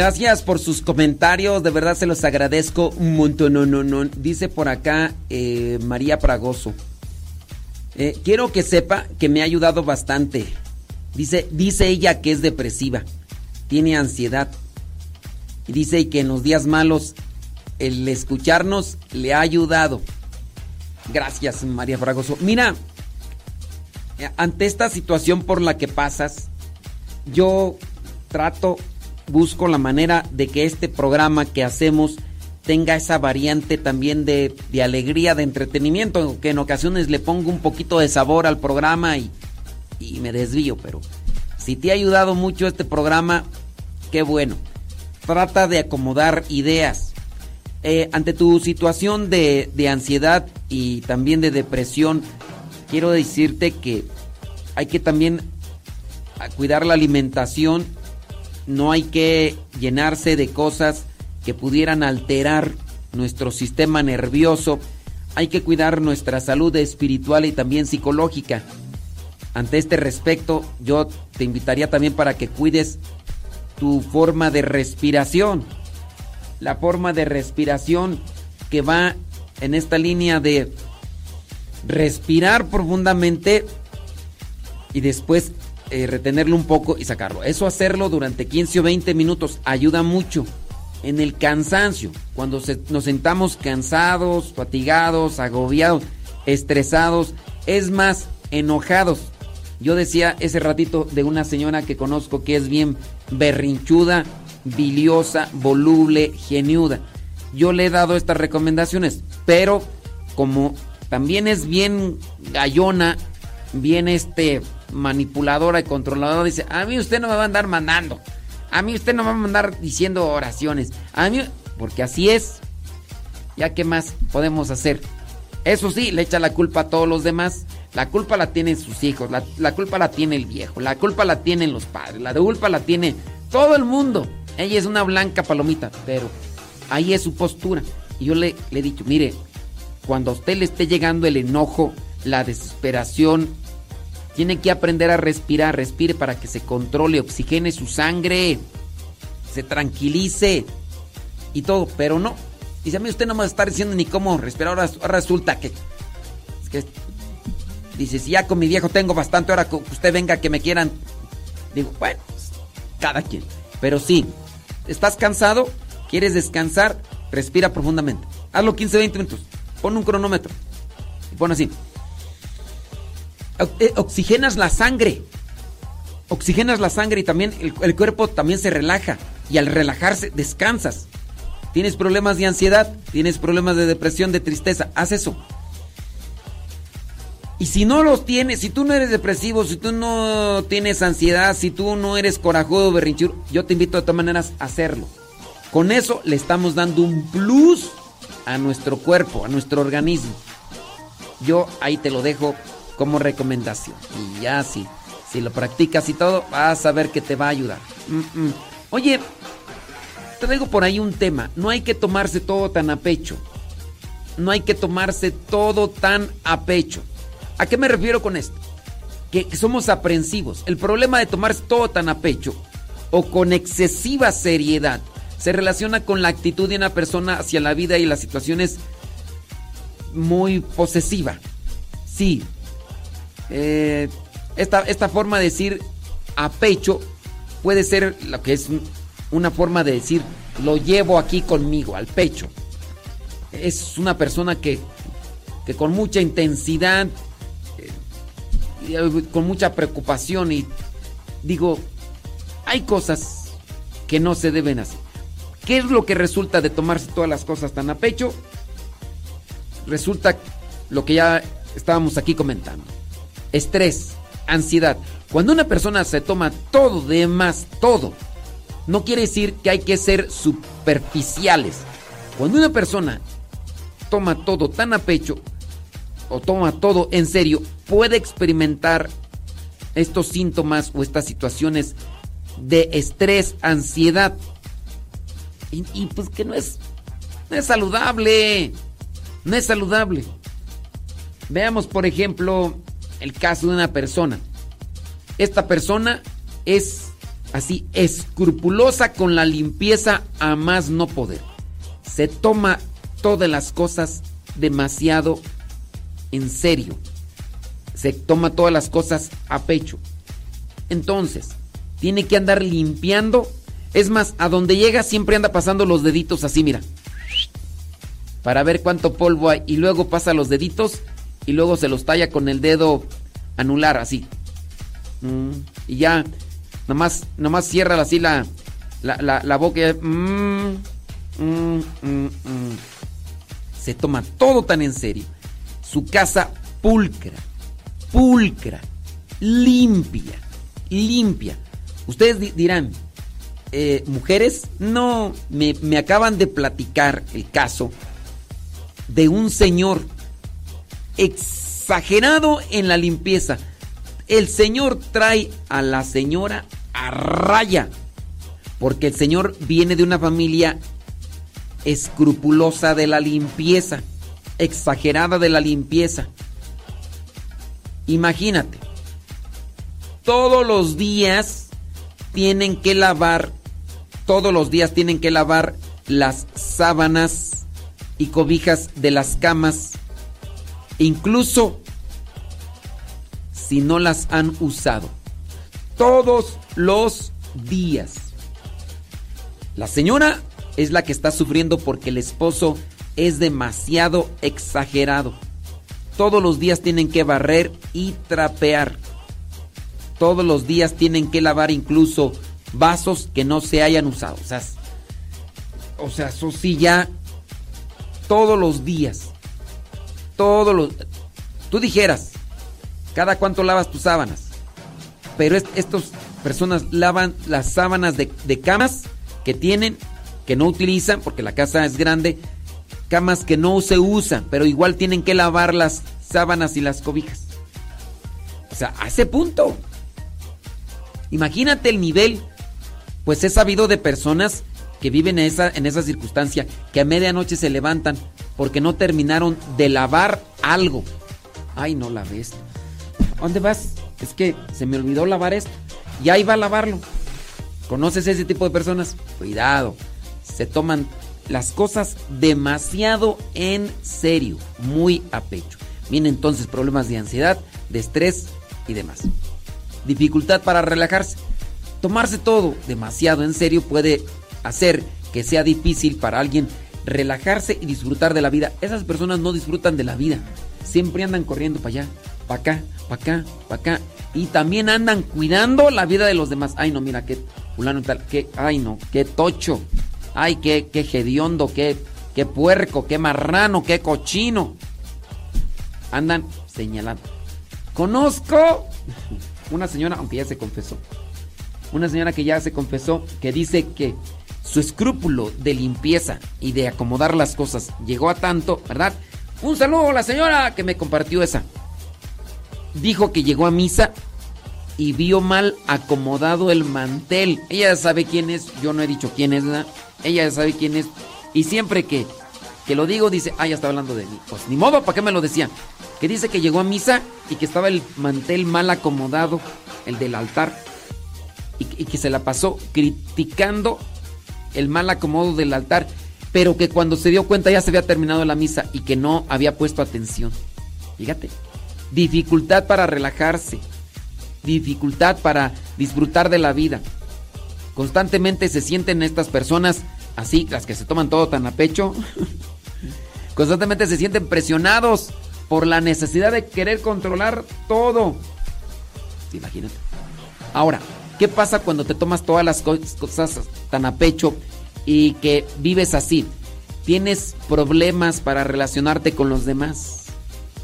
Gracias por sus comentarios, de verdad se los agradezco un montón. No, no, no. Dice por acá eh, María Pragoso. Eh, quiero que sepa que me ha ayudado bastante. Dice, dice ella que es depresiva, tiene ansiedad. Y dice que en los días malos el escucharnos le ha ayudado. Gracias, María Fragoso. Mira, eh, ante esta situación por la que pasas, yo trato, busco la manera de que este programa que hacemos tenga esa variante también de, de alegría, de entretenimiento, que en ocasiones le pongo un poquito de sabor al programa y, y me desvío, pero si te ha ayudado mucho este programa, qué bueno. Trata de acomodar ideas. Eh, ante tu situación de, de ansiedad y también de depresión, quiero decirte que hay que también cuidar la alimentación, no hay que llenarse de cosas que pudieran alterar nuestro sistema nervioso. hay que cuidar nuestra salud espiritual y también psicológica. Ante este respecto, yo te invitaría también para que cuides tu forma de respiración. La forma de respiración que va en esta línea de respirar profundamente y después eh, retenerlo un poco y sacarlo. Eso hacerlo durante 15 o 20 minutos ayuda mucho en el cansancio. Cuando nos sentamos cansados, fatigados, agobiados, estresados, es más, enojados. Yo decía ese ratito de una señora que conozco que es bien berrinchuda, biliosa, voluble, geniuda. Yo le he dado estas recomendaciones, pero como también es bien gallona, bien este manipuladora y controladora, dice, a mí usted no me va a andar mandando. A mí usted no me va a andar diciendo oraciones. A mí, porque así es. Ya qué más podemos hacer. Eso sí, le echa la culpa a todos los demás. La culpa la tienen sus hijos, la, la culpa la tiene el viejo, la culpa la tienen los padres, la culpa la tiene todo el mundo. Ella es una blanca palomita, pero ahí es su postura. Y yo le, le he dicho, mire, cuando a usted le esté llegando el enojo, la desesperación, tiene que aprender a respirar, respire para que se controle, oxigene su sangre, se tranquilice y todo, pero no. Dice, a mí usted no me estar diciendo ni cómo respirar, ahora resulta que... Que dice, si ya con mi viejo tengo bastante, ahora que usted venga que me quieran... Digo, bueno, pues, cada quien. Pero sí, ¿estás cansado? ¿Quieres descansar? Respira profundamente. Hazlo 15, 20 minutos. Pon un cronómetro. Y pon así. Eh, Oxigenas la sangre. Oxigenas la sangre y también el, cuerpo también se relaja. Y al relajarse, descansas. Tienes problemas de ansiedad, tienes problemas de depresión, de tristeza. Haz eso. Y si no los tienes, si tú no eres depresivo, si tú no tienes ansiedad, si tú no eres corajudo, berrinchudo, yo te invito de todas maneras a hacerlo. Con eso le estamos dando un plus a nuestro cuerpo, a nuestro organismo. Yo ahí te lo dejo como recomendación. Y ya si, si lo practicas y todo, vas a ver que te va a ayudar. Mm, mm. Oye, traigo por ahí un tema. No hay que tomarse todo tan a pecho. No hay que tomarse todo tan a pecho. ¿A qué me refiero con esto? Que somos aprensivos. El problema de tomarse todo tan a pecho o con excesiva seriedad se relaciona con la actitud de una persona hacia la vida y las situaciones muy posesiva. Sí. Eh, esta, esta forma de decir a pecho puede ser lo que es una forma de decir lo llevo aquí conmigo, al pecho. Es una persona que, que con mucha intensidad, eh, y, con mucha preocupación y digo, hay cosas que no se deben hacer. ¿Qué es lo que resulta de tomarse todas las cosas tan a pecho? Resulta lo que ya estábamos aquí comentando. Estrés, ansiedad. Cuando una persona se toma todo de más, todo, no quiere decir que hay que ser superficiales. Cuando una persona toma todo tan a pecho o toma todo en serio, puede experimentar estos síntomas o estas situaciones de estrés, ansiedad. Y, pues que no es, no es saludable. No es saludable. Veamos, por ejemplo, el caso de una persona. Esta persona es así escrupulosa con la limpieza a más no poder. Se toma todas las cosas demasiado en serio. Se toma todas las cosas a pecho. Entonces, tiene que andar limpiando. Es más, a donde llega siempre anda pasando los deditos así, mira. Para ver cuánto polvo hay. Y luego pasa los deditos y luego se los talla con el dedo anular, así. Mm, y ya, nomás, nomás cierra así la, la, la, la boca. mm, mm. Se toma todo tan en serio. Su casa pulcra, pulcra, limpia, limpia. Ustedes di- dirán, eh, mujeres, no, me, me acaban de platicar el caso de un señor exagerado en la limpieza. El señor trae a la señora a raya, porque el señor viene de una familia escrupulosa de la limpieza. exagerada de la limpieza. Imagínate, todos los días tienen que lavar, todos los días tienen que lavar las sábanas y cobijas de las camas, incluso si no las han usado. Todos los días. La señora es la que está sufriendo porque el esposo es demasiado exagerado. Todos los días tienen que barrer y trapear. Todos los días tienen que lavar incluso vasos que no se hayan usado. O sea, o sea eso sí ya todos los días. Todos los... Tú dijeras, ¿cada cuánto lavas tus sábanas? Pero estas personas lavan las sábanas de, de camas que tienen, que no utilizan porque la casa es grande, camas que no se usan, pero igual tienen que lavar las sábanas y las cobijas. O sea, a ese punto. Imagínate el nivel. Pues he sabido de personas que viven en esa, en esa circunstancia, que a medianoche se levantan porque no terminaron de lavar algo. Ay, no la ves. ¿Dónde vas? Es que se me olvidó lavar esto. Y ahí va a lavarlo. ¿Conoces ese tipo de personas? Cuidado. Se toman las cosas demasiado en serio, muy a pecho. Vienen entonces problemas de ansiedad, de estrés y demás. Dificultad para relajarse. Tomarse todo demasiado en serio puede hacer que sea difícil para alguien relajarse y disfrutar de la vida. Esas personas no disfrutan de la vida. Siempre andan corriendo para allá, para acá, para acá, para acá. Y también andan cuidando la vida de los demás. Ay, no, mira, qué fulano tal, qué, ay, no, qué tocho. Ay, qué, qué hediondo, qué, qué puerco, qué marrano, qué cochino. Andan señalando. Conozco una señora, aunque ya se confesó. Una señora que ya se confesó, que dice que su escrúpulo de limpieza y de acomodar las cosas llegó a tanto, ¿verdad? Un saludo a la señora que me compartió esa. Dijo que llegó a misa y vio mal acomodado el mantel. Ella sabe quién es, yo no he dicho quién es, ¿verdad? Ella sabe quién es. Y siempre que, que lo digo, dice, ah, ya está hablando de mí. Pues ni modo, ¿para qué me lo decían? Que dice que llegó a misa y que estaba el mantel mal acomodado, el del altar. Y que se la pasó criticando el mal acomodo del altar. Pero que cuando se dio cuenta ya se había terminado la misa y que no había puesto atención. Fíjate. Dificultad para relajarse. Dificultad para disfrutar de la vida. Constantemente se sienten estas personas así, las que se toman todo tan a pecho. Constantemente se sienten presionados por la necesidad de querer controlar todo. Imagínate. Ahora, ¿qué pasa cuando te tomas todas las cosas tan a pecho y que vives así? Tienes problemas para relacionarte con los demás.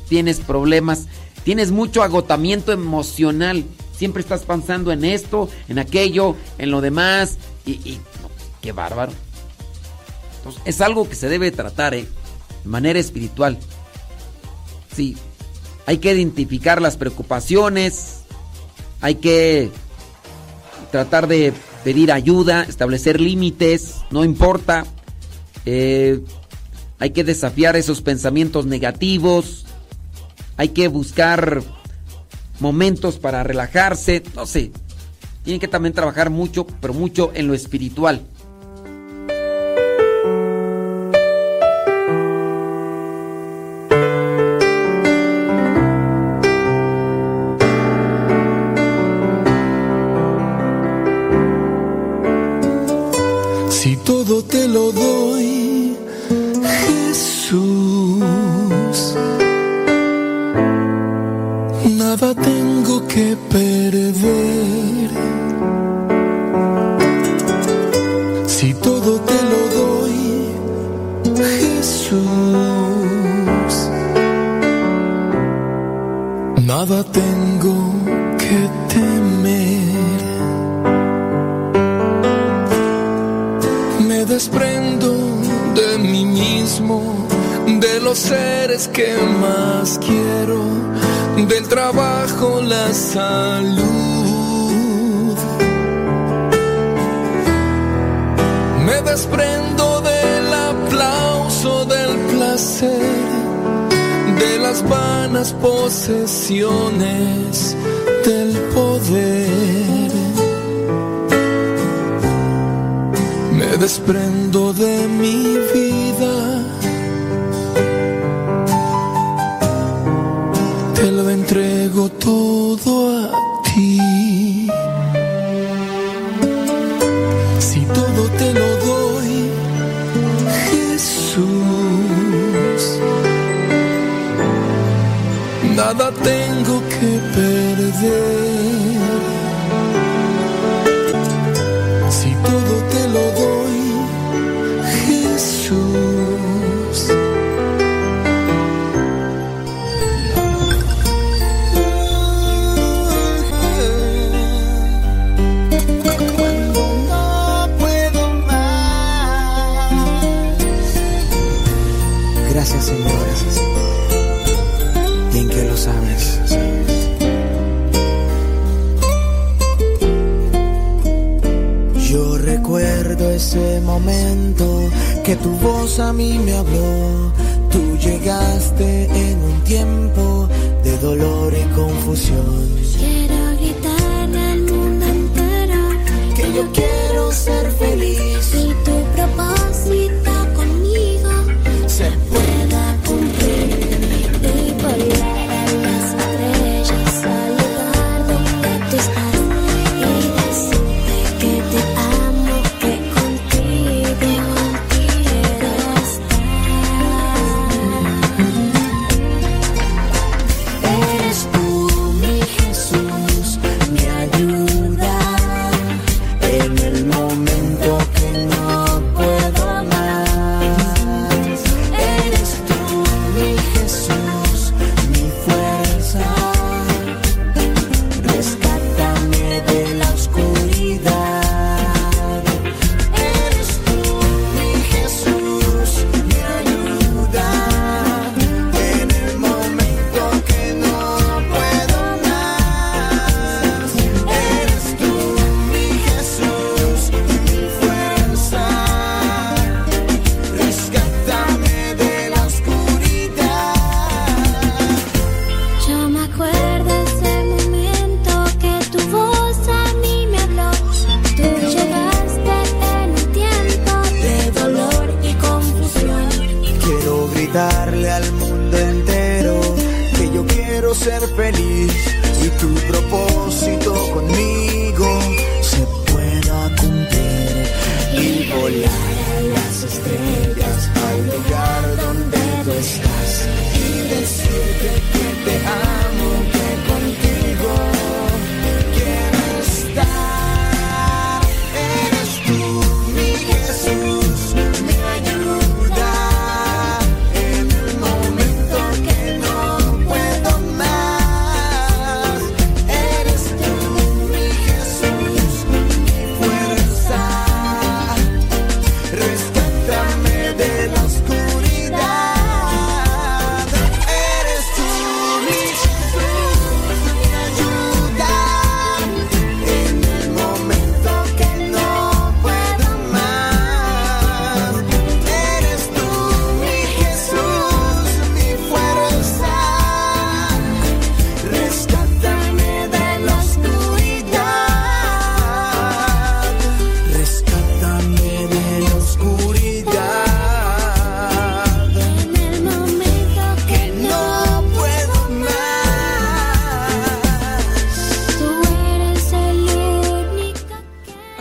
Tienes problemas, tienes mucho agotamiento emocional. Siempre estás pensando en esto, en aquello, en lo demás. Y, qué bárbaro. Entonces, es algo que se debe tratar, ¿eh? De manera espiritual. Sí. Hay que identificar las preocupaciones. Hay que tratar de pedir ayuda, establecer límites, no importa. Eh, hay que desafiar esos pensamientos negativos. Hay que buscar momentos para relajarse. No sé. Tienen que también trabajar mucho, pero mucho en lo espiritual.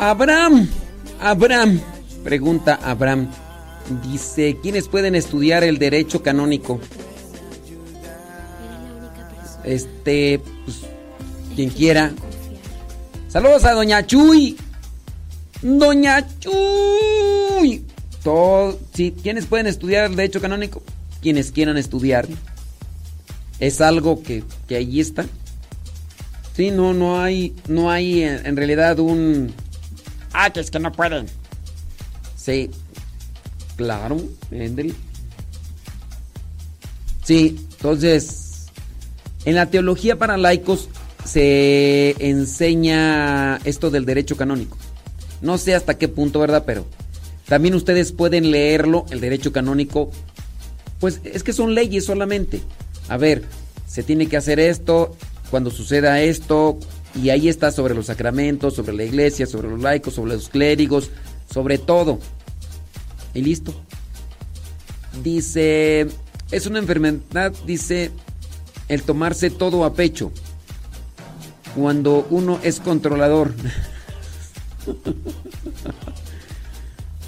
Abraham, Abraham, pregunta Abraham, dice, ¿quiénes pueden estudiar el derecho canónico? Este, pues, quien quiera. Saludos a Doña Chuy. Doña Chuy. Todo, sí, ¿quiénes pueden estudiar el derecho canónico? Quienes quieran estudiar. Es algo que, que allí está. Sí, no, no hay, no hay eh, en realidad un Ah, que es que no pueden. Sí. Claro, Endel. Sí, entonces, en la teología para laicos se enseña esto del derecho canónico. No sé hasta qué punto, ¿verdad? Pero también ustedes pueden leerlo, el derecho canónico. Pues es que son leyes solamente. A ver, se tiene que hacer esto, cuando suceda esto, y ahí está sobre los sacramentos, sobre la iglesia, sobre los laicos, sobre los clérigos, sobre todo. Y listo. Dice, es una enfermedad, dice, el tomarse todo a pecho. Cuando uno es controlador.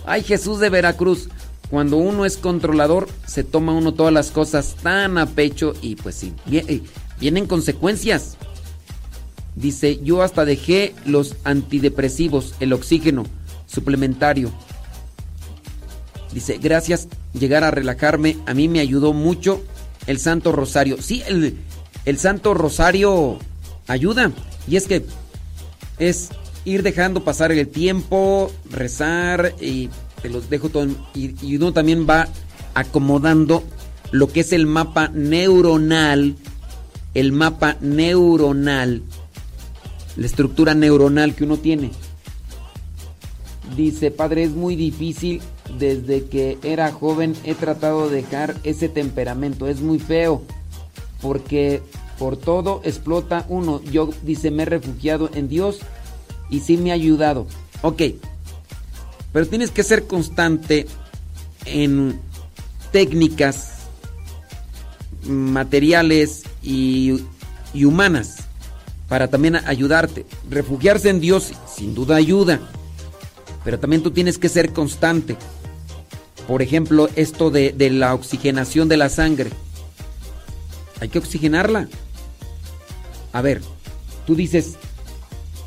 Ay, Jesús de Veracruz. Cuando uno es controlador, se toma uno todas las cosas tan a pecho y pues sí, vie- vienen consecuencias. Dice, yo hasta dejé los antidepresivos, el oxígeno suplementario. Dice, gracias, llegar a relajarme, a mí me ayudó mucho el Santo Rosario. Sí, el, el Santo Rosario ayuda. Y es que es ir dejando pasar el tiempo, rezar y te los dejo todo. Y, y uno también va acomodando lo que es el mapa neuronal, el mapa neuronal, la estructura neuronal que uno tiene. Dice, padre, es muy difícil. Desde que era joven he tratado de dejar ese temperamento. Es muy feo. Porque por todo explota uno. Yo, dice, me he refugiado en Dios y sí me ha ayudado. Ok. Pero tienes que ser constante en técnicas materiales y, y humanas para también ayudarte. Refugiarse en Dios sin duda ayuda, pero también tú tienes que ser constante. Por ejemplo, esto de, de la oxigenación de la sangre. Hay que oxigenarla. A ver, tú dices,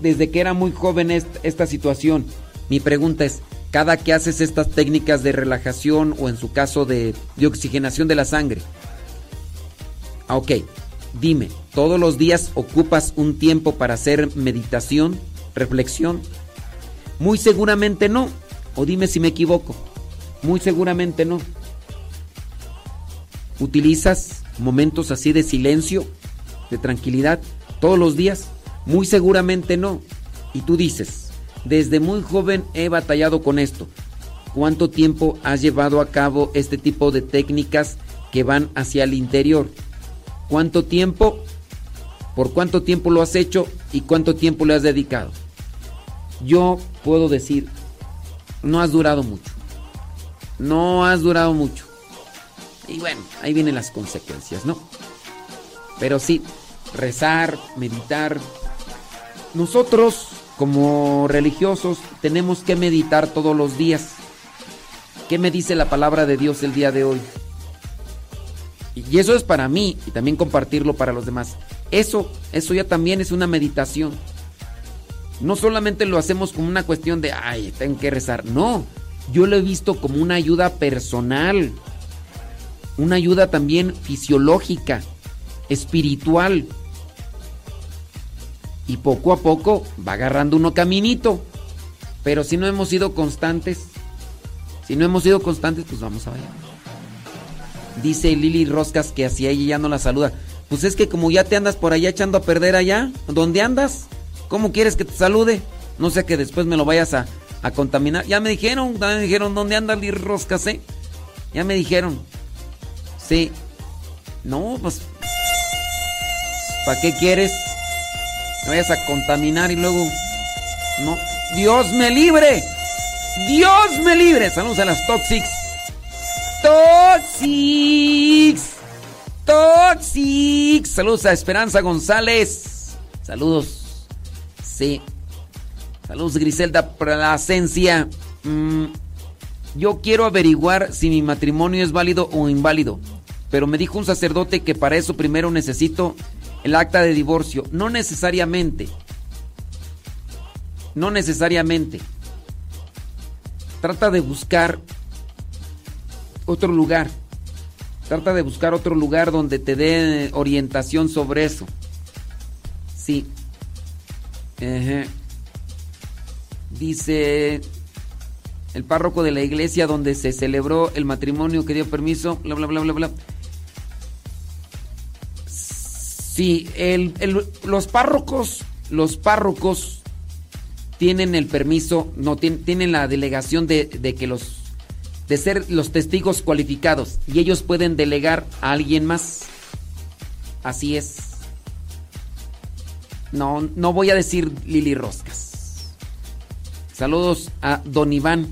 desde que era muy joven est- esta situación, mi pregunta es, cada que haces estas técnicas de relajación o en su caso de, de oxigenación de la sangre, Ah, ok, dime, ¿todos los días ocupas un tiempo para hacer meditación, reflexión? Muy seguramente no. O dime si me equivoco. Muy seguramente no. ¿Utilizas momentos así de silencio, de tranquilidad, todos los días? Muy seguramente no. Y tú dices, desde muy joven he batallado con esto. ¿Cuánto tiempo has llevado a cabo este tipo de técnicas que van hacia el interior? ¿Cuánto tiempo? ¿Por cuánto tiempo lo has hecho y cuánto tiempo le has dedicado? Yo puedo decir, no has durado mucho. No has durado mucho. Y bueno, ahí vienen las consecuencias, ¿no? Pero sí, rezar, meditar. Nosotros, como religiosos, tenemos que meditar todos los días. ¿Qué me dice la palabra de Dios el día de hoy? Y eso es para mí y también compartirlo para los demás. Eso, eso ya también es una meditación. No solamente lo hacemos como una cuestión de, ay, tengo que rezar. No, yo lo he visto como una ayuda personal. Una ayuda también fisiológica, espiritual. Y poco a poco va agarrando uno caminito. Pero si no hemos sido constantes, si no hemos sido constantes, pues vamos a ver. Dice Lili Roscas que hacia ella ya no la saluda. Pues es que como ya te andas por allá echando a perder allá, ¿dónde andas? ¿Cómo quieres que te salude? No sé que después me lo vayas a, a contaminar. Ya me dijeron, ya me dijeron dónde anda Lili Roscas, ¿eh? Ya me dijeron. Sí. No, pues. ¿Para qué quieres? Me vayas a contaminar y luego. No. Dios me libre. Dios me libre. Saludos a las Toxics. Toxics. Toxics. Saludos a Esperanza González. Saludos. Sí. Saludos Griselda Plasencia. Mm, yo quiero averiguar si mi matrimonio es válido o inválido. Pero me dijo un sacerdote que para eso primero necesito el acta de divorcio. No necesariamente. No necesariamente. Trata de buscar otro lugar. Trata de buscar otro lugar donde te dé orientación sobre eso. Sí. Dice el párroco de la iglesia donde se celebró el matrimonio que dio permiso, bla, bla, bla, bla, bla. Sí, el- el- los párrocos, los párrocos tienen el permiso, no, tien- tienen la delegación de, de que los, de ser los testigos cualificados y ellos pueden delegar a alguien más. Así es. No, no voy a decir Lili Roscas. Saludos a Don Iván,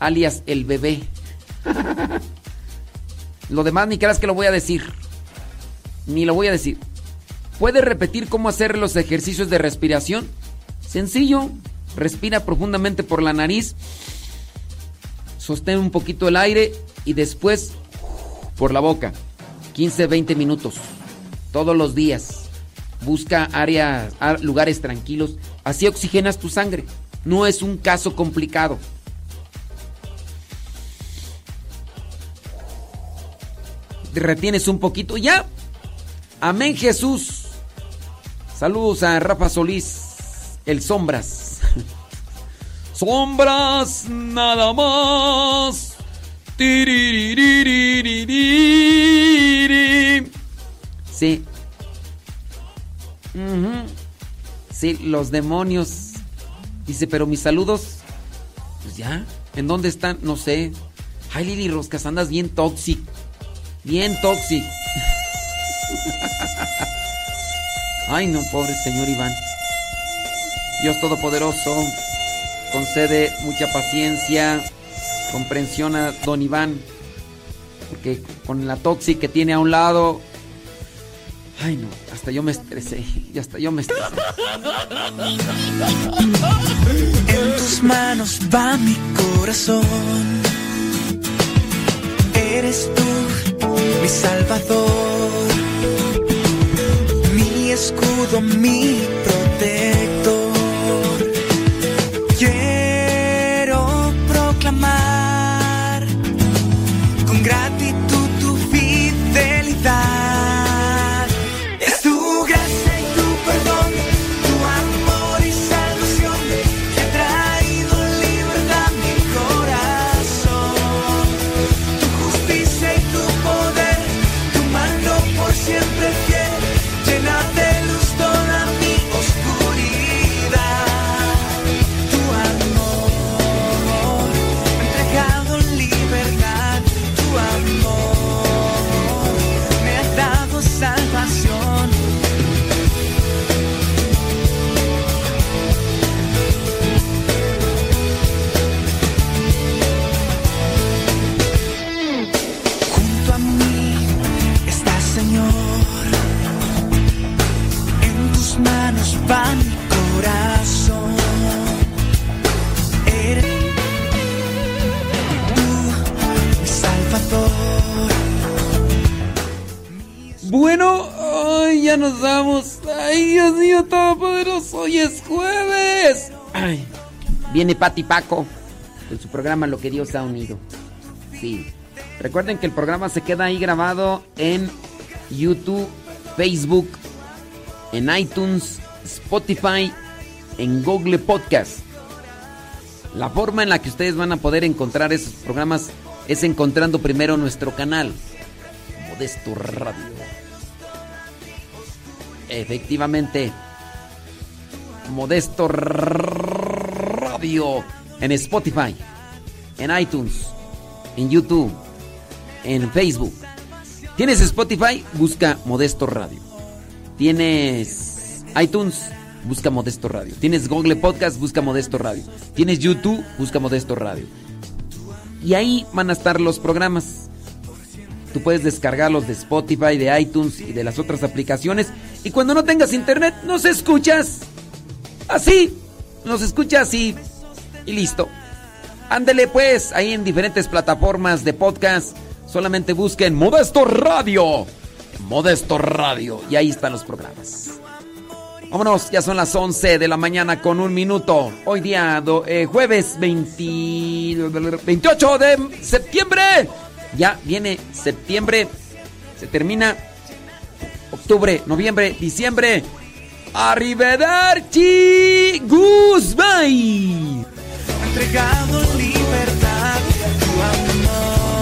alias el bebé. lo demás ni creas que lo voy a decir. Ni lo voy a decir. ¿Puede repetir cómo hacer los ejercicios de respiración? Sencillo. Respira profundamente por la nariz. Sostén un poquito el aire y después por la boca. 15, 20 minutos. Todos los días. Busca áreas, lugares tranquilos. Así oxigenas tu sangre. No es un caso complicado. Retienes un poquito. Ya. Amén Jesús. Saludos a Rafa Solís. El Sombras. Sombras nada más. Sí. Uh. Sí, los demonios. Dice, pero mis saludos. Pues ya. ¿En dónde están? No sé. Ay, Lili Roscas, andas bien toxic. Bien toxic. Ay, no, pobre señor Iván. Dios Todopoderoso concede mucha paciencia, comprensión a don Iván, porque con la tóxica que tiene a un lado, ay no, hasta yo me estresé, y hasta yo me estresé. En tus manos va mi corazón. Eres tú mi salvador, mi escudo, mi protector. Nos vamos. Ay, Dios mío, todopoderoso, hoy es jueves. Ay, viene Pati Paco con su programa Lo que Dios ha unido. Sí. Recuerden que el programa se queda ahí grabado en YouTube, Facebook, en iTunes, Spotify, en Google Podcast. La forma en la que ustedes van a poder encontrar esos programas es encontrando primero nuestro canal, Modesto Radio. Efectivamente, Modesto Radio en Spotify, en iTunes, en YouTube, en Facebook. ¿Tienes Spotify? Busca Modesto Radio. ¿Tienes iTunes? Busca Modesto Radio. ¿Tienes Google Podcast? Busca Modesto Radio. ¿Tienes YouTube? Busca Modesto Radio. Y ahí van a estar los programas. Tú puedes descargarlos de Spotify, de iTunes y de las otras aplicaciones. Y cuando no tengas internet, nos escuchas. Así. Nos escuchas y, y listo. Ándele pues, ahí en diferentes plataformas de podcast. Solamente busquen Modesto Radio. Modesto Radio. Y ahí están los programas. Vámonos, ya son las 11 de la mañana con un minuto. Hoy día, do- eh, jueves 20 28 de septiembre. Ya viene septiembre, se termina octubre, noviembre, diciembre. Arrivederci, goodbye. Entregado libertad, tu amor.